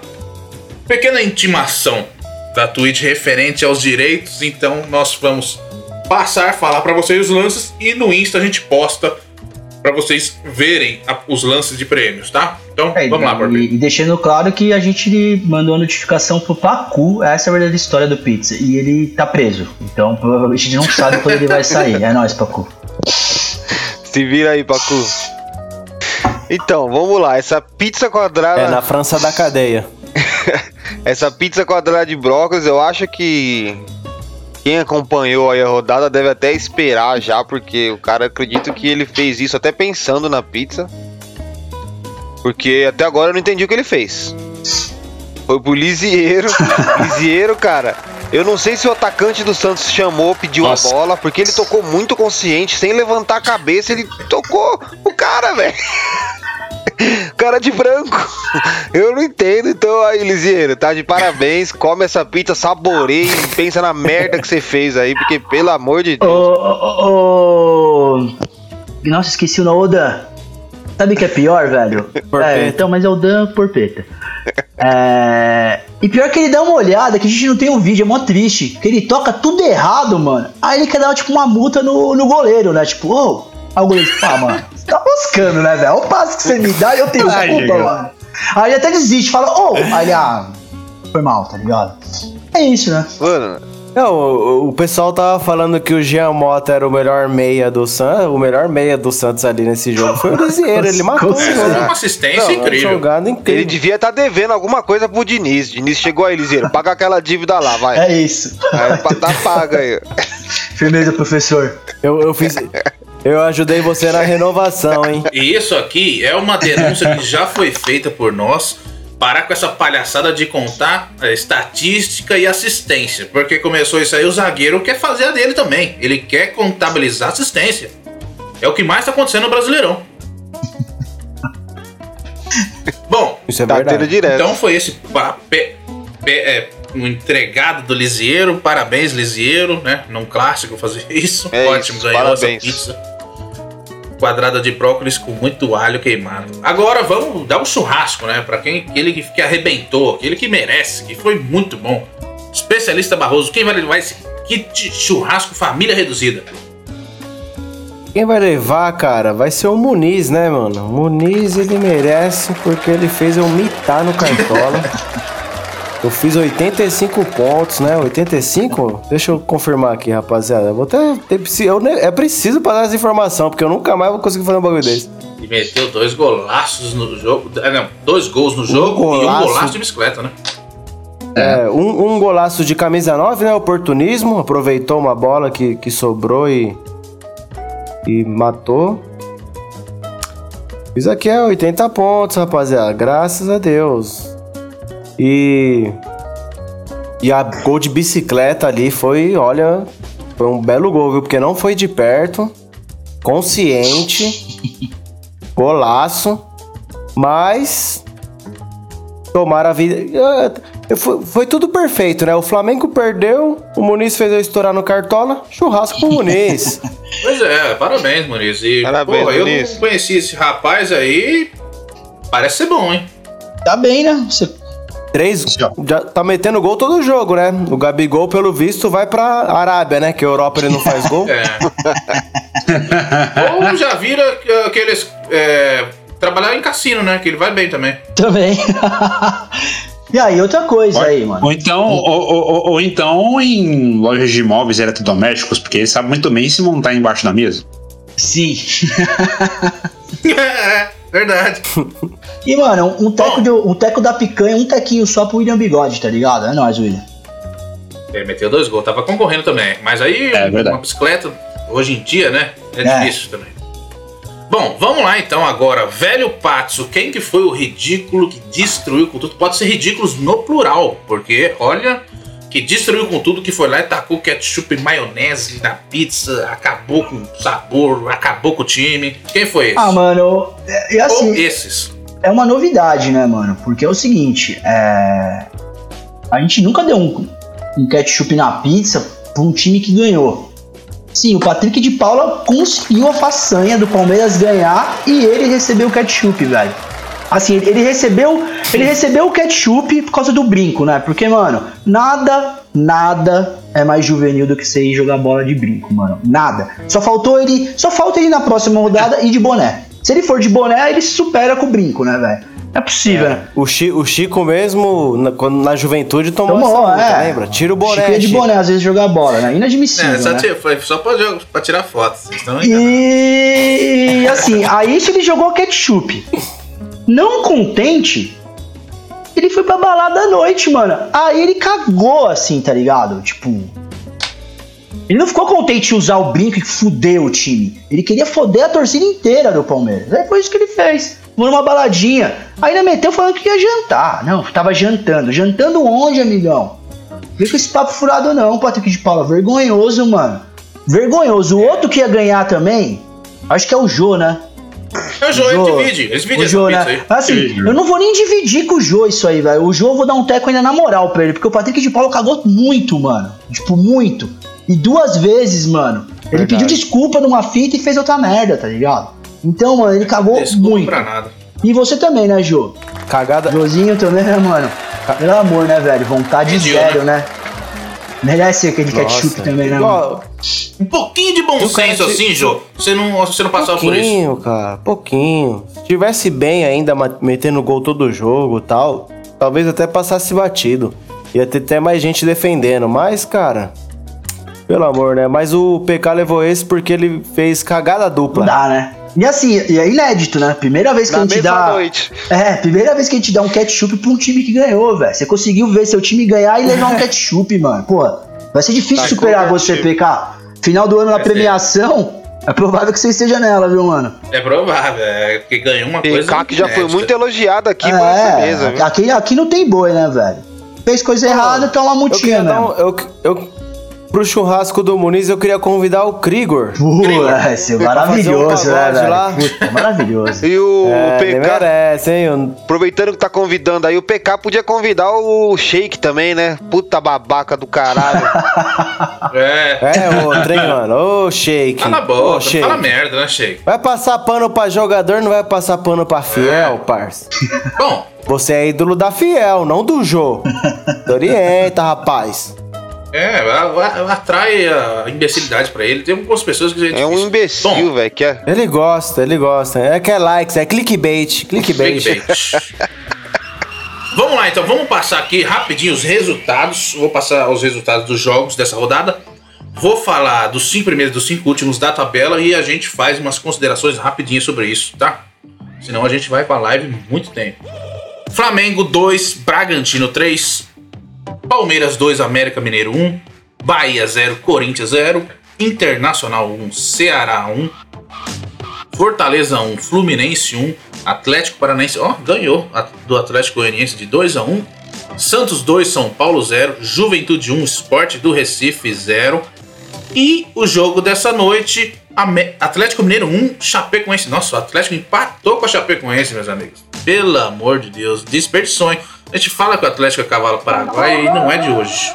pequena intimação da Twitch referente aos direitos, então nós vamos passar, falar pra vocês os lances e no Insta a gente posta pra vocês verem a- os lances de prêmios, tá? Então, É, vamos lá, e, Porpeta. e deixando claro que a gente mandou a notificação pro Pacu, essa é a verdadeira história do Pizza, e ele tá preso. Então provavelmente a gente não sabe quando ele vai sair. É nóis, Pacu. Se vira aí, Pacu. Então, vamos lá. Essa pizza quadrada. É na França da cadeia. Essa pizza quadrada de brócolis, eu acho que quem acompanhou aí a rodada deve até esperar já, porque o cara acredito que ele fez isso até pensando na pizza. Porque até agora eu não entendi o que ele fez. Foi pro Lisieiro. Lisieiro, cara. Eu não sei se o atacante do Santos chamou, pediu Nossa. a bola, porque ele tocou muito consciente, sem levantar a cabeça, ele tocou o cara, velho. Cara de branco. Eu não entendo. Então aí, Lisieiro, tá de parabéns. Come essa pizza, saboreia e pensa na merda que você fez aí, porque pelo amor de Deus. ô, ô, ô. Nossa, esqueci o nome, o Dan. Sabe o que é pior, velho? É, então, mas é o Dan Porpeta. É... E pior que ele dá uma olhada, que a gente não tem um vídeo, é mó triste. Que ele toca tudo errado, mano. Aí ele quer dar, tipo, uma multa no, no goleiro, né? Tipo, ô. Aí o goleiro, ah, mano, você tá buscando, né, velho? Olha o passo que você me dá eu tenho Ai, culpa, mano. Aí ele até desiste, fala, ô. Aí ele, ah, foi mal, tá ligado? É isso, né? Mano, Não, o, o pessoal tava falando que o Jean Mota era o melhor meia do Santos. O melhor meia do Santos ali nesse jogo foi o Lisieiro. Ele matou o é uma assistência Não, incrível. Jogada ele incrível. devia estar devendo alguma coisa pro Diniz. Diniz chegou aí, Lisieiro, paga aquela dívida lá, vai. É isso. Aí pa- tá paga aí. Firmeza, professor. Eu, eu fiz. Eu ajudei você na renovação, hein? E isso aqui é uma denúncia que já foi feita por nós. Parar com essa palhaçada de contar é, estatística e assistência. Porque começou isso aí, o zagueiro quer fazer a dele também. Ele quer contabilizar assistência. É o que mais tá acontecendo no Brasileirão. Bom, Isso é Tá verdade. direto. então foi esse papel. É, um entregado do Lisieiro. Parabéns, Lisieiro, né? Num clássico fazer isso. É Ótimo, isso, ganhou parabéns. essa pizza. Quadrada de brócolis com muito alho queimado. Agora vamos dar um churrasco, né? Pra quem aquele que, que arrebentou, aquele que merece, que foi muito bom. Especialista Barroso, quem vai levar esse kit churrasco família reduzida? Quem vai levar, cara, vai ser o Muniz, né, mano? O Muniz, ele merece porque ele fez eu mitar no Cartola. eu fiz 85 pontos, né? 85? Deixa eu confirmar aqui, rapaziada. Eu Vou até. ter eu é preciso passar essa informação, porque eu nunca mais vou conseguir fazer um bagulho desse. E meteu dois golaços no jogo. ah, Não, dois gols no jogo e um golaço. golaço de bicicleta, né? É, um, um golaço de camisa 9, né? Oportunismo. Aproveitou uma bola que, que sobrou e. E matou. Isso aqui é 80 pontos, rapaziada. Graças a Deus. E. E a gol de bicicleta ali foi, olha. Foi um belo gol, viu? Porque não foi de perto. Consciente. Golaço. Mas. Tomaram a vida. Foi, foi tudo perfeito, né? O Flamengo perdeu, o Muniz fez eu estourar no Cartola, churrasco pro Muniz. Pois é, parabéns, Muniz. E, Parabéns, eu Muniz. não conheci esse rapaz aí. Parece ser bom, hein? Tá bem, né? Você Três. Já tá metendo gol todo jogo, né? O Gabigol, pelo visto, vai pra Arábia, né? Que a Europa ele não faz gol. É. Ou já vira que- aqueles. É, trabalhar em cassino, né? Que ele vai bem também. também. e aí, outra coisa aí, mano. Ou então, ou, ou- ou- ou então em lojas de imóveis eletrodomésticos, porque ele sabe muito bem se montar embaixo da mesa. Sim. É, verdade. E, mano, um teco, de- um teco da picanha, um tequinho só pro William Bigode, tá ligado? É nóis, William. Ele meteu dois gols, tava concorrendo também. Mas aí, É verdade. uma bicicleta, hoje em dia, né? É, É. difícil também. Bom, vamos lá então agora. Velho Patso, quem que foi o ridículo que destruiu com tudo? Pode ser ridículos no plural, porque olha, que destruiu com tudo, que foi lá e tacou ketchup e maionese na pizza, acabou com o sabor, acabou com o time. Quem foi esse? Ah, mano, é, Ou assim, esses. é uma novidade, né, mano? Porque é o seguinte, é... A gente nunca deu um, um ketchup na pizza pra um time que ganhou. Sim, o Patrick de Paula conseguiu a façanha do Palmeiras ganhar e ele recebeu o ketchup, velho. Assim, ele recebeu, ele recebeu o ketchup por causa do brinco, né? Porque, mano, nada, nada é mais juvenil do que você ir jogar bola de brinco, mano. Nada. Só faltou ele, só falta ele na próxima rodada ir de boné. Se ele for de boné, ele se supera com o brinco, né, velho? É possível, né? O, Chi- o Chico mesmo, na, quando, na juventude, tomou, Tomou, essa multa, é. lembra? Tira o boné, Chico ia de Chico. boné, às vezes jogar bola, né? Inadmissível, É, só, né? tira- foi só pra, jogar- pra tirar foto. Vocês estão E assim, aí ele jogou ketchup. Não contente, ele foi pra balada à noite, mano. Aí ele cagou assim, tá ligado? Tipo. Ele não ficou contente em usar o brinco e fuder o time. Ele queria foder a torcida inteira do Palmeiras. Aí foi isso que ele fez. Foi numa baladinha. Ainda meteu falando que ia jantar. Não, tava jantando. Jantando onde, amigão? Vem com esse papo furado não, Patrick de Paula. Vergonhoso, mano. Vergonhoso. O outro que ia ganhar também, acho que é o Jô, né? É o Jô, ele Jô. divide. Eles dividem O essa Jô, pizza né? aí. Mas assim, Divide. eu não vou nem dividir com o Jô isso aí, velho. O Jô eu vou dar um teco ainda na moral pra ele, porque o Patrick de Paula cagou muito, mano. Tipo, muito. E duas vezes, mano. Ele Verdade. pediu desculpa numa fita e fez outra merda, tá ligado? Então, mano, ele cagou Desculpa muito. pra nada. E você também, né, Jô? Cagada. Jozinho também, né, mano? Pelo amor, né, velho? Vontade Pediu, zero, né? Merece aquele ketchup Nossa. também, né? Igual- Um pouquinho de bom Eu senso te- assim, Jô. Você não, você não passava por isso. Pouquinho, cara, pouquinho. Se tivesse bem ainda, metendo gol todo jogo e tal, talvez até passasse batido. Ia ter até mais gente defendendo, mas, cara, pelo amor, né? Mas o PK levou esse porque ele fez cagada Não dupla. dá, né? E assim, e é inédito, né? Primeira vez que a Na gente mesma dá. noite. É, primeira vez que a gente dá um ketchup pra um time que ganhou, velho. Você conseguiu ver seu time ganhar e levar um ketchup, mano. Pô, vai ser difícil Tá superar você. PK. Final do ano na ser. premiação, é provável que você esteja nela, viu, mano? É provável, é porque ganhou uma coisa. PK que já foi muito elogiado aqui por essa mesa, viu? aqui, aqui não tem boi, né, velho? Fez coisa errada, tá uma Eu multinha, né? eu, eu, pro churrasco do Muniz, eu queria convidar o Krigor. Pô, é, esse é fazer um maravilhoso, né, lá. Puta, maravilhoso. E o É, ele PK, merece, hein? Eu- aproveitando que tá convidando aí, o PK podia convidar o Shake também, né? Puta babaca do caralho. É. É outro, hein, mano? Ô, Shake. Cala a Ô, boca, não Sheik. fala merda, né, Sheik? Vai passar pano pra jogador, não vai passar pano pra fiel, parça. Bom, Você é ídolo da fiel, não do Jô. Orienta, rapaz. É, atrai a imbecilidade pra ele. Tem algumas pessoas que a gente. É um imbecil, velho. Que é... Ele gosta, ele gosta. É que é likes, é clickbait. Clickbait. clickbait. vamos lá, então, vamos passar aqui rapidinho os resultados. Vou passar os resultados dos jogos dessa rodada. Vou falar dos cinco primeiros e dos cinco últimos da tabela e a gente faz umas considerações rapidinhas sobre isso, tá? Senão a gente vai pra live muito tempo. Flamengo 2, Bragantino 3, Palmeiras 2, América Mineiro 1, Bahia 0, Corinthians 0, Internacional 1, Ceará 1, Fortaleza 1, Fluminense 1, Atlético Paranaense, ó, ganhou do Atlético Goianiense de 2 a 1, Santos 2, São Paulo 0, Juventude 1, Sport do Recife 0, E o jogo dessa noite, Atlético Mineiro 1, Chapecoense. Nossa, o Atlético empatou com a Chapecoense, meus amigos. Pelo amor de Deus, desperdiçou, hein? A gente fala que o Atlético é cavalo paraguai e não é de hoje.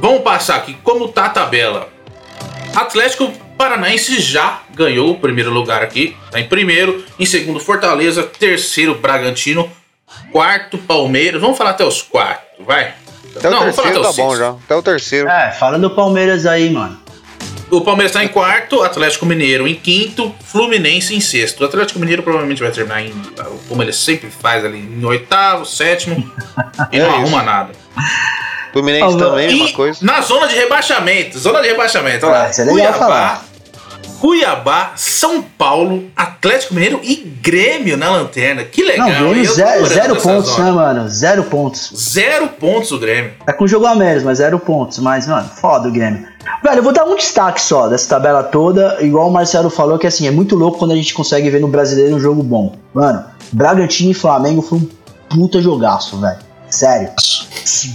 Vamos passar aqui como tá a tabela. Atlético Paranaense já ganhou o primeiro lugar aqui, tá em primeiro, em segundo Fortaleza, terceiro Bragantino, quarto Palmeiras. Vamos falar até os quartos, vai. Até o vamos falar terceiro até tá os bom seis. já. Até o terceiro. É, fala do Palmeiras aí, mano. O Palmeiras está em quarto, Atlético Mineiro em quinto, Fluminense em sexto. O Atlético Mineiro provavelmente vai terminar em, como ele sempre faz ali, em oitavo, sétimo, e É não isso. arruma nada. Fluminense Ah, também, E mesma coisa. na zona de rebaixamento, zona de rebaixamento, olha lá. Ah, isso é legal falar. Cuiabá, São Paulo, Atlético Mineiro e Grêmio na lanterna. Que legal, Não, Grêmio zero, zero pontos, zona. né, mano? Zero pontos. Zero pontos o Grêmio. Tá com jogo a menos, mas zero pontos. Mas, mano, foda o Grêmio. Velho, eu vou dar um destaque só dessa tabela toda. Igual o Marcelo falou, que assim, é muito louco quando a gente consegue ver no brasileiro um jogo bom. Mano, Bragantino e Flamengo foi um puta jogaço, velho. Sério.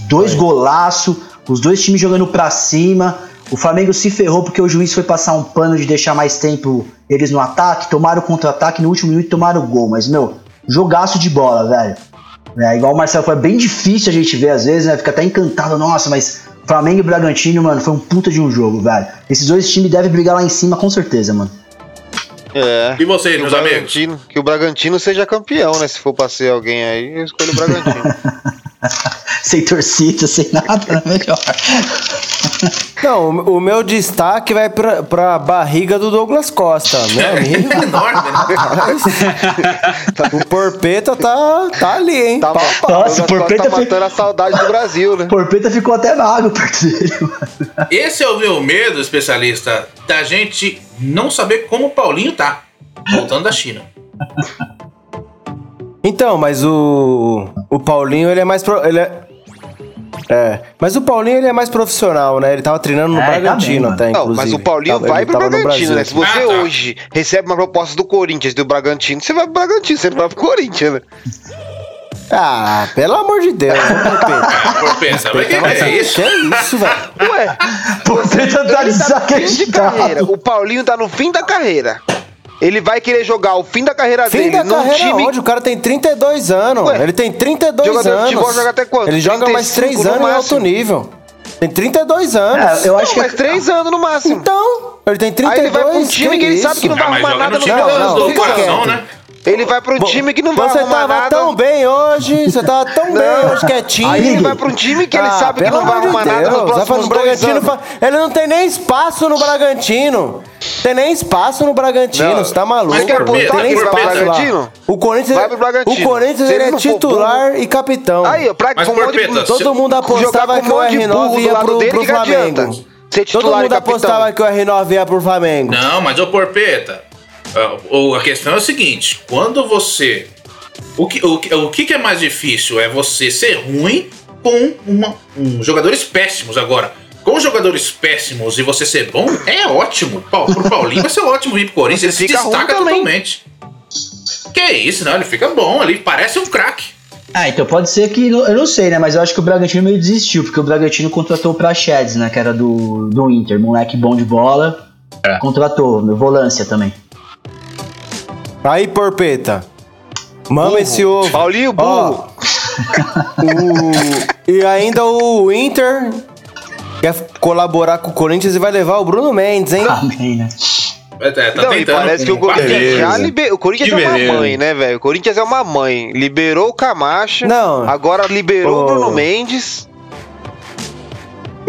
Dois golaço, os dois times jogando pra cima. O Flamengo se ferrou porque o juiz foi passar um pano de deixar mais tempo eles no ataque, tomaram o contra-ataque no último minuto e tomaram o gol. Mas, meu, jogaço de bola, velho. É, igual o Marcelo foi bem difícil a gente ver às vezes, né? Fica até encantado, nossa, mas Flamengo e Bragantino, mano, foi um puta de um jogo, velho. Esses dois times devem brigar lá em cima com certeza, mano. É. E vocês, meus amigos? Bragantino, que o Bragantino seja campeão, né? Se for pra ser alguém aí, eu escolho o Bragantino. Sem torcida, sem nada, né? Melhor. Não, o, o meu destaque vai pra, pra barriga do Douglas Costa, meu amigo. Enorme, né? o Porpeta tá, tá ali, hein? Tá, Pau, pau. Nossa, o o Porpeta tá matando a saudade do Brasil, né? Porpeta ficou até magro perto dele, mano. Esse é o meu medo, especialista, da gente não saber como o Paulinho tá. Voltando da China. Então, mas o. O Paulinho, ele é mais. Pro, ele é, é. Mas o Paulinho, ele é mais profissional, né? Ele tava treinando no É, tá Bragantino bem, até, Não, inclusive. mas o Paulinho Tava- vai pro Bragantino, né? Se você Ah, tá. hoje recebe uma proposta do Corinthians do Bragantino, você vai pro Bragantino, você não vai pro Corinthians, né? Ah, pelo amor de Deus, Porpeta. Por pensa, vai que Mas é isso? Que isso, velho? Ué, Porpeta tá tá no fim de carreira. O Paulinho tá no fim da carreira. Ele vai querer jogar o fim da carreira Fim dele da num carreira time. onde? O cara tem 32 anos. Ué, ele tem 32 jogador de anos. futebol joga até quanto? Ele joga mais 3 35 no anos em alto máximo. nível. Tem 32 anos. É, eu Não, acho que mas três anos no máximo. Então, ele tem 32 Aí ele vai pra um time que ele sabe que não vai arrumar nada no no time final. Não, do, não, do fica coração, quieto. né? Ele vai pra um time que não vai Você arrumar tava nada. tão bem hoje, você tava tão bem hoje, quietinho. Aí ele vai pra um time que ele Ah, sabe que não vai de arrumar nada nos próximos pro dois Bragantino, anos. fa- Ele não tem nem espaço no Bragantino. Tem nem espaço no Bragantino, Não. você tá maluco? Mas quer não ver, tem nem pro espaço lá. O Corinthians, Vai pro Bragantino. o Corinthians ele é titular e capitão. Aí, pra Mas, com um Porpeta, Todo mundo apostava que o um monte de R9 burro do ia pro, dele, pro que? Flamengo. Ser Todo titular e mundo capitão. apostava que o R9 ia pro Flamengo. Não, mas ô Porpeta, ah, o- a questão é o seguinte: quando você. O que, o, que- o que é mais difícil? É você ser ruim com uma, um, jogadores péssimos. Agora, com jogadores péssimos e você ser bom, é ótimo. Pau- Pro Paulinho vai ser ótimo vir pro Corinthians. Ele se destaca totalmente. Que isso, não? Ele fica bom ali, parece um craque. Ah, então pode ser que. Eu não sei, né? Mas eu acho que o Bragantino meio desistiu, porque o Bragantino contratou o Praxedes, né? Que era do, do Inter, moleque bom de bola. É. Contratou, meu, volância também. Aí, Porpeta. Mama esse ovo. Paulinho burro. O- E ainda o Inter quer colaborar com o Corinthians e vai levar o Bruno Mendes, hein? Amém, né? É, é, tá não, tentando parece que o Corinthians já liberou. O Corinthians Que é uma beleza. mãe, né, velho? O Corinthians é uma mãe. Liberou o Camacho. Não. Agora liberou o Bruno Mendes.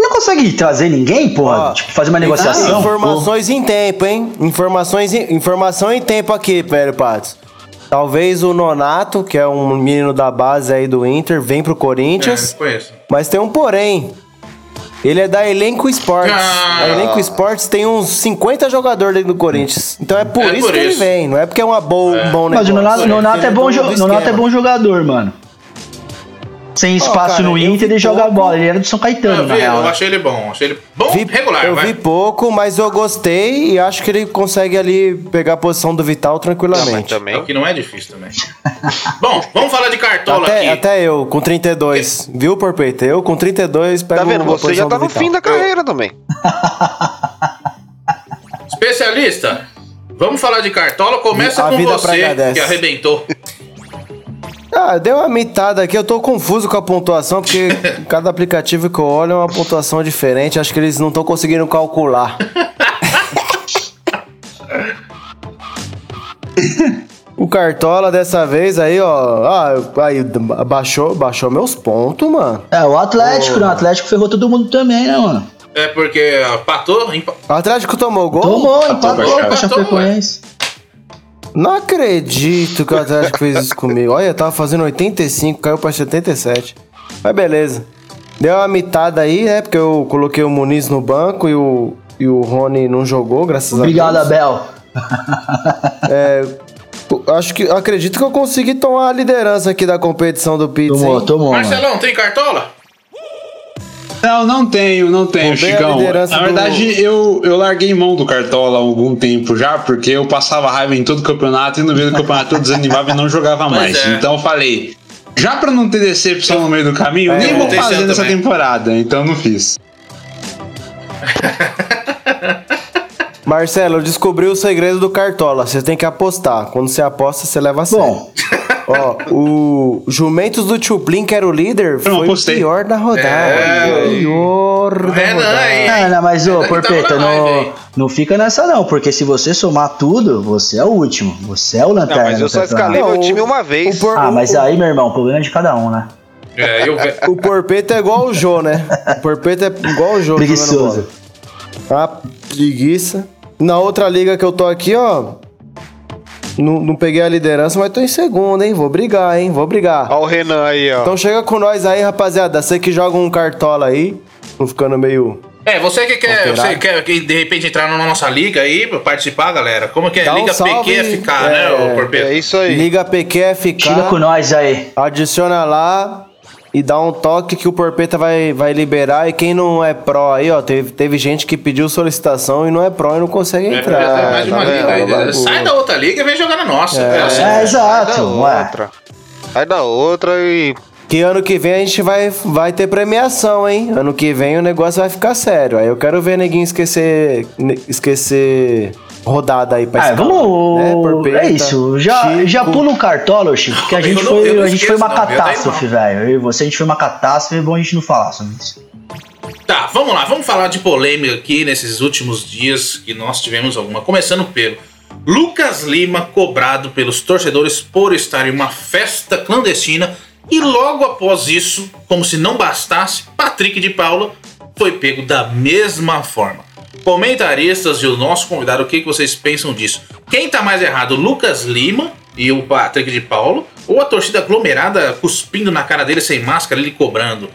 Não consegue trazer ninguém, porra? Ó, tipo, fazer uma negociação? Informações em tempo, hein? Informações em, informação em tempo aqui, velho Patos. Talvez o Nonato, que é um menino da base aí do Inter, vem pro É, Corinthians. conheço. Mas tem um porém. Ele é da Elenco Sports. Ah. a Elenco Sports tem uns 50 jogadores dentro do Corinthians. Então é por É isso por que ele isso. vem. Não é porque é uma boa, um bom Mas negócio. o Nonato, Ele Nonato é, bom, Nonato é bom jogador, mano. Sem espaço cara, no eu Inter e joga pouco. bola. Ele era do São Caetano, Eu, na vi, real. eu né? achei ele bom. Achei ele bom, Vi- regular, eu vai. vi pouco, mas eu gostei e acho que ele consegue ali pegar a posição do Vital Não, mas tranquilamente. É o também. que não é difícil também. bom, vamos falar de cartola Até, aqui. até eu, com 32. Viu, Porpeito? Eu, com 32, pego Tá vendo? a Você já tá no Vital. fim da carreira também. Especialista, vamos falar de cartola. Começa A com vida você, que arrebentou. Ah, deu uma mitada aqui. Eu tô confuso com a pontuação, porque cada aplicativo que eu olho é uma pontuação diferente. Acho que eles não estão conseguindo calcular. o Cartola dessa vez aí, ó. Ah, aí baixou, baixou meus pontos, mano. É, o Atlético, né? O Atlético ferrou todo mundo também, né, mano? É porque ó, patou, empa- O Atlético tomou gol? Tomou, Empatou empatou com a Chape. Chapecoense. Não acredito que o Atlético fez isso comigo. Olha, eu tava fazendo 85, caiu pra 77. Mas beleza. Deu uma mitada aí, né? Porque eu coloquei o Muniz no banco e o, e o Rony não jogou, graças Obrigado, a Deus. Abel. Eu Acho que acredito que eu consegui tomar a liderança aqui da competição do Pizza. Tomou, hein? tomou, mano. Marcelão, tem cartola? Não, não tenho, não tenho, Chicão. Na do- verdade, eu, eu larguei mão do Cartola há algum tempo já, porque eu passava raiva em todo campeonato e no meio do campeoto eu desanimava e não jogava mais. é. Então eu falei, já pra não ter decepção no meio do caminho, É, nem vou fazer nessa também. temporada, então não fiz. Marcelo, eu descobri o segredo do Cartola. Você tem que apostar. Quando você aposta, você leva a sério. Bom, Ó, o Jumentos do Chuplin, que era o líder, não foi apostei. o pior da rodada. É, pior da Renan rodada. aí. é, não, mas ô, Porpeta, não, não fica nessa não, porque se você somar tudo, você é o último. Você é o Não, lanterna. mas eu só escalei meu Não, time uma vez. por- Ah, mas aí, meu irmão, o problema é de cada um, né? É, eu O Porpeto é igual o Jô, né? O Porpeto é igual o Jô. Preguiçoso. Ah, preguiça. Na outra liga que eu tô aqui, ó. Não, não peguei a liderança, mas tô em segundo, hein? Vou brigar, hein? Vou brigar. Olha o Renan aí, ó. Então chega com nós aí, rapaziada. Você que joga um cartola aí, não ficando meio. É, você que quer, Alterado. você quer que de repente entrar na nossa liga aí pra participar, galera? Como que é? Dá um liga salve, PQFK, é, né, ô Porpeta? É isso aí. Liga PQFK. Chega com nós aí. Adiciona lá e dá um toque que o Porpeta vai, vai liberar. E quem não é pró aí, ó, teve, teve gente que pediu solicitação e não é pró e não consegue É, entrar. é, uma tá liga aí. vendo? Sai da outra liga e vem jogar na nossa. É, assim. É, Sai exato. da Ué. outra. Sai da outra e. Que ano que vem a gente vai, vai ter premiação, hein? Ano que vem o negócio vai ficar sério. Aí eu quero ver neguinho esquecer, esquecer rodada aí pra Ah, vamos. né? Porpeta, é isso. Já, Chico. já pula o cartola, Chico, porque a gente não- foi, a gente foi uma não, catástrofe, velho. Eu e você, a gente foi uma catástrofe, é bom a gente não falar sobre isso. Tá, vamos lá, vamos falar de polêmica aqui nesses últimos dias que nós tivemos alguma. Começando pelo Lucas Lima cobrado pelos torcedores por estar em uma festa clandestina e logo após isso, como se não bastasse, Patrick de Paula foi pego da mesma forma. Comentaristas e o nosso convidado, o que, que vocês pensam disso? Quem tá mais errado, Lucas Lima e o Patrick de Paulo, ou a torcida aglomerada cuspindo na cara dele sem máscara, ele cobrando?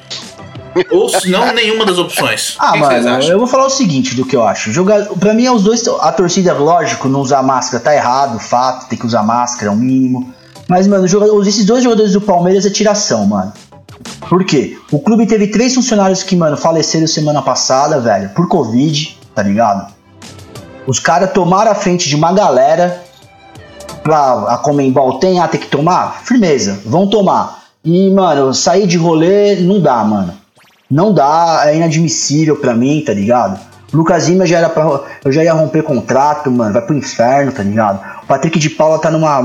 Ou se não, nenhuma das opções. Ah, o que que vocês mano, eu vou falar o seguinte do que eu acho. Jogar, pra mim, é os dois. A torcida, lógico, não usar máscara tá errado, fato, tem que usar máscara, é o mínimo. Mas, mano, os jogadores- esses dois jogadores do Palmeiras é tiração, mano. Por quê? O clube teve três funcionários que, mano, faleceram semana passada, velho, por Covid, tá ligado? Os caras tomaram a frente de uma galera pra a Comembol tem, ah, tem que tomar? Firmeza, vão tomar. E, mano, sair de rolê não dá, mano. Não dá, é inadmissível pra mim, tá ligado? Lucas Lima já era pra. Eu já ia romper contrato, mano. Vai pro inferno, tá ligado? O Patrick de Paula tá numa.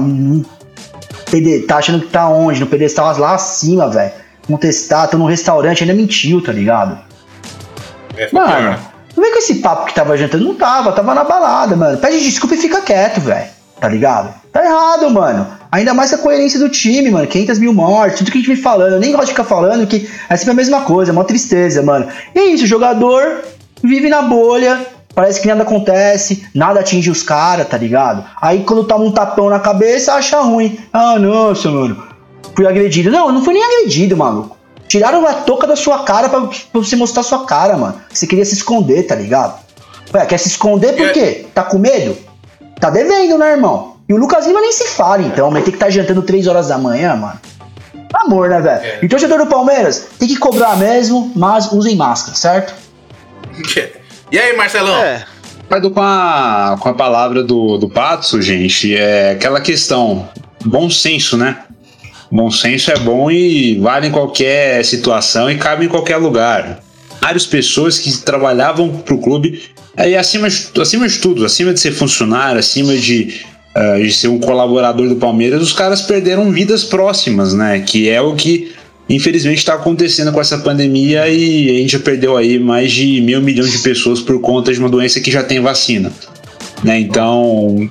tá achando que tá onde? No pedestal lá acima, velho. Contestar, tô num restaurante, ainda mentiu, tá ligado? É, Mano, né? Não vem com esse papo que tava jantando. Não tava, tava na balada, mano. Pede desculpa e fica quieto, velho. Tá ligado? Tá errado, mano. Ainda mais a coerência do time, mano. 500 mil mortes, tudo que a gente vem falando. Eu nem gosto de ficar falando que é sempre a mesma coisa, é uma tristeza, mano. E é isso, o jogador vive na bolha, parece que nada acontece, nada atinge os caras, tá ligado? Aí quando toma um tapão na cabeça, acha ruim. Ah, nossa, mano. Fui agredido. Não, eu não fui nem agredido, maluco. Tiraram a touca da sua cara pra, pra você mostrar sua cara, mano. Você queria se esconder, tá ligado? Ué, quer se esconder por É. quê? Tá com medo? Tá devendo, né, irmão? E o Lucas Lima nem se fala, então, mas tem que estar tá jantando 3 horas da manhã, mano. Amor, né, velho? É. E torcedor do Palmeiras tem que cobrar mesmo, mas usem máscara, certo? E aí, Marcelão? É. Concordo com a, com a palavra do, do Patso, gente. É aquela questão, bom senso, né? Bom senso é bom e vale em qualquer situação e cabe em qualquer lugar. Várias pessoas que trabalhavam pro clube, aí acima, acima de tudo, acima de ser funcionário, acima de, ah, de ser um colaborador do Palmeiras, os caras perderam vidas próximas, né? Que é o que infelizmente está acontecendo com essa pandemia e a gente já perdeu aí mais de meio milhão de pessoas por conta de uma doença que já tem vacina. Né? Então,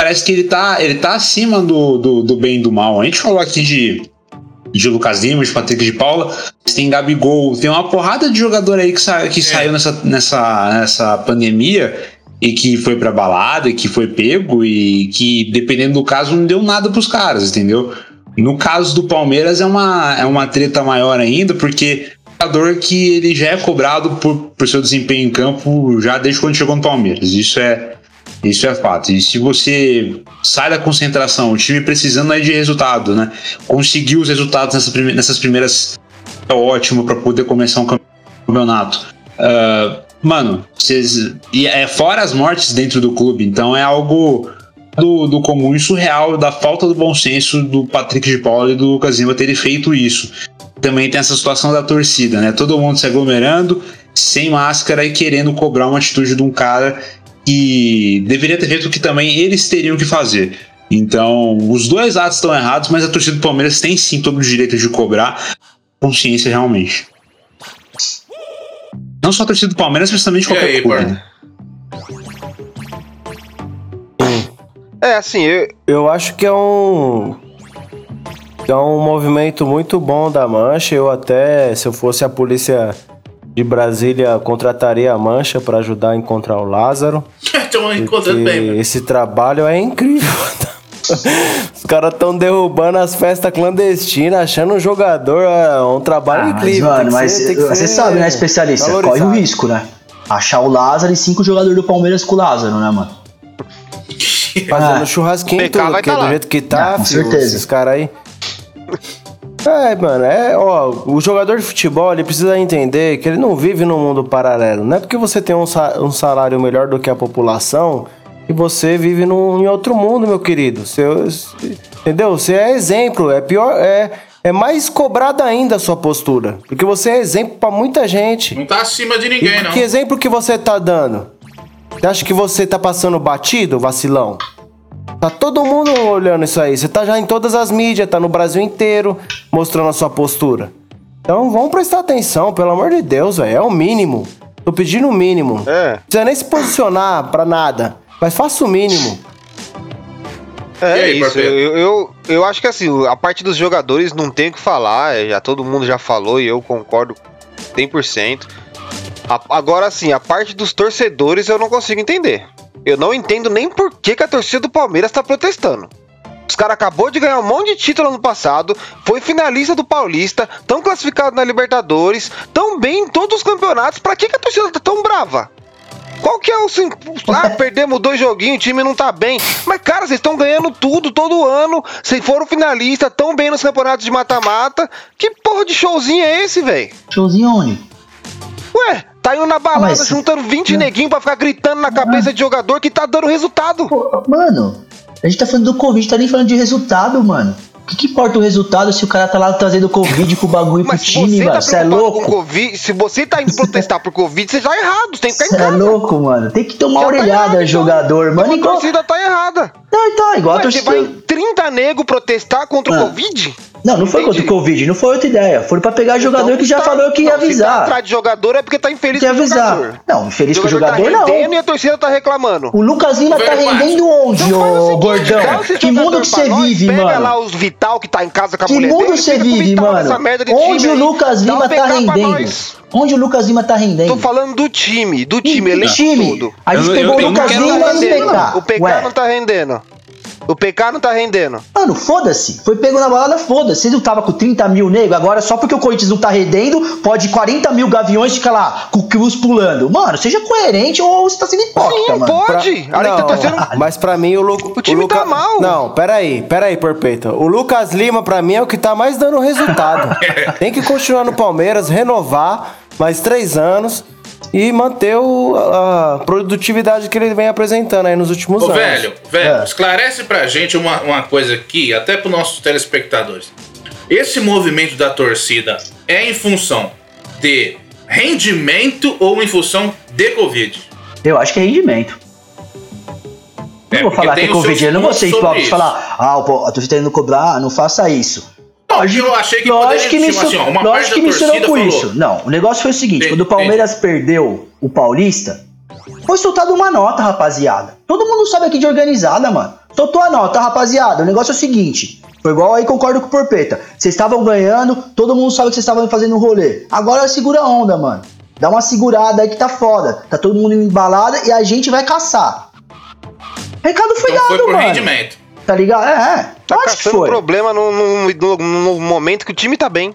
parece que ele tá, ele tá acima do, do, do bem e do mal. A gente falou aqui de, de Lucas Lima, de Patrick de Paula, tem Gabigol, tem uma porrada de jogador aí que, sa, que saiu nessa, nessa, nessa pandemia e que foi pra balada, e que foi pego e que, dependendo do caso, não deu nada pros caras, entendeu? No caso do Palmeiras é uma, é uma treta maior ainda, porque jogador que ele já é cobrado por, por seu desempenho em campo já desde quando chegou no Palmeiras. Isso é, isso é fato. E se você sai da concentração, o time precisando aí de resultado, né? Conseguiu os resultados nessas primeiras. É ótimo para poder começar um campeonato. Ah, mano, vocês. E é fora as mortes dentro do clube, então é algo do, do comum e surreal da falta do bom senso do Patrick de Paula e do Lucas Lima terem feito isso. Também tem essa situação da torcida, né? Todo mundo se aglomerando, sem máscara e querendo cobrar uma atitude de um cara que deveria ter feito o que também eles teriam que fazer. Então, os dois lados estão errados, mas a torcida do Palmeiras tem sim todo o direito de cobrar consciência realmente. Não só a torcida do Palmeiras, mas também de E qualquer aí, clube. Pardo? né? É, assim, eu, Eu acho que é um. que é um movimento muito bom da Mancha. Eu até, se eu fosse a polícia de Brasília, contrataria a Mancha para ajudar a encontrar o Lázaro. Estão encontrando bem, mano. esse trabalho é incrível. Os caras estão derrubando as festas clandestinas, achando um jogador é um trabalho Ah, mas, incrível. tem mano, mas ser- você ser sabe, né, especialista? Corre o valorizado. risco, né? Achar o Lázaro e cinco jogadores do Palmeiras com o Lázaro, né, mano? Fazendo Ah. churrasquinho, tudo, vai porque tá do lá. jeito que tá, Ah, com filho, certeza. esses caras aí. É, mano, é, ó, o jogador de futebol, ele precisa entender que ele não vive num mundo paralelo. Não é porque você tem um, sa- um salário melhor do que a população que você vive num, em outro mundo, meu querido. Você, entendeu? Você é exemplo, é pior, é, é mais cobrada ainda a sua postura. Porque você é exemplo pra muita gente. Não tá acima de E ninguém, não. que exemplo que você tá dando? Você acha que você tá passando batido, vacilão? Tá todo mundo olhando isso aí. Você tá já em todas as mídias, tá no Brasil inteiro mostrando a sua postura. Então vamos prestar atenção, pelo amor de Deus, velho. É o mínimo. Tô pedindo o mínimo. É. Não precisa nem se posicionar pra nada. Mas faça o mínimo. E É aí, isso, eu, eu, eu acho que assim, a parte dos jogadores não tem o que falar, é, já todo mundo já falou e eu concordo 100%. A- agora assim, a parte dos torcedores eu não consigo entender. Eu não entendo nem por que, que a torcida do Palmeiras tá protestando. Os caras acabou de ganhar um monte de título ano passado, foi finalista do Paulista, tão classificado na Libertadores, tão bem em todos os campeonatos. Pra que, que a torcida tá tão brava? Qual que é o. sim- Ah, perdemos dois joguinhos, o time não tá bem. Mas, cara, vocês estão ganhando tudo todo ano. Vocês foram finalistas, tão bem nos campeonatos de mata-mata. Que porra de showzinho é esse, velho? Showzinho onde? Ué, tá indo na balada Mas- juntando 20 neguinhos pra ficar gritando na cabeça de jogador que tá dando resultado. Pô, mano, a gente tá falando do Covid, tá nem falando de resultado, mano. O que, que importa o resultado se o cara tá lá trazendo Covid pro bagulho pro Mas time, você mano? tá Você é preocupado com louco? Covid, se você tá indo protestar por Covid, você tá errado. Você tem que ficar Você em é casa. louco, mano. Tem que tomar tá orelhada, então. jogador, mano. Então Igual. A torcida tá errada. Não, então, igual a Ué, você torcida. vai 30 nego protestar contra Ah. o Covid? Não, não foi contra o. Covid, não foi outra ideia. Foram pra pegar jogador Então que já tá- falou que ia não, Se tá avisar. atrás de jogador é porque tá infeliz Que com o avisar. jogador. Não, infeliz com o jogador tá não. rendendo e a torcida tá reclamando. O Lucas Lima tá rendendo onde, Então ô seguinte, gordão? Que mundo que você vive, pega mano? lá os Vital que tá em casa com a Que mulher mundo dele, você vive, mano? nessa merda de Onde time o. Lucas Lima tá rendendo? Onde o Lucas Lima tá rendendo? Tô falando do time, do time, Que elenco time? todo. A gente Eu- pegou eu- o não Lucas Lima e o PK. O PK não tá rendendo. O PK não tá rendendo. Mano, foda-se. Foi pego na balada, foda-se. Você não tava com 30 mil nego, agora só porque o Corinthians não tá rendendo, pode 40 mil gaviões ficar lá com o Cruz pulando. Mano, seja coerente ou você tá sendo hipócrita, Sim, mano. pode. Pra- tá não, torcendo. mas pra mim o, Lu, O time Luca... tá mal. Não, peraí, peraí, Porpeta. O Lucas Lima, pra mim, é o que tá mais dando resultado. Tem que continuar no Palmeiras, renovar mais três anos e manter o- a produtividade que ele vem apresentando aí nos últimos Ô, anos. velho, velho, É. esclarece pra gente uma, uma coisa aqui, até pros nossos telespectadores. Esse movimento da torcida é em função de rendimento ou em função de Covid? Eu acho que é rendimento. Não É, vou falar que é Covid, eu não vou ser hipócrita e falar, ah, pô, a torcida tá indo cobrar, não faça isso. Não, eu achei que Lógico que, tipo misturou, assim, ó, lógico que misturou torcida com isso. Não, o negócio foi o seguinte: Entendi, quando o Palmeiras perdeu o Paulista, foi soltada uma nota, rapaziada. Todo mundo sabe aqui de organizada, mano. Soltou a nota, rapaziada. O negócio é o seguinte: foi igual aí, concordo com o Porpeta. Vocês estavam ganhando, todo mundo sabe que vocês estavam fazendo um rolê. Agora segura a onda, mano. Dá uma segurada aí que tá foda. Tá todo mundo embalada e a gente vai caçar. Recado foi Então dado, foi por mano. rendimento. Tá ligado? É, é. Tá Lógico que foi. problema no, no, no- no momento que o time tá bem.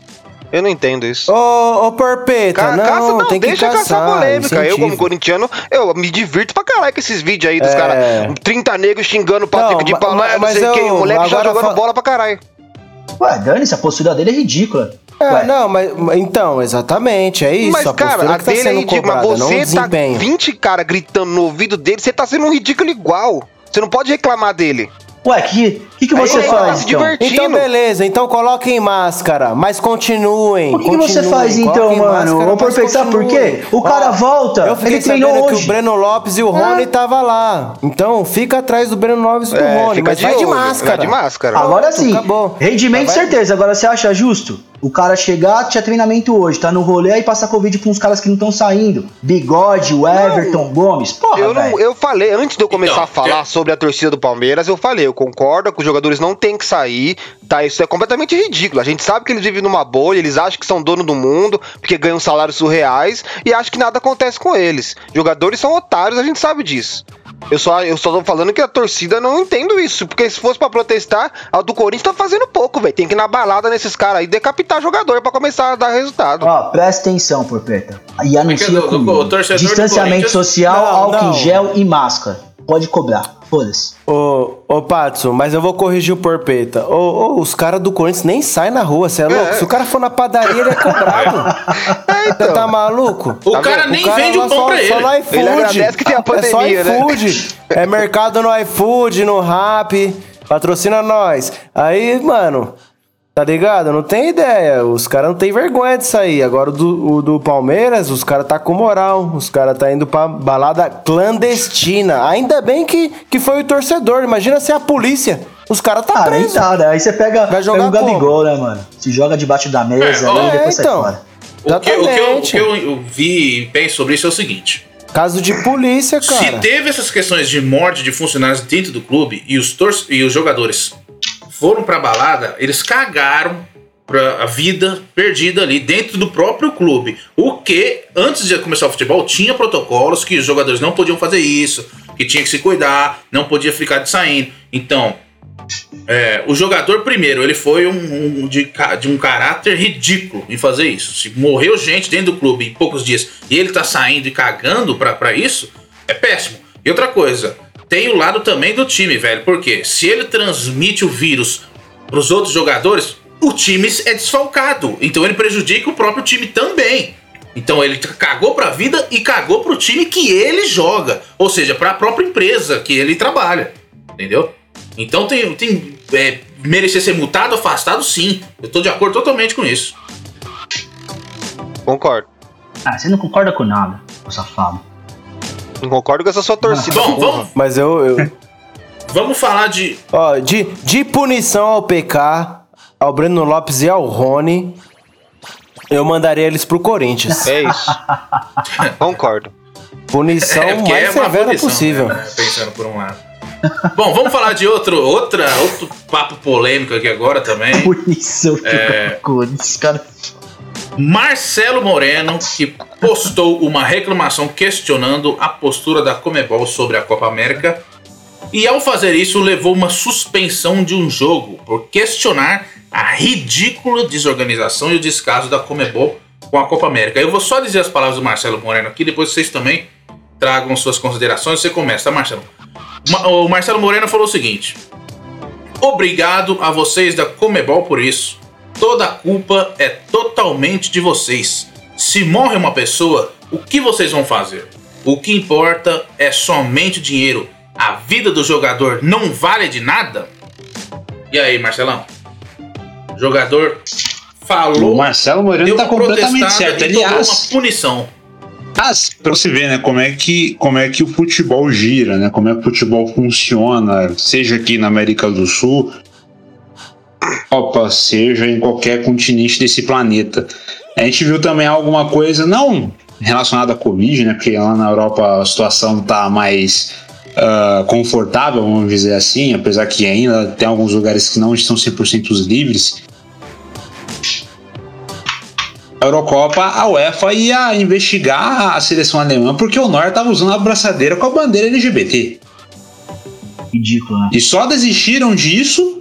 Eu não entendo isso. Ô, ô Porpeta, Ca- não, caça, não, tem que deixa caçar. caçar polêmica. Eu, como corintiano, eu me divirto pra caralho com esses vídeos aí dos É. caras. 30 negros xingando o Patrick Não, de ma- não sei o que. O moleque já jogando fa- bola pra caralho. Ué, dane-se, a postura dele é ridícula. É, Ué. não, mas então, exatamente, é isso. mas, a cara, postura a que tá dele é sendo ridícula. cobrada, Mas você tá desempenho. 20 caras gritando no ouvido dele, você tá sendo um ridículo igual. Você não pode reclamar dele. Ué, que que, que Aí você tá faz se então? Então, beleza, então coloquem máscara, mas continuem. O que, que você faz então, coloquem mano? Perfeito, sabe por quê? O cara volta, Eu fiquei ele treinou sabendo hoje. que o Breno Lopes e o Rony tava lá. Então, fica atrás do Breno Lopes e do É, Rony, mas vai de máscara. Vai de máscara. Agora sim, acabou. rendimento certeza. Agora você acha justo? O cara chegar, tinha treinamento hoje, tá no rolê aí passa Covid com uns caras que não estão saindo. Bigode, o Everton, Gomes. Porra, Eu, não, velho. eu falei, antes de eu começar Então, a falar eu- sobre a torcida do Palmeiras, eu falei, eu concordo que os jogadores não têm que sair, tá? Isso é completamente ridículo. A gente sabe que eles vivem numa bolha, eles acham que são dono do mundo, porque ganham salários surreais, e acham que nada acontece com eles. Jogadores são otários, a gente sabe disso. Eu só, eu só tô falando que a torcida não entendo isso, porque se fosse pra protestar, a do Corinthians tá fazendo pouco, velho. Tem que ir na balada nesses caras aí, decapitar jogador pra começar a dar resultado. Ó, presta atenção, Porpeta. E anuncia do- do- comigo. o torcedor do Distanciamento social, Não, álcool não. em gel e máscara. Pode cobrar. Foda-se. Ô, ô Patson, mas eu vou corrigir o Porpeta. Ô, ô, os caras do Corinthians nem saem na rua, você é louco? Se o cara for na padaria, ele é cobrado. É, Você tá maluco? O Tá cara vendo? nem O cara vende o pão só, pra ele. Só no iFood. Ele agradece que tem a pandemia, é né? só iFood. É mercado no iFood, no Rap. Patrocina nós. Aí, mano, tá ligado? Não tem ideia. Os caras não tem vergonha disso aí. Agora o do, o do Palmeiras, os caras tá com moral. Os caras tá indo pra balada clandestina. Ainda bem que, que foi o torcedor. Imagina se é a polícia. Os caras tá Ah, preso. tá, né? Aí você pega, Vai jogar pega o Gabigol, né, mano? Se joga debaixo da mesa É, ali depois sai então. fora. O que, o que eu, o que eu- vi e penso sobre isso é o seguinte. Caso de polícia, Se cara. teve essas questões de morte de funcionários dentro do clube e os, tor e os jogadores foram pra balada, eles cagaram pra a vida perdida ali dentro do próprio clube. O que, antes de começar o futebol, tinha protocolos que os jogadores não podiam fazer isso, que tinha que se cuidar, não podia ficar de saindo. Então, é, o jogador, primeiro, ele foi um, um de, de um caráter ridículo em fazer isso. Se morreu gente dentro do clube em poucos dias e ele tá saindo e cagando pra, pra isso, é péssimo. E outra coisa, tem o lado também do time, velho. Porque se ele transmite o vírus pros outros jogadores, o time é desfalcado. Então ele prejudica o próprio time também. Então ele cagou pra vida e cagou pro time que ele joga. Ou seja, pra própria empresa que ele trabalha. Entendeu? Então tem. tem é, merecer ser multado, afastado, sim. Eu tô de acordo totalmente com isso. Concordo. Ah, você não concorda com nada, ô safado. Não concordo com essa sua torcida. Bom, vamos, Mas eu, eu, vamos falar de. Ó, de, de punição ao PK, ao Breno Lopes e ao Rony, eu mandaria eles pro Corinthians. É isso. Concordo. Punição É, mais é uma severa punição, possível. né? Pensando por um lado. Bom, vamos falar de outro, outra, outro papo polêmico aqui agora também. Punição É. esse cara. Marcelo Moreno, que postou uma reclamação questionando a postura da Comebol sobre a Copa América. E ao fazer isso, levou uma suspensão de um jogo por questionar a ridícula desorganização e o descaso da Comebol com a Copa América. Eu vou só dizer as palavras do Marcelo Moreno aqui, depois vocês também tragam suas considerações. Você começa, tá, Marcelo? Ma- O Marcelo Moreno falou o seguinte: Obrigado a vocês da Comebol por isso. Toda a culpa é totalmente de vocês. Se morre uma pessoa, o que vocês vão fazer? O que importa é somente o dinheiro. A vida do jogador não vale de nada? E aí, Marcelão? O jogador falou. O Marcelo Moreno tá uma completamente certo. e tomou Aliás, uma punição. Mas, pra você ver, né, como é, que, como é que o futebol gira, né? Como é que o futebol funciona, seja aqui na América do Sul, Europa, seja em qualquer continente desse planeta. A gente viu também alguma coisa, não relacionada à Covid, né? Porque lá na Europa a situação tá mais ah, confortável, vamos dizer assim, apesar que ainda tem alguns lugares que não estão 100% livres. A Eurocopa, a UEFA ia investigar a seleção alemã porque o Neuer estava usando a braçadeira com a bandeira LGBT. Ridículo, né? E só desistiram disso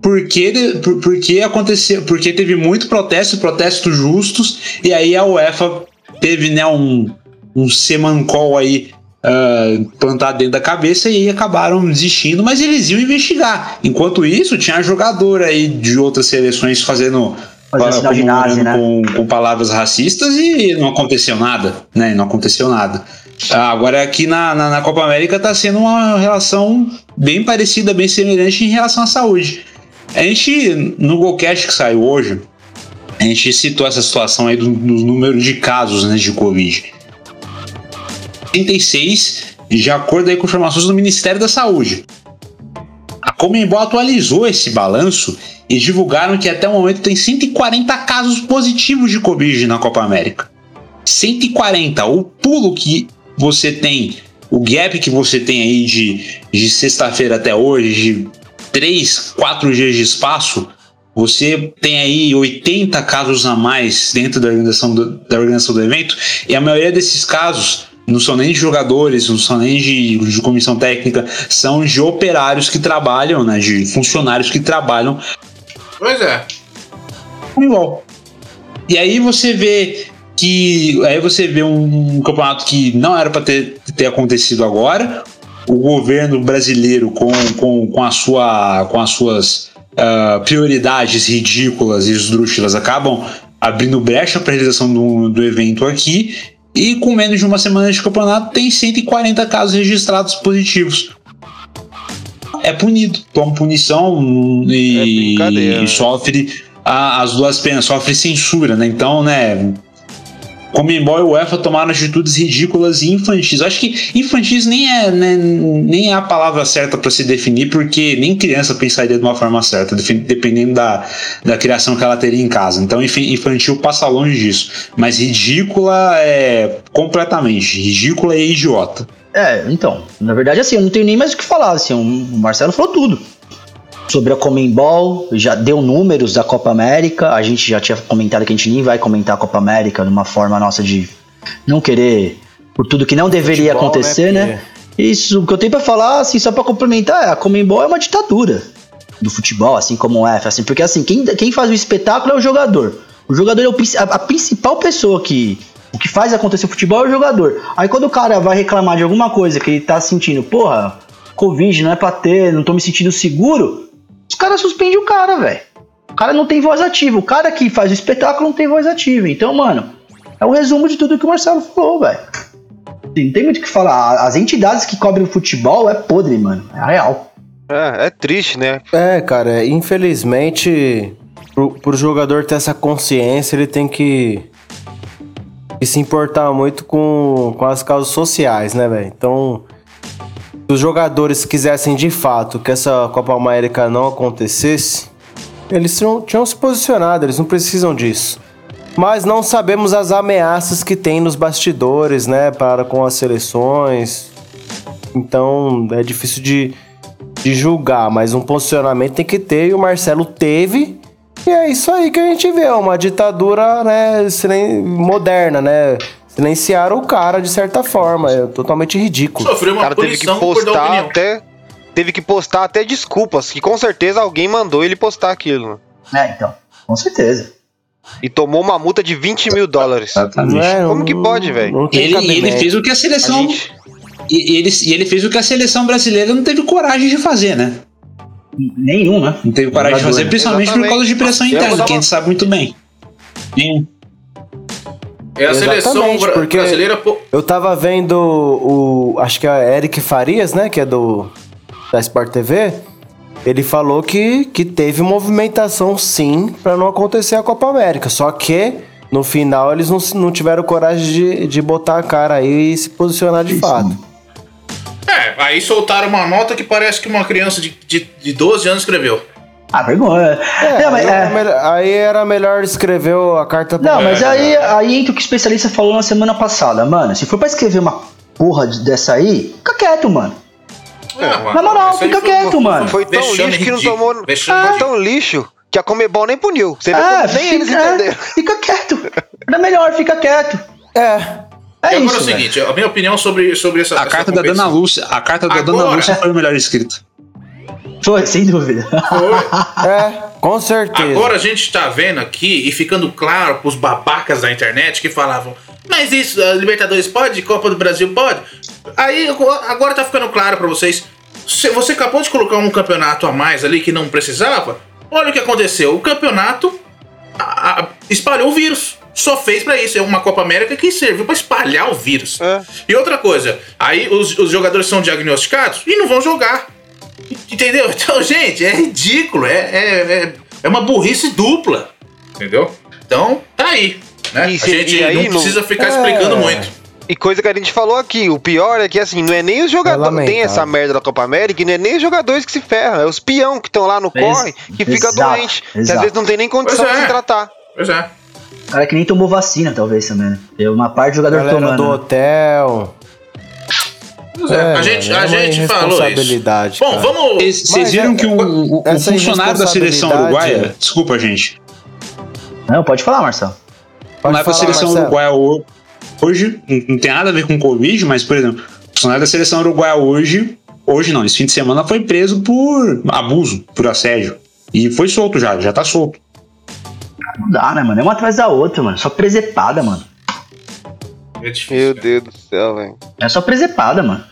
porque, porque aconteceu, porque teve muito protesto, protestos justos, e aí a UEFA teve né, um, um semancol aí ah, plantado dentro da cabeça e acabaram desistindo, mas eles iam investigar. Enquanto isso, tinha jogador aí de outras seleções fazendo de comemorando nazi, né? com, com palavras racistas e não aconteceu nada, né? Não aconteceu nada. Ah, Agora aqui na, na, na Copa América tá sendo uma relação bem parecida, bem semelhante em relação à saúde. A gente, no Golcast que saiu hoje, a gente citou essa situação aí do, do número de casos né, de Covid. 36, de acordo aí com informações do Ministério da Saúde. A Comembol atualizou esse balanço e divulgaram que até o momento tem 140 casos positivos de Covid na Copa América. 140. O pulo que você tem, o gap que você tem aí de, de sexta-feira até hoje, de 3, 4 dias de espaço, você tem aí 80 casos a mais dentro da organização do, da organização do evento, e a maioria desses casos não são nem de jogadores, não são nem de, de comissão técnica, são de operários que trabalham, né, de funcionários que trabalham Pois é. Comembol. E aí você vê que aí você vê um campeonato que não era para ter, ter acontecido agora. O governo brasileiro com, com, com, a sua, com as suas ah, prioridades ridículas e esdrúxulas acabam abrindo brecha para a realização do, do evento aqui. E com menos de uma semana de campeonato, tem 140 casos registrados positivos. É punido, toma punição É e, brincadeira, e sofre a- as duas penas, sofre censura, né? Então, né? Comembol e UEFA tomaram atitudes ridículas e infantis. Acho que infantis nem é, né, nem é a palavra certa para se definir, porque nem criança pensaria de uma forma certa, dependendo da, da criação que ela teria em casa. Então, infantil passa longe disso. Mas ridícula é completamente. Ridícula e idiota. É, então, na verdade, assim, eu não tenho nem mais o que falar, assim, o Marcelo falou tudo. Sobre a Comembol, já deu números da Copa América, a gente já tinha comentado que a gente nem vai comentar a Copa América de uma forma nossa de não querer, por tudo que não deveria Futebol, acontecer, né, né? Isso, o que eu tenho pra falar, assim, só pra complementar, é, a Comembol é uma ditadura do futebol, assim como o F, assim, porque assim, quem, quem faz o espetáculo é o jogador. O jogador é o a, a principal pessoa que. O que faz acontecer o futebol é o jogador. Aí quando o cara vai reclamar de alguma coisa que ele tá sentindo, porra, Covid não é pra ter, não tô me sentindo seguro, os caras suspendem o cara, velho. O cara não tem voz ativa. O cara que faz o espetáculo não tem voz ativa. Então, mano, é o resumo de tudo que o Marcelo falou, velho. Não tem muito o que falar. As entidades que cobrem o futebol é podre, mano. É real. É, é triste, né? É, cara, infelizmente, pro, pro jogador ter essa consciência, ele tem que, que se importar muito com, com as causas sociais, né, velho? Então, os jogadores quisessem de fato que essa Copa América não acontecesse, eles tinham, tinham se posicionado, eles não precisam disso. Mas não sabemos as ameaças que tem nos bastidores, né, para com as seleções. Então, é difícil de, de julgar, mas um posicionamento tem que ter e o Marcelo teve. E é isso aí que a gente vê, uma ditadura, né, moderna, né? Silenciaram o cara de certa forma, é totalmente ridículo. Sofreu O uma cara teve que por postar até. teve que postar até desculpas, que com certeza alguém mandou ele postar aquilo. né? É, então, com certeza. E tomou uma multa de 20 mil dólares. Exatamente. É, Como que pode, velho? Ele, ele fez o que a A seleção. gente- E, e ele, e ele fez o que a seleção brasileira não teve coragem de fazer, né? Nenhum, né? Não teve coragem de fazer, principalmente por Exatamente. causa de pressão interna, que a gente sabe muito bem. Nenhum. É a seleção Exatamente, porque- brasileira. Eu tava vendo o. Acho que é Eric Farias, né? Que é do. Da Sport TV. Ele falou que, que teve movimentação sim pra não acontecer a Copa América. Só que no final eles não, não tiveram coragem de, de botar a cara aí e se posicionar de fato. É, aí soltaram uma nota que parece que uma criança de, de, de 12 anos escreveu. Ah, vergonha. É, Não, mas, aí, é. era melhor, aí era melhor escrever a carta Não, mas É. aí, aí entra o que o especialista falou na semana passada. Mano, se for pra escrever uma porra de- dessa aí, fica quieto, mano. É, mano, Na moral, isso fica foi- quieto, mano. Foi tão Vexame lixo que não tomou. vexame Foi tão lixo que a Comebol nem puniu. Você vê É, como nem eles fica, é, entenderam. fica quieto. Era melhor, fica quieto. É. É E agora isso. é o velho. seguinte, a minha opinião sobre, sobre essa. A essa carta da. Dona Lúcia, a carta da Dona Agora. Lúcia foi o melhor escrito. Foi, sem dúvida. É, com certeza. Agora a gente tá vendo aqui e ficando claro pros babacas da internet que falavam, mas isso, a Libertadores pode? Copa do Brasil pode? Aí agora- agora tá ficando claro pra vocês. Se você acabou de colocar um campeonato a mais ali que não precisava. Olha o que aconteceu. O campeonato a- a- espalhou o vírus. Só fez pra isso. É uma Copa América que serviu pra espalhar o vírus. É. E outra coisa, aí os, os jogadores são diagnosticados e não vão jogar. Entendeu? Então, gente, é ridículo. É, é, é, é uma burrice dupla. Entendeu? Então, tá aí. Né? E a gente e aí não precisa ficar É. explicando muito. E coisa que a gente falou aqui, o pior é que assim, não é nem os É jogadores. tem essa merda da Copa América e não é nem os jogadores que se ferram, é os peão que estão lá no Ex- corre que fica exato, doente. Que às exato. vezes não tem nem condição é. de se tratar. Pois é. Cara que nem tomou vacina, talvez também, né? Tem uma parte do jogador Galera tomando. do né? hotel. É. É, a gente, a é uma gente falou isso. Bom, cara. vamos. Vocês viram que um, um- um essa funcionário da seleção uruguaia. Desculpa, gente. Não, pode falar, Marcelo. Pode Não é pra falar, seleção Marcelo. uruguaia ho- hoje, não não tem nada a ver com Covid, mas, por exemplo, o funcionário da seleção uruguaia hoje, hoje não, esse fim de semana foi preso por abuso, por assédio. E foi solto já, já tá solto. Não dá, né, mano? É uma atrás da outra, mano. Só presepada, mano. É difícil. Meu cara. Deus do céu, velho. É só presepada, mano.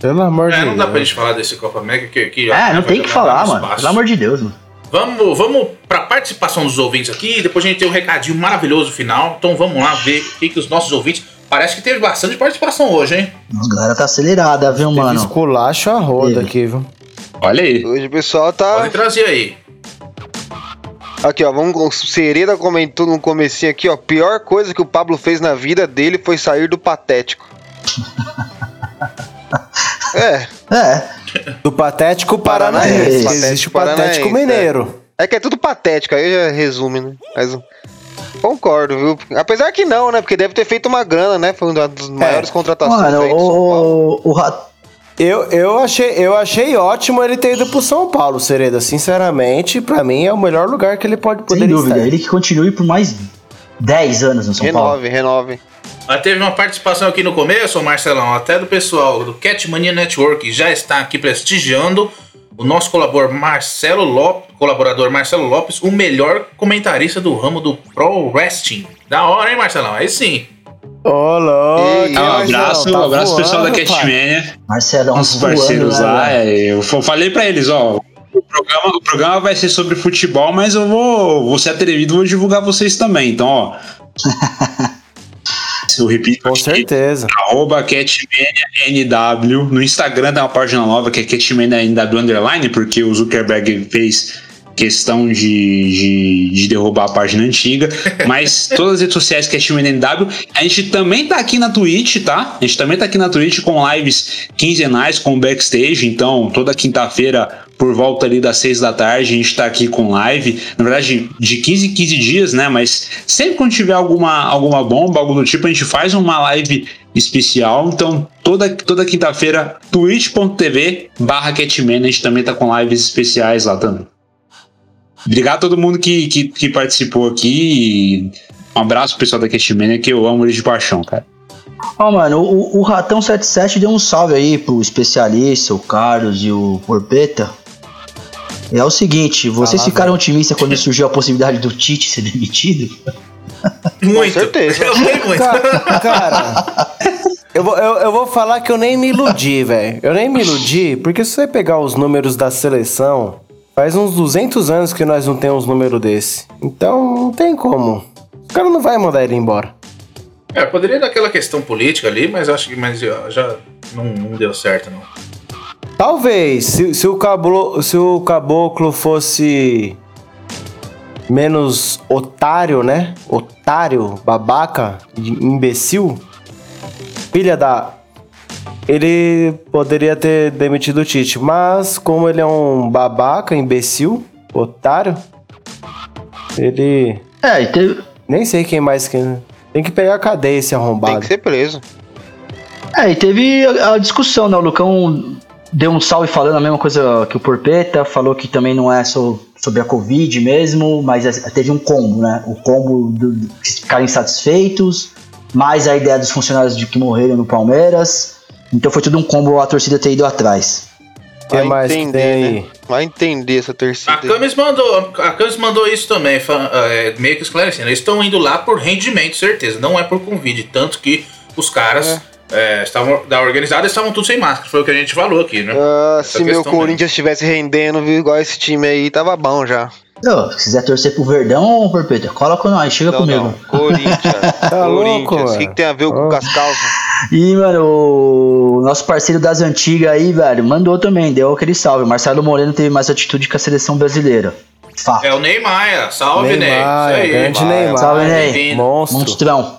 Pelo amor de É, não dá Deus. pra gente falar desse Copa América que, que É, não tem que falar, mano. espaço. Pelo amor de Deus, mano. Vamos, vamos pra participação dos ouvintes aqui, depois a gente tem um recadinho maravilhoso final. Então vamos lá ver o que, que os nossos ouvintes. Parece que teve bastante participação hoje, hein? Nossa, a galera tá acelerada, viu, Teve mano? esculacho a roda Teve. aqui, viu? Olha aí. Hoje o pessoal tá. Pode trazer aí. Aqui, ó, vamos. O Sereda comentou no comecinho aqui, ó. Pior coisa que o Pablo fez na vida dele foi sair do patético. é, É, Do Patético Paranaense. Paranaense. Existe o Patético Paranaense, Mineiro. é que é tudo patético, aí já resume, né? Mas concordo, viu? Apesar que não, né? Porque deve ter feito uma grana, né? Foi uma das maiores contratações mano, o, o, o Eu, eu, achei, eu achei ótimo ele ter ido pro São Paulo, Sereda. Sinceramente, pra mim é o melhor lugar que ele pode sem poder dúvida, estar. ele que continue por mais 10 anos no São Paulo. Renove, renove. Mas teve uma participação aqui no começo, Marcelão, até do pessoal do Catmania Network, que já está aqui prestigiando o nosso colaborador Marcelo Lopes, colaborador Marcelo Lopes, o melhor comentarista do ramo do Pro Wrestling. Da hora, hein, Marcelão? Aí sim. Ô, louco. E- Ah, um abraço, tá um abraço pessoal da voando, pai. Catmania, Marcelão, nossos voando, parceiros né, lá. velho? é, Eu falei pra eles, ó. O programa, o programa vai ser sobre futebol, mas eu vou, vou ser atrevido e vou divulgar vocês também. Então, ó. Eu repito Com certeza. arroba CatmaniaNW. No Instagram tem uma página nova que é CatmaniaNW Underline, porque o Zuckerberg fez questão de, de, de derrubar a página antiga. Mas todas as redes sociais CatmaniaNW. A gente também tá aqui na Twitch, tá? A gente também tá aqui na Twitch com lives quinzenais com backstage. Então, toda quinta-feira, por volta ali das seis da tarde, a gente tá aqui com live. Na verdade, de 15 em 15 dias, né? Mas sempre quando tiver alguma, alguma bomba, algo do tipo, a gente faz uma live especial. Então, toda, toda quinta-feira, twitch.tv barra Catman, a gente também tá com lives especiais lá também. Obrigado a todo mundo que, que, que participou aqui. e Um abraço pro pessoal da Catmania, que eu amo eles de paixão, cara. Ó, mano, o, o Ratão 77 deu um salve aí pro especialista, o Carlos e o Porpeta. É o seguinte, vocês Ah, lá ficaram otimistas quando surgiu a possibilidade do Tite ser demitido? Muito. certeza. Eu sei muito. Ca- Cara, eu vou, eu, eu vou falar que eu nem me iludi, velho. Eu nem me iludi, porque se você pegar os números da seleção, faz uns 200 anos que nós não temos um número desse. Então, não tem como. O cara não vai mandar ele embora. É, poderia dar aquela questão política ali, mas acho que mas já, não, não deu certo, não. Talvez, se, se, o cablo, se o caboclo fosse menos otário, né? Otário, babaca, imbecil, filha da. Ele poderia ter demitido o Tite, mas como ele é um babaca, imbecil, otário, ele. É, e teve, Nem sei quem mais que. Tem que pegar a cadeia esse Tem arrombado. que ser preso. é, e teve a, a discussão, né? O Lucão deu um salve falando a mesma coisa que o Porpeta, falou que também não é só sobre a Covid mesmo, mas é- teve um combo, né? O combo do, do ficarem insatisfeitos, mais a ideia dos funcionários de que morreram no Palmeiras. Então foi tudo um combo a torcida ter ido atrás. Que Vai mais que entender, tem aí? né? Vai entender essa torcida. A Camis mandou, a Camis mandou isso também, é, meio que esclarecendo. Eles estão indo lá por rendimento, certeza, não é por convite. Tanto que os caras é, estavam da organizada estavam tudo sem máscara. Foi o que a gente falou aqui, né? Ah, se meu Corinthians estivesse rendendo, viu, igual esse time aí, tava bom já. Ô, se quiser torcer pro Verdão, Porpeta, cola com nós, chega Não, comigo. não. Corinthians. Tá louco, Corinthians. O que, que tem a ver com Oh. o Cascalvo? E, mano, o nosso parceiro das antigas aí, velho, mandou também, deu aquele salve. Marcelo Moreno teve mais atitude que a seleção brasileira. Fato. É o Neymar, salve Neymar, Ney. Isso aí. grande Neymar. Salve, Ney. Monstro. Monstrão.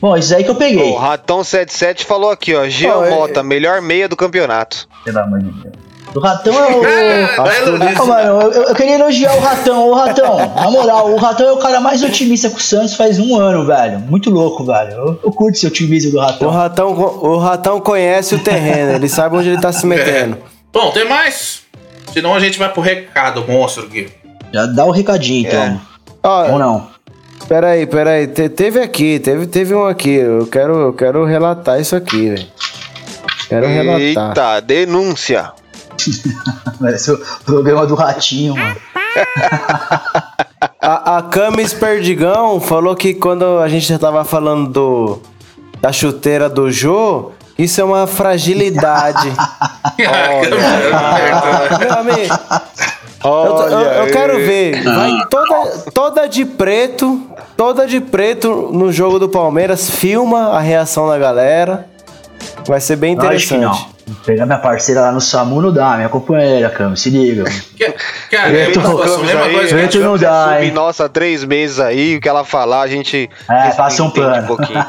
Bom, isso aí que eu peguei. O Ratão77 falou aqui, ó. Oh, é- Mota, melhor meia do campeonato. Pelo amor de Deus. O ratão é o. Ah, mano, eu, eu queria elogiar o Ratão. Ô, Ratão, na moral, o Ratão é o cara mais otimista com o Santos faz um ano, velho. Muito louco, velho. Eu, eu curto esse otimismo do O Ratão. ratão, o ratão conhece o terreno, ele sabe onde ele tá se metendo. Bom, tem mais? Senão a gente vai pro recado monstro aqui. Já dá o recadinho, então. Ó, Ou não? peraí, peraí, te- teve aqui, teve, teve um aqui, eu quero, eu quero relatar isso aqui, velho. Quero relatar. Eita, denúncia. Parece o programa do Ratinho, mano. A, a Camis Perdigão falou que quando a gente já tava falando do, da chuteira do Jô, isso é uma fragilidade. Meu amigo, eu, eu- eu quero ver. Vai toda, toda de preto, toda de preto no jogo do Palmeiras, filma a reação da galera. Vai ser bem Acho que não. interessante. Pegar minha parceira lá no SAMU não dá, minha companheira, Cam, se liga. Que- Cara, é situação, mesma aí, coisa. Preto não dá, hein? nossa três meses aí, o que ela falar, a gente. É, passa um pano. pouquinho.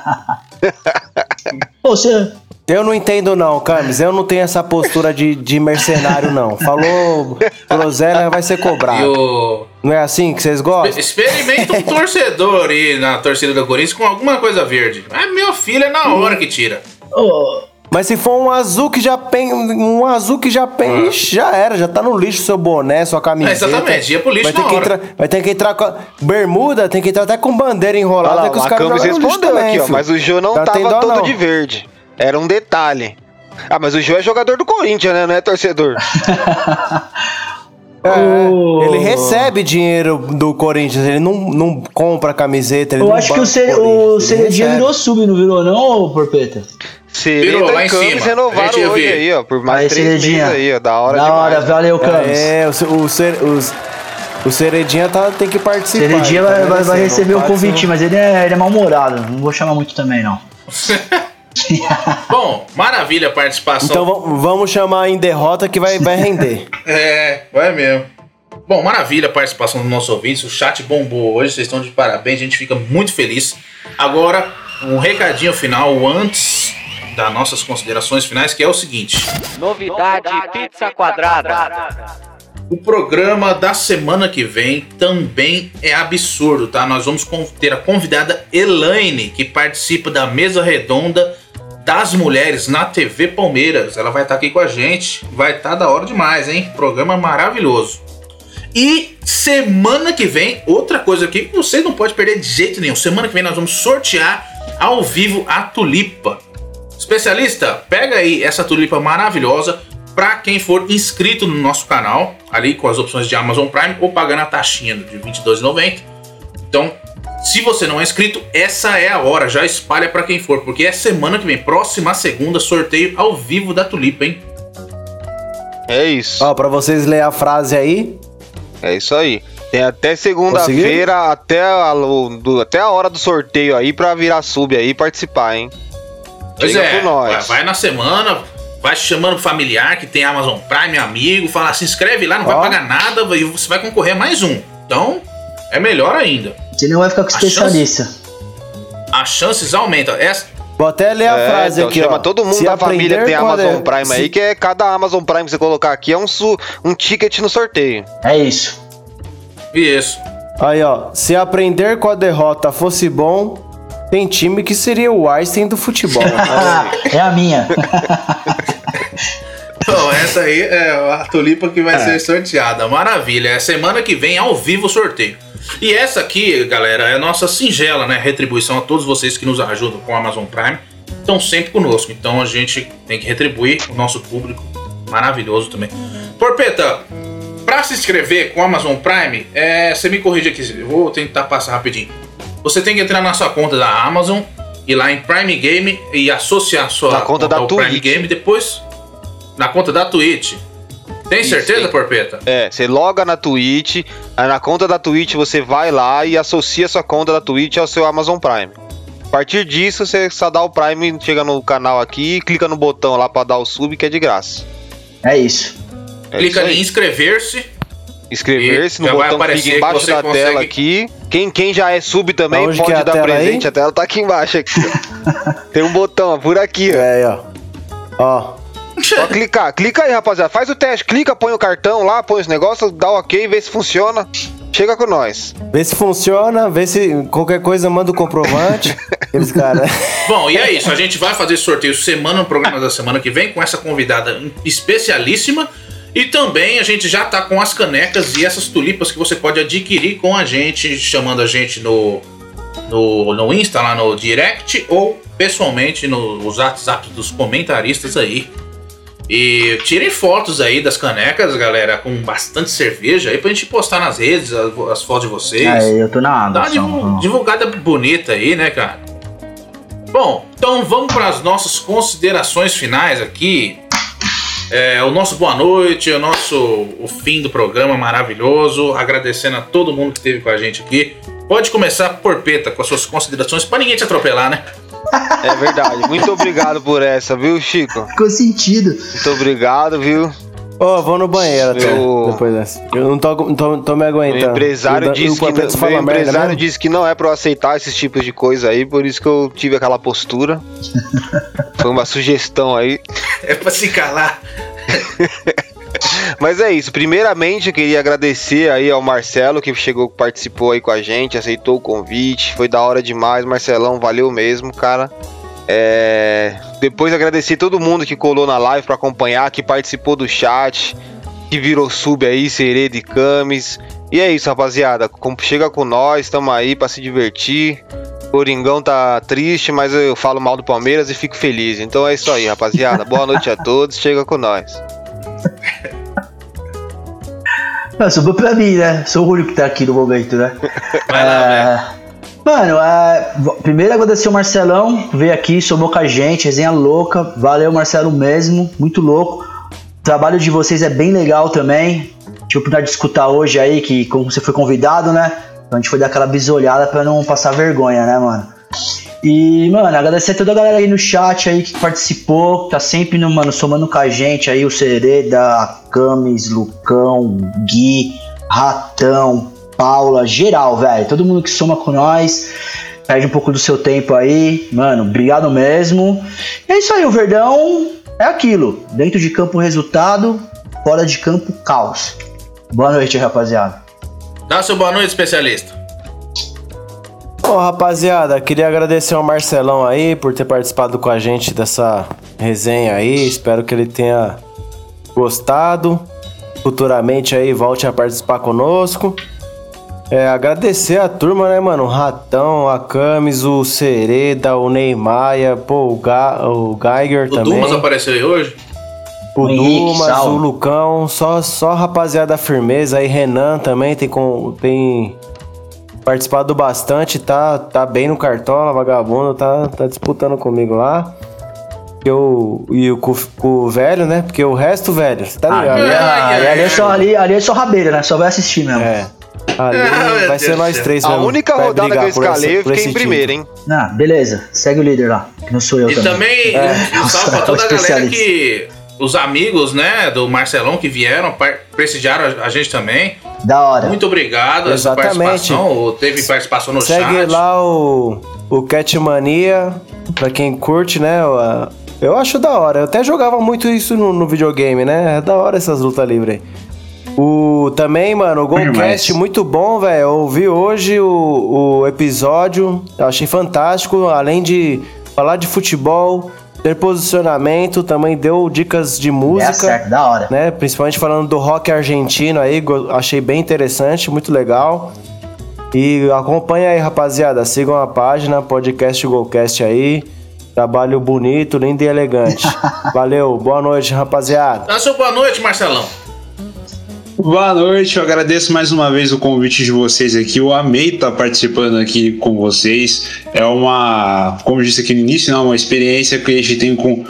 Pô, você. Eu não entendo não, Camis. Eu não tenho essa postura de, de mercenário, não. Falou groselha, vai ser cobrado. o... Não é assim que vocês gostam? Experimenta um torcedor aí na torcida do Corinthians com alguma coisa verde. É meu filho, é na hora que tira. Ô, Mas se for um azul que já pen, um azul que já pen, ixi, já era, já tá no lixo seu boné, sua camiseta. É, exatamente, ia pro lixo vai ter que hora. entrar, Vai ter que entrar com a bermuda, tem que entrar até com bandeira enrolada Olha lá, que os o caras respondeu também, aqui, ó. Mas o Jô não Tá tava dó, todo não. de verde. Era um detalhe. Ah, mas o Jô é jogador do Corinthians, né? Não é torcedor. É, Ô. Ele recebe dinheiro do Corinthians, ele não, não compra camiseta. Ele eu não acho que o, Cere, o virou sub, não virou não, ô, Porpeta? Virou, Sereta lá e em cima. Renovaram hoje ver. aí, ó. Por mais Aí, três Ceredinha. meses aí, ó. Da hora Da demais. hora, valeu, Camis. É, o, o, os- o Ceredinha tá, tem que participar. Ceredinha ele tá vai, vai, vai receber o convite, mas ele é, ele é mal-humorado. Não vou chamar muito também, não. Bom, maravilha a participação. Então vamos- chamar em derrota que vai, vai render. É, vai mesmo. Bom, maravilha a participação dos nossos ouvintes. O chat bombou hoje, vocês estão de parabéns, a gente fica muito feliz. Agora, um recadinho final antes das nossas considerações finais, que é o seguinte: Novidade Pizza Quadrada. o programa da semana que vem também é absurdo, tá? Nós vamos ter a convidada Elaine, que participa da mesa redonda das mulheres na TV Palmeiras. Ela vai estar aqui com a gente, vai estar da hora demais, hein? Programa maravilhoso. E semana que vem, outra coisa aqui que você não pode perder de jeito nenhum. Semana que vem nós vamos sortear ao vivo a tulipa. Especialista, pega aí essa tulipa maravilhosa para quem for inscrito no nosso canal, ali com as opções de Amazon Prime ou pagando a taxinha de R$ 22,90. Então, se você não é inscrito, essa é a hora, já espalha para quem for, porque é semana que vem, próxima segunda, sorteio ao vivo da tulipa, hein? É isso. Ó, pra vocês lerem a frase aí. É isso aí. Tem até segunda-feira, até a, do- até a hora do sorteio aí pra virar sub aí e participar, hein? Pois Chega é, nós. vai- vai na semana, vai chamando familiar que tem Amazon Prime, amigo, fala, se inscreve lá, não vai Ó. pagar nada e você vai concorrer a mais um. Então, é melhor ainda. Você não vai ficar com A especialista. As chances aumentam. Essa, Vou até ler a É, frase então aqui, chama ó. todo mundo Se da família que tem Amazon de- Prime se- aí, que é cada Amazon Prime que você colocar aqui é um, su- um ticket no sorteio. É isso. isso. Aí, ó. Se aprender com a derrota fosse bom, tem time que seria o Einstein do futebol. é a minha. Então, essa aí é a tulipa que vai ser sorteada. Maravilha. É semana que vem ao vivo o sorteio. E essa aqui, galera, é a nossa singela, né? Retribuição a todos vocês que nos ajudam com o Amazon Prime. Estão sempre conosco. Então a gente tem que retribuir o nosso público maravilhoso também. Porpeta, pra se inscrever com o Amazon Prime, é, você me corrige aqui, eu vou tentar passar rapidinho. Você tem que entrar na sua conta da Amazon, ir lá em Prime Game e associar a sua Na conta da ao Prime. Game, depois na conta da Twitch. Tem Isso, certeza, tem. Porpeta? É, você loga na Twitch, aí na conta da Twitch você vai lá e associa sua conta da Twitch ao seu Amazon Prime. A partir disso, você só dá o Prime, chega no canal aqui, clica no botão lá pra dar o sub, que é de graça. É isso. É Clica isso em inscrever-se. Inscrever-se no botão que fica que embaixo você da consegue- tela aqui. Quem, quem já é sub também Aonde que pode é dar presente. aí? A tela tá aqui embaixo. Aqui, ó. Tem um botão ó, por aqui, ó. é aí, ó. Ó. Só clicar. Clica aí, rapaziada. Faz o teste. Clica, põe o cartão lá, põe os negócios, dá o ok, vê se funciona. Chega com nós. Vê se funciona, vê se qualquer coisa manda o comprovante. Aqueles caras. Bom, e é isso. A gente vai fazer sorteio semana no programa da semana que vem com essa convidada especialíssima. E também a gente já tá com as canecas e essas tulipas que você pode adquirir com a gente, chamando a gente no, no, no Insta, lá no direct, ou pessoalmente nos WhatsApp dos comentaristas aí. E tirem fotos aí das canecas, galera, com bastante cerveja aí pra gente postar nas redes as, as fotos de vocês. Aí eu tô na Dá uma divu- divulgada bonita aí, né, cara? Bom, então vamos para as nossas considerações finais aqui. É, o nosso boa noite, o nosso o fim do programa maravilhoso. Agradecendo a todo mundo que esteve com a gente aqui. Pode começar, Porpeta, com as suas considerações, para ninguém te atropelar, né? É verdade. Muito obrigado por essa, viu, Chico? Ficou sentido. Muito obrigado, viu? Ô, vou no banheiro até. Depois dessa. Eu não tô, tô, tô me aguentando. empresário O- o disse que, Porpeta não, fala meu merda empresário disse que não é pra eu aceitar esses tipos de coisa aí, por isso que eu tive aquela postura. Foi uma sugestão aí. É pra se calar. Mas é isso. Primeiramente, eu queria agradecer aí ao Marcelo que chegou, participou aí com a gente, aceitou o convite. Foi da hora demais, Marcelão. Valeu mesmo, cara. É, Depois agradecer todo mundo que colou na live pra acompanhar, que participou do chat, que virou sub aí, Seredo e Camis. E é isso, rapaziada. Chega com nós, tamo aí pra se divertir. O Coringão tá triste, mas eu falo mal do Palmeiras e fico feliz. Então é isso aí, rapaziada. Boa noite a todos. Chega com nós. Não, sobrou pra mim, né? Sou o único que tá aqui no momento, né? Vai lá, velho. É, Mano, é, primeiro agradecer o Marcelão, veio aqui, somou com a gente, resenha louca. Valeu, Marcelo, mesmo, muito louco. O trabalho de vocês é bem legal também. Tive a oportunidade de escutar hoje aí, que como você foi convidado, né? Então a gente foi dar aquela bisolhada pra não passar vergonha, né, mano? E, mano, agradecer a toda a galera aí no chat aí que participou, que tá sempre, no, mano, somando com a gente aí, o Sereda, Camis, Lucão, Gui, Ratão, Paula, geral, velho. Todo mundo que soma com nós, perde um pouco do seu tempo aí. Mano, obrigado mesmo. E é isso aí, o Verdão é aquilo. Dentro de campo, resultado. Fora de campo, caos. Boa noite, rapaziada. Dá seu boa noite, especialista. Bom, rapaziada, queria agradecer ao Marcelão aí por ter participado com a gente dessa resenha aí. Espero que ele tenha gostado. Futuramente aí volte a participar conosco. É, agradecer a turma, né, mano? O Ratão, a Camis, o Sereda, o Neymar, pô, o, Ga o Geiger O também. Dumas apareceu aí hoje? O O Dumas, salve. o Lucão, só, só rapaziada firmeza. Aí Renan também tem, com, tem participado bastante, tá, tá bem no cartola, vagabundo, tá, tá disputando comigo lá. Eu, e o, com, o velho, né? Porque o resto, velho, você tá ligado? Ali, ai, ali é ai. só, ali, ali é só rabeira, né? Só vai assistir mesmo. É. Ali Ah, vai Deus ser nós três A mesmo. única rodada que eu escalei, eu fiquei em primeiro, hein? Ah, beleza. Segue o líder lá, que não sou eu E também. também É. um salve pra toda a galera que. Os amigos, né, do Marcelão que vieram, prestigiaram a, gente também. Da hora. Muito obrigado essa Exatamente. participação. Teve participação no Segue chat. lá o, o Catmania, pra quem curte, né? o- Eu acho da hora. Eu até jogava muito isso no, no videogame, né? É da hora essas lutas livres aí. O, também, mano, o. Golcast muito bom, velho. Eu ouvi hoje o, o episódio, eu achei fantástico. Além de falar de futebol, ter posicionamento, também deu dicas de É música certo, da hora. né? Principalmente falando do rock argentino aí, achei bem interessante, muito legal. E acompanha aí, rapaziada. Sigam a página, podcast Golcast aí. Trabalho bonito, lindo e elegante. Valeu, boa noite, rapaziada. Dá sua boa noite, Marcelão. Boa noite, eu agradeço mais uma vez o convite de vocês aqui. Eu amei estar participando aqui com vocês. É uma, como eu disse aqui no início, né, uma experiência que a gente tem com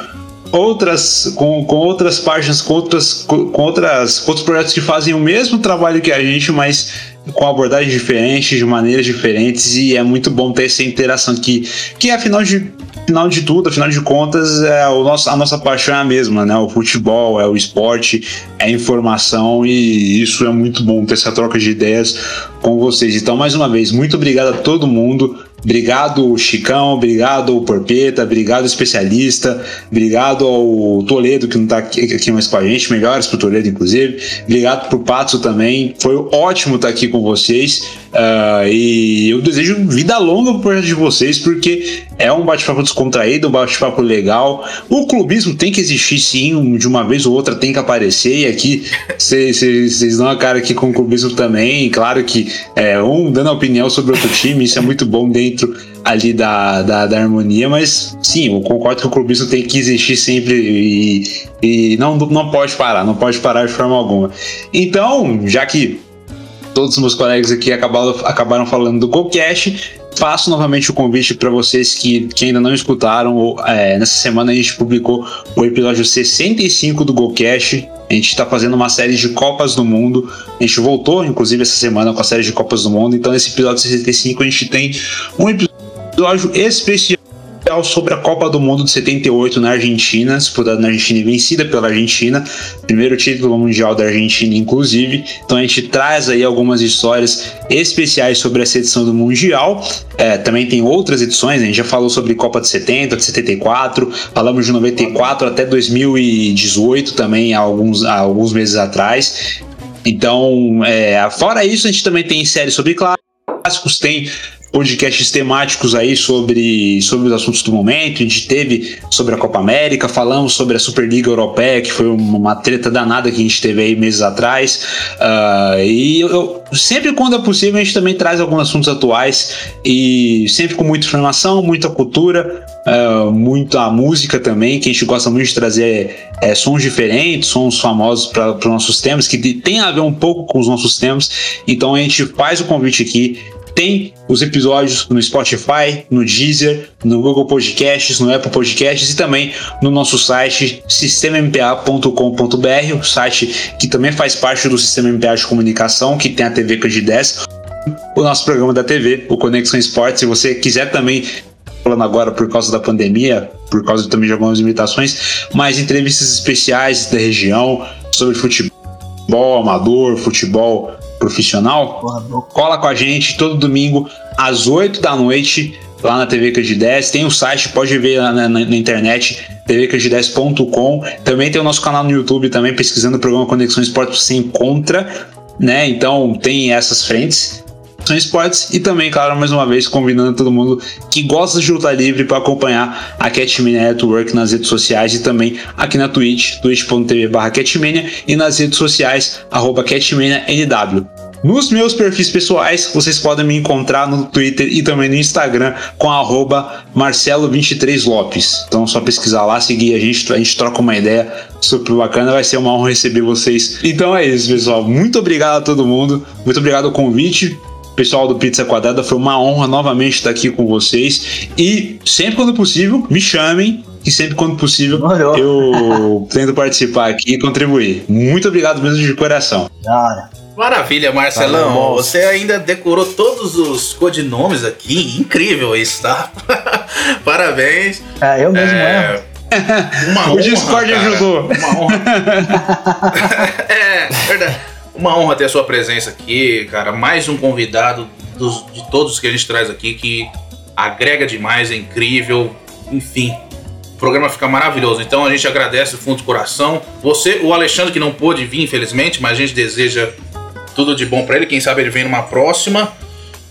outras, com, com outras páginas, com outras, com, outras, com outros projetos que fazem o mesmo trabalho que a gente, mas com abordagens diferentes, de maneiras diferentes, e é muito bom ter essa interação aqui, que afinal de final de tudo, afinal de contas, é o nosso, a nossa paixão é a mesma, né? O futebol, é o esporte, é a informação e isso é muito bom ter essa troca de ideias com vocês. Então, mais uma vez, muito obrigado a todo mundo. Obrigado, Chicão, obrigado Porpeta, obrigado, especialista, obrigado ao Toledo, que não tá aqui, aqui mais com a gente, melhores pro Toledo, inclusive. Obrigado pro Pato também. Foi ótimo estar aqui com vocês. Ah, e eu desejo vida longa pro projeto de vocês, porque é um bate-papo descontraído, um bate-papo legal. O clubismo tem que existir sim, de uma vez ou outra tem que aparecer, e aqui vocês dão a cara aqui com o clubismo também. Claro que é um dando opinião sobre outro time, isso é muito bom dentro ali da, da, da harmonia, mas sim, eu concordo que o clubismo tem que existir sempre e, e não, não pode parar, não pode parar de forma alguma. Então, já que todos os meus colegas aqui acabaram, acabaram falando do GoCast. Faço novamente o convite para vocês que, que ainda não escutaram. ou, é, nessa semana a gente publicou o episódio 65 do GoCast. A gente está fazendo uma série de Copas do Mundo. A gente voltou, inclusive, essa semana com a série de Copas do Mundo. Então, nesse episódio 65, a gente tem um episódio especial sobre a Copa do Mundo de 78 na Argentina, disputada na Argentina e vencida pela Argentina, primeiro título mundial da Argentina, inclusive. Então a gente traz aí algumas histórias especiais sobre essa edição do Mundial. É, também tem outras edições, a gente já falou sobre Copa de 70, de 74, falamos de 94 até 2018 também, há alguns, há alguns meses atrás. Então, é, fora isso, a gente também tem séries sobre clássicos, tem podcasts temáticos aí sobre, sobre os assuntos do momento. A gente teve sobre a Copa América, falamos sobre a Superliga Europeia, que foi uma treta danada que a gente teve aí meses atrás. Ah, e eu, sempre quando é possível, a gente também traz alguns assuntos atuais e sempre com muita informação, muita cultura, ah, muita música também, que a gente gosta muito de trazer é, sons diferentes, sons famosos para os nossos temas, que tem a ver um pouco com os nossos temas. Então a gente faz o convite aqui tem os episódios no Spotify, no Deezer, no Google Podcasts, no Apple Podcasts e também no nosso site sistemampa.com.br, o site que também faz parte do Sistema MPA de Comunicação, que tem a TV Cand 10, o nosso programa da TV, o Conexão Esportes. Se você quiser também falando agora por causa da pandemia, por causa também de algumas limitações, mas entrevistas especiais da região sobre futebol amador, futebol profissional, cola com a gente todo domingo às 8 da noite lá na TV Cand 10. Tem o site, pode ver lá na, na- na internet, tvcand10.com. Também tem o nosso canal no YouTube também, pesquisando o programa Conexão Esportes, você encontra, né? Então tem essas frentes. Esportes e também, claro, mais uma vez, convidando todo mundo que gosta de luta livre para acompanhar a Catmania Network nas redes sociais e também aqui na Twitch, twitch.tv Catmania e nas redes sociais, arroba CatmaniaNW. Nos meus perfis pessoais, vocês podem me encontrar no Twitter e também no Instagram com arroba Marcelo23Lopes. Então é só pesquisar lá, seguir a gente, a gente troca uma ideia super bacana, vai ser uma honra receber vocês. Então é isso, pessoal. Muito obrigado a todo mundo, muito obrigado ao convite. Pessoal do Pizza Quadrada, foi uma honra novamente estar aqui com vocês. E sempre quando possível, me chamem e sempre quando possível eu tento participar aqui e contribuir. Muito obrigado mesmo de coração. Cara, Maravilha, Marcelão. Valeu, Você ainda decorou todos os codinomes aqui. Incrível isso, tá? Parabéns. é, eu mesmo É, erro. uma O honra, Discord cara. ajudou. Uma honra. é, verdade. Uma honra ter a sua presença aqui, cara. Mais um convidado dos- de todos que a gente traz aqui que agrega demais, é incrível. Enfim, o programa fica maravilhoso. Então a gente agradece do fundo do coração. Você, o Alexandre, que não pôde vir, infelizmente, mas a gente deseja tudo de bom pra ele. Quem sabe ele vem numa próxima.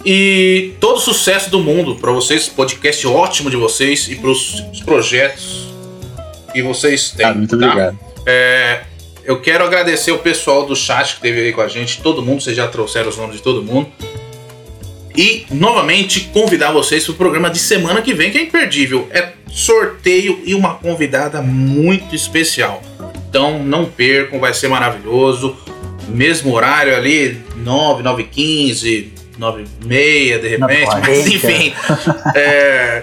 E todo sucesso do mundo pra vocês, podcast ótimo de vocês e pros projetos que vocês têm. Ah, muito tá? obrigado. É, eu quero agradecer o pessoal do chat que esteve aí com a gente, todo mundo, vocês já trouxeram os nomes de todo mundo. E novamente convidar vocês para o programa de semana que vem, que é imperdível. É sorteio e uma convidada muito especial. Então não percam, vai ser maravilhoso. Mesmo horário ali, 9, 9 15, 9 e meia, de repente. Mas 9h40. enfim. é,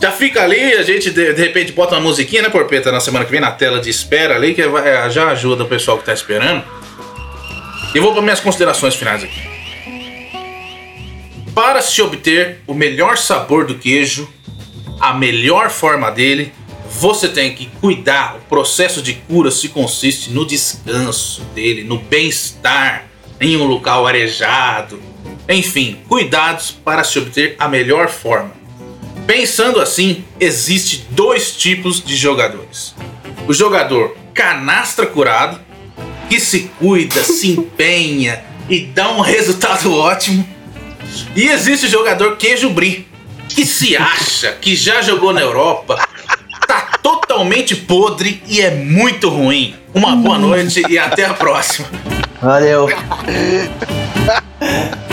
já fica ali, a gente de, de repente bota uma musiquinha, né, Porpeta, na semana que vem, na tela de espera ali, que vai- já ajuda o pessoal que tá esperando. E vou para minhas considerações finais aqui. Para se obter o melhor sabor do queijo, a melhor forma dele, você tem que cuidar. O processo de cura se consiste no descanso dele, no bem-estar, em um local arejado. Enfim, cuidados para se obter a melhor forma. Pensando assim, existe dois tipos de jogadores. O jogador canastra curado, que se cuida, se empenha e dá um resultado ótimo. E existe o jogador queijo brie, que se acha que já jogou na Europa, tá totalmente podre e é muito ruim. Uma boa noite e até a próxima. Valeu.